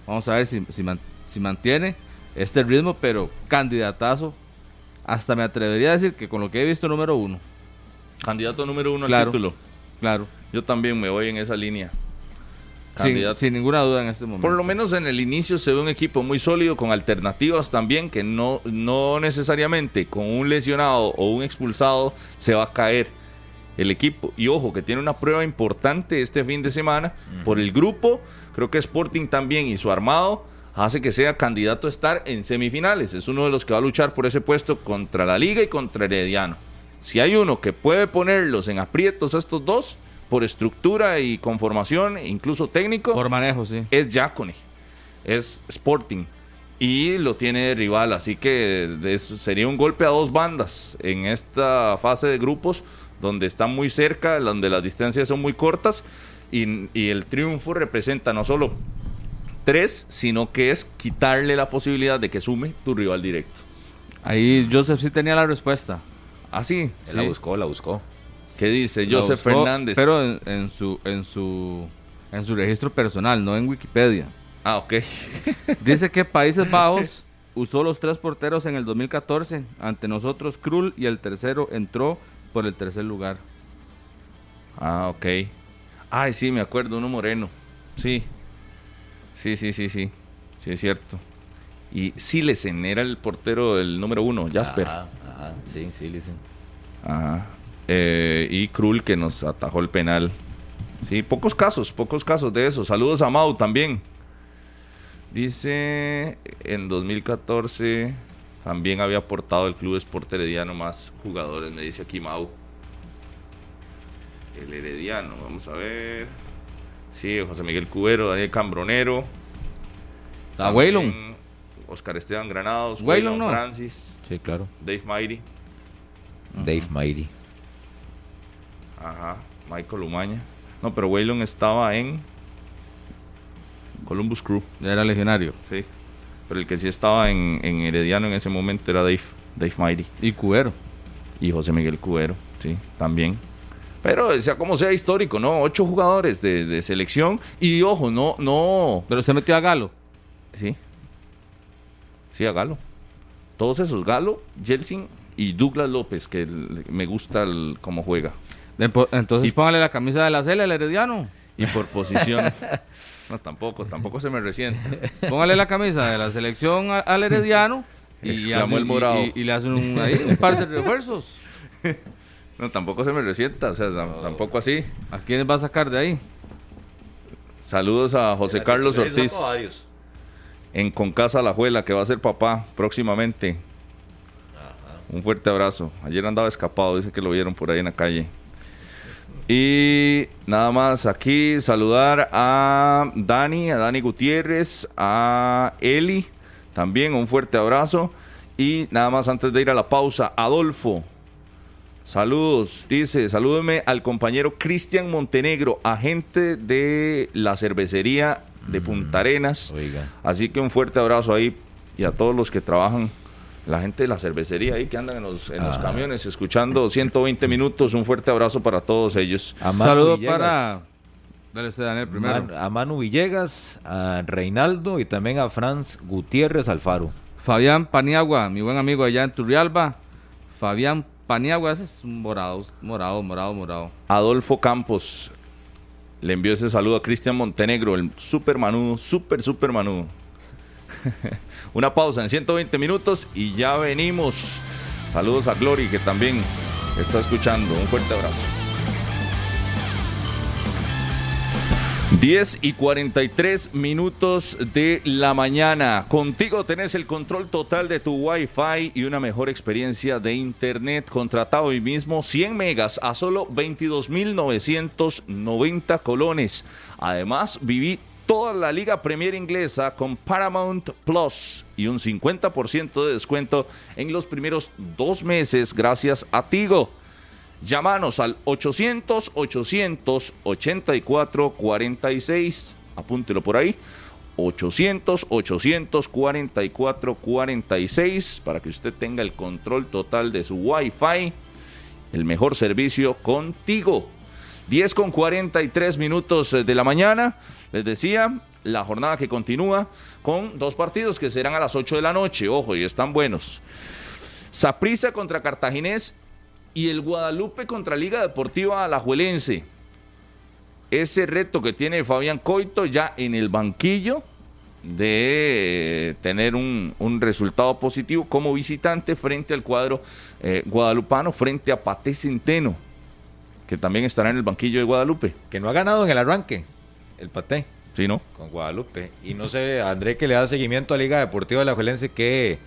Vamos a ver si mantiene este ritmo, pero candidatazo. Hasta me atrevería a decir que con lo que he visto, número uno. Candidato número uno Claro. al título. Claro. Yo también me voy en esa línea. Sin, sin ninguna duda en este momento. Por lo menos en el inicio se ve un equipo muy sólido con alternativas también que no, no necesariamente con un lesionado o un expulsado se va a caer el equipo. Y ojo, que tiene una prueba importante este fin de semana por el grupo. Creo que Sporting también y su armado hace que sea candidato a estar en semifinales. Es uno de los que va a luchar por ese puesto contra la Liga y contra Herediano. Si hay uno que puede ponerlos en aprietos a estos dos, por estructura y conformación, incluso técnico, Por manejo, sí. es Jacone, es Sporting y lo tiene de rival, así que es- sería un golpe a dos bandas en esta fase de grupos donde están muy cerca, donde las distancias son muy cortas y, y el triunfo representa no solo sino que es quitarle la posibilidad de que sume tu rival directo. Ahí Joseph sí tenía la respuesta. Así, Él La buscó, la buscó. ¿qué dice La Joseph buscó, Fernández? Pero en, en su, en, su, en su registro personal, no en Wikipedia. Ah, ok. (laughs) Dice que Países Bajos usó los tres porteros en el 2014. Ante nosotros Krul y el tercero entró por el tercer lugar. Ah, ok. Ay, sí, me acuerdo, uno moreno. Sí. Sí, sí, sí, sí. Sí, es cierto. Y Silesen era el portero del número uno, Jasper. Ajá, ajá, sí, dicen. Ajá. Eh, y Krul que nos atajó el penal. Sí, pocos casos, pocos casos de eso. Saludos a Mau también. Dice, en 2014 también había aportado el Club Sport Herediano más jugadores, me dice aquí Mau. El Herediano, vamos a ver. Sí, José Miguel Cubero, Daniel Cambronero. A también Waylon. Oscar Esteban Granados, Waylon, Waylon no. Francis, Sí, claro. Dave Mighty. Dave Mighty. Ajá, Michael Umaña. No, pero Waylon estaba en Columbus Crew. Ya era legionario. Sí. Pero el que sí estaba en, en Herediano en ese momento era Dave, Dave Mighty. Y Cubero. Y José Miguel Cubero, sí, también. Pero sea como sea histórico, ¿no? Ocho jugadores de, de selección. Y ojo, no, no. Pero se metió a Galo. Sí. Sí, a Galo. Todos esos, Galo, Jelsin y Douglas López, que el- me gusta el- cómo juega. Entonces póngale la camisa de la Cele al Herediano. Y por posición. (laughs) no, tampoco, tampoco se me resiente. Póngale la camisa de la selección al Herediano. Y, hace- el morado. y- y- y le hacen un, ahí, un par de refuerzos. (laughs) No, tampoco se me resienta, o sea, tam- tampoco así. ¿A quiénes va a sacar de ahí? Saludos a José Carlos Ortiz en Concasa La Juela, que va a ser papá próximamente. Un fuerte abrazo. Ayer andaba escapado, dice que lo vieron por ahí en la calle. Y nada más aquí saludar a Dani, a Dani Gutiérrez, a Eli, también un fuerte abrazo. Y nada más antes de ir a la pausa, Adolfo, Saludos, dice, salúdeme al compañero Cristian Montenegro, agente de la cervecería de Punta Arenas. Oiga. Así que un fuerte abrazo ahí y a todos los que trabajan, la gente de la cervecería ahí que andan en los, en los Ah. camiones escuchando 120 minutos. Un fuerte abrazo para todos ellos. A Manu Saludo Villegas. para. Dale usted, Daniel, primero. Man- a Manu Villegas, a Reinaldo y también a Franz Gutiérrez Alfaro. Fabián Paniagua, mi buen amigo allá en Turrialba. Fabián Paniagua, ese es morado, morado, morado, morado. Adolfo Campos le envió ese saludo a Cristian Montenegro, el super manudo, super, super manudo. (laughs) Una pausa en 120 minutos y ya venimos. Saludos a Glory que también está escuchando. Un fuerte abrazo. 10 y 43 minutos de la mañana. Contigo tenés el control total de tu Wi-Fi y una mejor experiencia de Internet. Contratado hoy mismo 100 megas a solo 22.990 colones. Además, viví toda la Liga Premier Inglesa con Paramount Plus y un 50% de descuento en los primeros dos meses gracias a Tigo. Llámanos al 800 800 84 46. Apúntelo por ahí. 800 844 46 para que usted tenga el control total de su Wi-Fi. El mejor servicio contigo. 10 con 43 minutos de la mañana. Les decía, la jornada que continúa con dos partidos que serán a las 8 de la noche. Ojo, y están buenos. Saprissa contra Cartaginés y el Guadalupe contra Liga Deportiva Alajuelense. Ese reto que tiene Fabián Coito ya en el banquillo de tener un, un resultado positivo como visitante frente al cuadro eh, guadalupano, frente a Pate Centeno, que también estará en el banquillo de Guadalupe. Que no ha ganado en el arranque, el Paté. Sí, ¿no? Con Guadalupe. Y no sé, André, que le da seguimiento a Liga Deportiva Alajuelense, que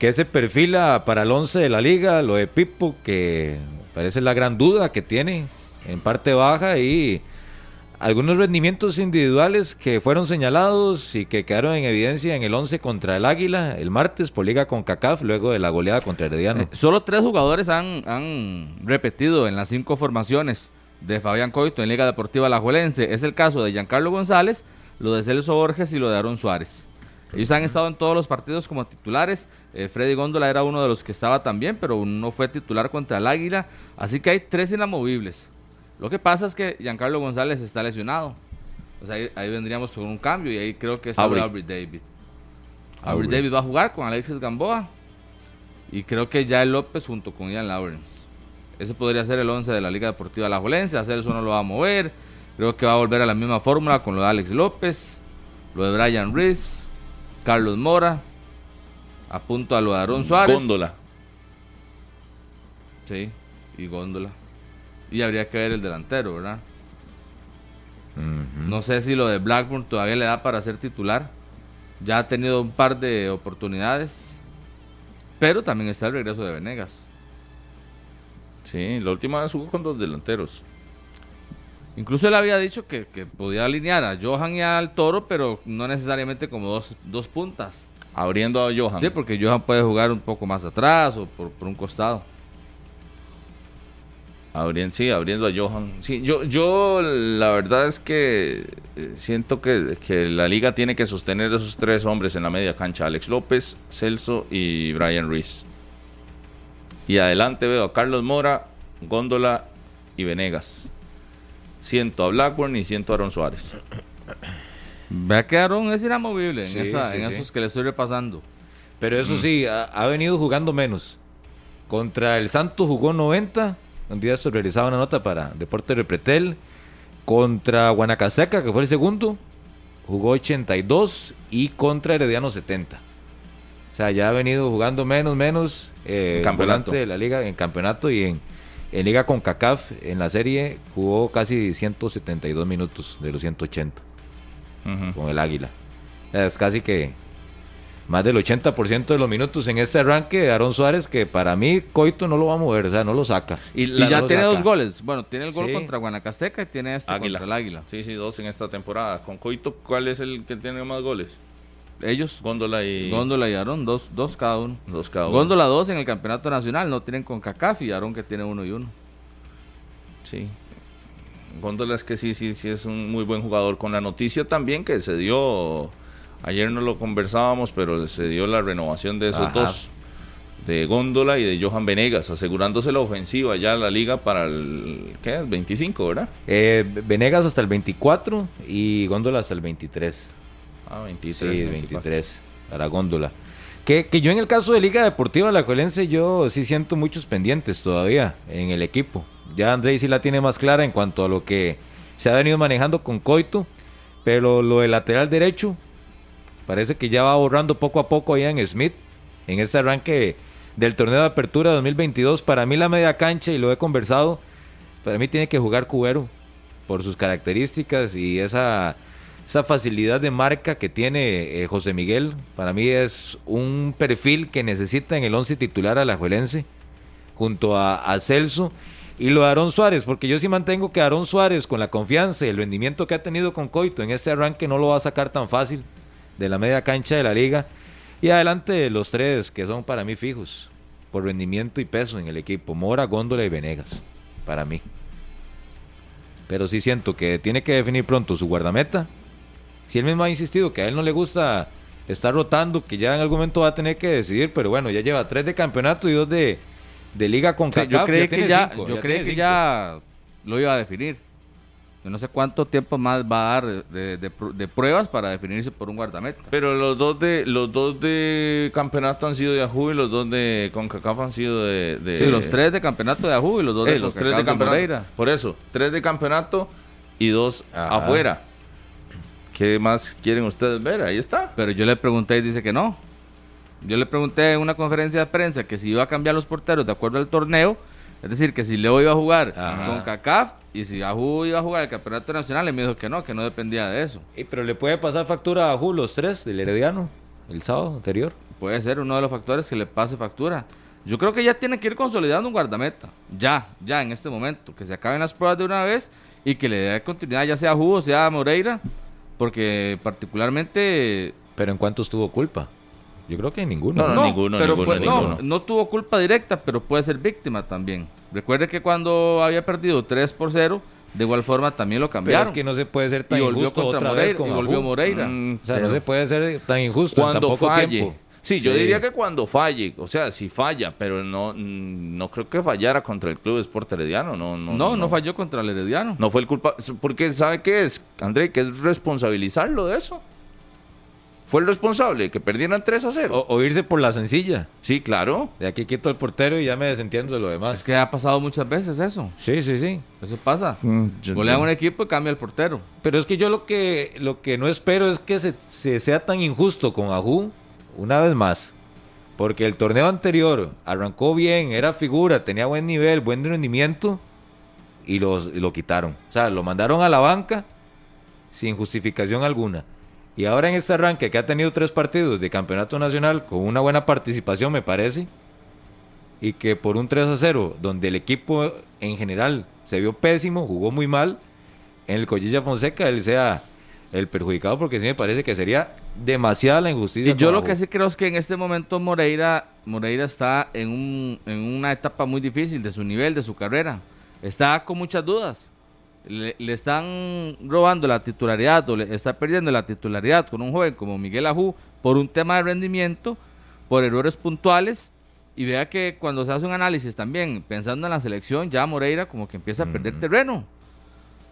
que se perfila para el 11 de la liga, lo de Pipo, que parece la gran duda que tiene en parte baja y algunos rendimientos individuales que fueron señalados y que quedaron en evidencia en el 11 contra el Águila el martes por liga con CACAF luego de la goleada contra Herediano. Eh, solo tres jugadores han, han, repetido en las cinco formaciones de Fabián Coito en Liga Deportiva Alajuelense. Es el caso de Giancarlo González, lo de Celso Borges y lo de Aaron Suárez. Ellos han estado en todos los partidos como titulares. Eh, Freddy Góndola era uno de los que estaba también, pero no fue titular contra el Águila. Así que hay tres inamovibles. Lo que pasa es que Giancarlo González está lesionado. O sea, ahí, vendríamos con un cambio y ahí creo que es Aubrey David. Aubrey David va a jugar con Alexis Gamboa y creo que ya el López junto con Ian Lawrence. Ese podría ser el 11 de la Liga Deportiva La Jolense. Hacer eso no lo va a mover. Creo que va a volver a la misma fórmula con lo de Alex López, lo de Brian Reese Carlos Mora, apunto a lo de Aaron Suárez. Góndola. Sí, y Góndola. Y habría que ver el delantero, ¿verdad? No sé si lo de Blackburn todavía le da para ser titular. Ya ha tenido un par de oportunidades. Pero también está el regreso de Venegas. Sí, la última vez jugó con dos delanteros. Incluso él había dicho que, podía alinear a Johan y al Toro, pero no necesariamente como dos, dos puntas. Abriendo a Johan. Sí, porque Johan puede jugar un poco más atrás o por, un costado. Abriendo, sí, abriendo a Johan. Sí, yo, yo la verdad es que eh, siento que, que, la liga tiene que sostener a esos tres hombres en la media cancha: Alex López, Celso y Brian Ruiz. Y adelante veo a Carlos Mora, Góndola y Venegas. Siento a Blackburn y siento a Aaron Suárez. Vea que Aaron es inamovible en, esos que le estoy repasando. Pero eso mm. sí, ha, venido jugando menos. Contra el Santos jugó 90. Un día se realizaba una nota para Deporte Repretel. Contra Guanacaseca, que fue el segundo, jugó 82. Y contra Herediano 70. O sea, ya ha venido jugando menos, menos. Eh, campeonato de la liga en campeonato y en, en Liga con CACAF, en la serie, jugó casi 172 minutos de los 180 con el Águila. Es casi que más del 80% de los minutos en este arranque de Aaron Suárez, que para mí Coito no lo va a mover, o sea, no lo saca. Y, ya tiene dos goles. Bueno, tiene el gol contra Guanacasteca y tiene este contra el Águila. Sí, sí, dos en esta temporada. Con Coito, ¿cuál es el que tiene más goles? Ellos. Góndola y. Góndola y Aarón, dos, dos cada uno. Dos cada uno. Góndola dos en el campeonato nacional, no tienen con CACAF y Aarón que tiene uno y uno. Sí. Góndola es que sí, sí, sí es un muy buen jugador. Con la noticia también que se dio, ayer no lo conversábamos, pero se dio la renovación de esos dos, de Góndola y de Johan Venegas, asegurándose la ofensiva ya la liga para el, ¿qué es? 25, ¿verdad? Eh, Venegas hasta el 24 y Góndola hasta el 23. Ah, 23. Sí, 23, para góndola. Que, que, yo en el caso de Liga Deportiva La Colense, yo sí siento muchos pendientes todavía en el equipo. Ya André sí la tiene más clara en cuanto a lo que se ha venido manejando con Coito, pero lo del lateral derecho parece que ya va borrando poco a poco ahí en Smith, en este arranque del torneo de apertura 2022. Para mí la media cancha, y lo he conversado, para mí tiene que jugar Cubero por sus características y esa, esa facilidad de marca que tiene eh, José Miguel. Para mí es un perfil que necesita en el once titular a la Juelense, junto a, a Celso. Y lo de Aarón Suárez, porque yo sí mantengo que Aarón Suárez, con la confianza y el rendimiento que ha tenido con Coito en este arranque, no lo va a sacar tan fácil de la media cancha de la liga. Y adelante los tres que son para mí fijos, por rendimiento y peso en el equipo, Mora, Góndola y Venegas, para mí. Pero sí siento que tiene que definir pronto su guardameta. Si él mismo ha insistido que a él no le gusta estar rotando, que ya en algún momento va a tener que decidir, pero bueno, ya lleva tres de campeonato y dos de, de liga con Sí, yo ya que ya, cinco, yo ya creí tiene que ya lo iba a definir. Yo no sé cuánto tiempo más va a dar de, de pr- de pruebas para definirse por un guardameta. Pero los dos de los dos de campeonato han sido de Ajú y los dos de CONCACAF han sido de... de- Sí, los tres de campeonato de Ajú y los dos Eh, de los CONCACAF tres de campeonato. Por eso, tres de campeonato y dos Ajá. afuera. ¿Qué más quieren ustedes ver? Ahí está. Pero yo le pregunté y dice que no. Yo le pregunté en una conferencia de prensa que si iba a cambiar los porteros de acuerdo al torneo. Es decir, que si Leo iba a jugar Ajá. con CACAF y si Ajú iba a jugar el campeonato nacional, y me dijo que no, que no dependía de eso. Y, pero le puede pasar factura a Ju los tres del Herediano el sábado anterior. Puede ser uno de los factores que le pase factura. Yo creo que ya tiene que ir consolidando un guardameta. Ya, ya en este momento. Que se acaben las pruebas de una vez y que le dé continuidad, ya sea a Ju o sea Moreira. Porque particularmente Pero en cuántos tuvo culpa. Yo creo que en ninguno. No, no, ninguno, pero ninguno, pu- no, ninguno. no tuvo culpa directa, pero puede ser víctima también. Recuerde que cuando había perdido 3 por 0, de igual forma también lo Pero cambiaron. es que no se puede ser tan Y volvió injusto contra otra Moreira, vez con y volvió. Moreira. Mm, o sea, pero- no se puede ser tan injusto en tan Cuando poco falle. tiempo. Sí, yo Sí. diría que cuando falle, o sea, si falla, pero no mm, no creo que fallara contra el Club Sport Herediano, no no no, no, falló contra el Herediano. No fue el culpa, porque sabe qué es, André, que es responsabilizarlo de eso. Fue el responsable que perdieran 3 a 0. O, o irse por la sencilla. Sí, claro. De aquí quito al portero y ya me desentiendo de lo demás. Es que ha pasado muchas veces eso. Sí, sí, sí. Eso pasa. Golean entiendo. un equipo y cambia el portero. Pero es que yo lo que, lo que no espero es que se, se sea tan injusto con Ajú una vez más. Porque el torneo anterior arrancó bien, era figura, tenía buen nivel, buen rendimiento y, los, lo quitaron. O sea, lo mandaron a la banca sin justificación alguna. Y ahora en este arranque que ha tenido tres partidos de campeonato nacional con una buena participación, me parece, y que por un 3 a 0, donde el equipo en general se vio pésimo, jugó muy mal, en el Collilla Fonseca él sea el perjudicado porque sí me parece que sería demasiada la injusticia. Y yo lo que sí creo es que en este momento Moreira, Moreira está en, un, en una etapa muy difícil de su nivel, de su carrera. Está con muchas dudas. Le, le están robando la titularidad o le está perdiendo la titularidad con un joven como Miguel Ajú por un tema de rendimiento, por errores puntuales. Y vea que cuando se hace un análisis también, pensando en la selección, ya Moreira como que empieza a perder terreno.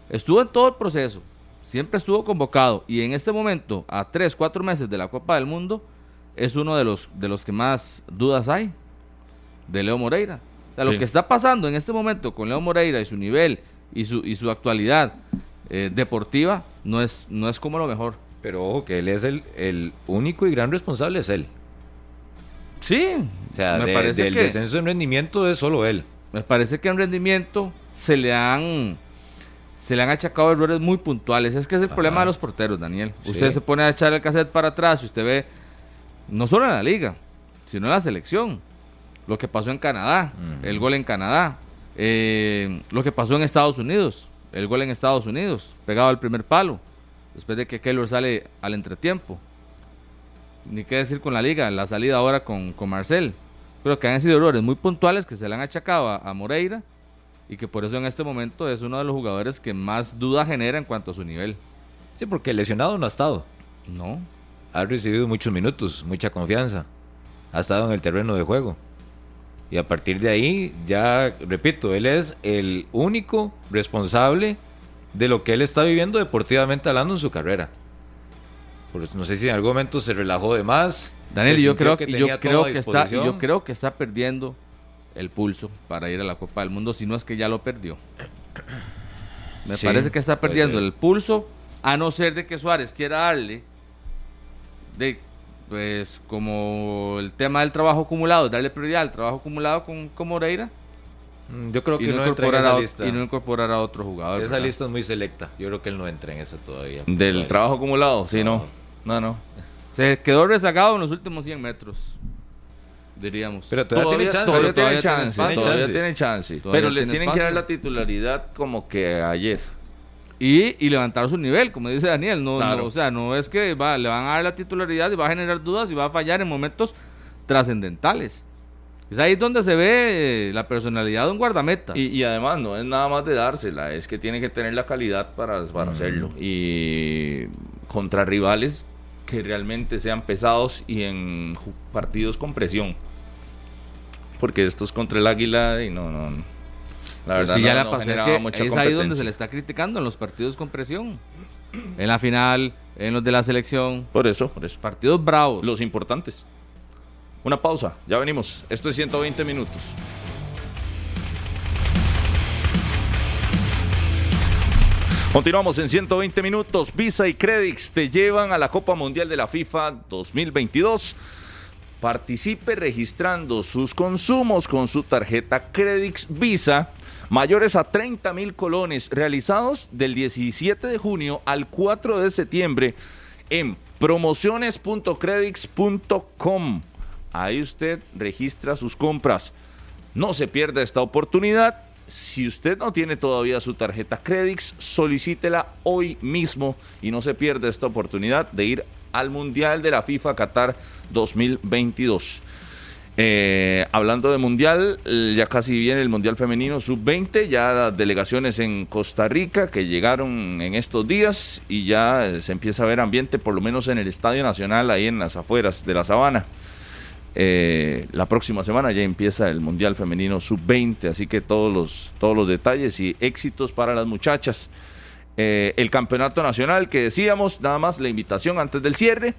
Estuvo en todo el proceso, siempre estuvo convocado y en este momento, a tres, cuatro meses de la Copa del Mundo, es uno de los, de los que más dudas hay de Leo Moreira. O sea, Sí. Lo que está pasando en este momento con Leo Moreira y su nivel y su, y su actualidad eh, deportiva no es, no es como lo mejor. Pero ojo, que él es el, el único y gran responsable, es él. Sí, O sea, me de- parece del que- descenso en rendimiento es solo él. Me parece que en rendimiento se le han se le han achacado errores muy puntuales. Es que es el Ajá. problema de los porteros, Daniel. Sí. Usted se pone a echar el cassette para atrás y usted ve, no solo en la liga, sino en la selección. Lo que pasó en Canadá, el gol en Canadá. eh, lo que pasó en Estados Unidos, el gol en Estados Unidos, pegado al primer palo, después de que Keylor sale al entretiempo. Ni qué decir con la liga, la salida ahora con, con Marcel. Pero que han sido errores muy puntuales que se le han achacado a, a Moreira y que por eso en este momento es uno de los jugadores que más duda genera en cuanto a su nivel. Sí, porque lesionado no ha estado. No. Ha recibido muchos minutos, mucha confianza. Ha estado en el terreno de juego. Y a partir de ahí, ya repito, él es el único responsable de lo que él está viviendo deportivamente hablando en su carrera. Por no sé si en algún momento se relajó de más. Daniel, yo creo que, yo creo que está, yo creo que está perdiendo el pulso para ir a la Copa del Mundo, si no es que ya lo perdió. (clears throat) Me Sí, parece que está perdiendo el pulso, a no ser de que Suárez quiera darle de pues como el tema del trabajo acumulado, darle prioridad al trabajo acumulado con, con Moreira Mm, Yo creo que no, entra en incorporar esa a, lista. y no incorporar a otro jugador. esa ¿verdad? lista es muy selecta. Yo creo que él no entra en esa todavía. Del trabajo acumulado, sí, no. No, no. Se quedó rezagado en los últimos 100 metros, diríamos. Pero todavía, tiene chance. Todavía, todavía tiene tiene chance, todavía Chance. tiene chance. Todavía Pero le tiene tienen que dar la titularidad como que ayer. y, y levantar su nivel, como dice Daniel. No, Claro. no, o sea, no es que va, le van a dar la titularidad y va a generar dudas y va a fallar en momentos trascendentales. Es ahí donde se ve eh, la personalidad de un guardameta. Y, y además no es nada más de dársela, es que tiene que tener la calidad para, para hacerlo. Y contra rivales que realmente sean pesados y en partidos con presión. Porque estos contra el Águila y no, no. no. La verdad no, ya la no pasé, es generaba que es ahí donde se le está criticando en los partidos con presión. En la final, en los de la selección. Por eso, por eso. Partidos bravos. Los importantes. Una pausa, ya venimos. Esto es 120 minutos. Continuamos en 120 minutos. Visa y Credix te llevan a la Copa Mundial de la FIFA 2022. Participe registrando sus consumos con su tarjeta Credix Visa mayores a 30 mil colones realizados del 17 de junio al 4 de septiembre en promociones.credix.com. Ahí usted registra sus compras. No se pierda esta oportunidad. Si usted no tiene todavía su tarjeta Credix, solicítela hoy mismo y no se pierda esta oportunidad de ir al Mundial de la FIFA Qatar 2022. Eh, hablando de Mundial, eh, ya casi viene el Mundial Femenino Sub-20, ya las delegaciones en Costa Rica que llegaron en estos días y ya eh, se empieza a ver ambiente, por lo menos en el Estadio Nacional, ahí en las afueras de la Sabana. La próxima semana ya empieza el Mundial Femenino Sub-20, así que todos los, todos los detalles y éxitos para las muchachas. Eh, el Campeonato Nacional que decíamos, nada más la invitación antes del cierre.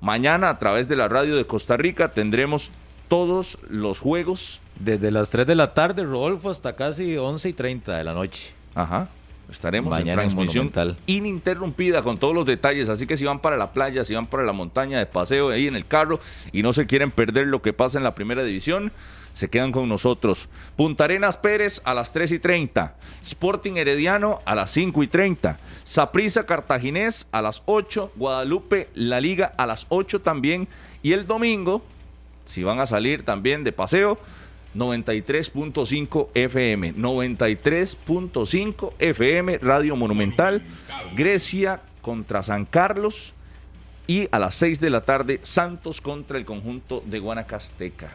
Mañana a través de la radio de Costa Rica tendremos todos los juegos. Desde las 3 de la tarde, Rodolfo, hasta casi 11 y 30 de la noche. Ajá. Estaremos Mañana en transmisión ininterrumpida con todos los detalles. Así que si van para la playa, si van para la montaña de paseo ahí en el carro y no se quieren perder lo que pasa en la primera división, se quedan con nosotros. Punta Arenas Pérez a las 3 y 30. Sporting Herediano a las 5 y 30. Saprissa Cartaginés a las 8. Guadalupe La Liga a las 8 también. Y el domingo, si van a salir también de paseo, 93.5 FM, 93.5 FM, Radio Monumental, Grecia contra San Carlos y a las 6 de la tarde Santos contra el conjunto de Guanacasteca.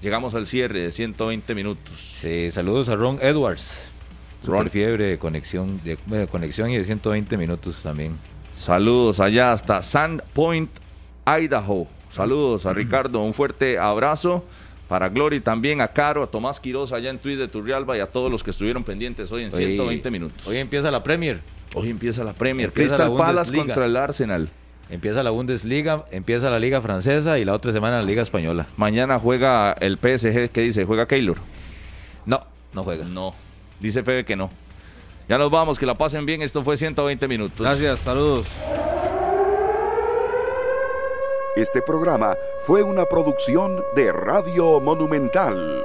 Llegamos al cierre de 120 minutos. Sí, saludos a Ron Edwards. Ron. Super fiebre de conexión, de, de conexión y de 120 minutos también. Saludos allá hasta Sandpoint, Idaho. Saludos a Ricardo, un fuerte abrazo. Para Glory también, a Caro, a Tomás Quiroz allá en Twitter de Turrialba y a todos los que estuvieron pendientes hoy en Hoy- 120 minutos. Hoy empieza la Premier. Hoy empieza la Premier. Empieza Crystal la Palace contra el Arsenal. Empieza la Bundesliga, empieza la Liga Francesa y la otra semana la Liga Española. Mañana juega el PSG. ¿Qué dice? ¿Juega Keylor? No, no juega. No. Dice Febe que no. Ya nos vamos, que la pasen bien. Esto fue 120 minutos. Gracias, saludos. Este programa fue una producción de Radio Monumental.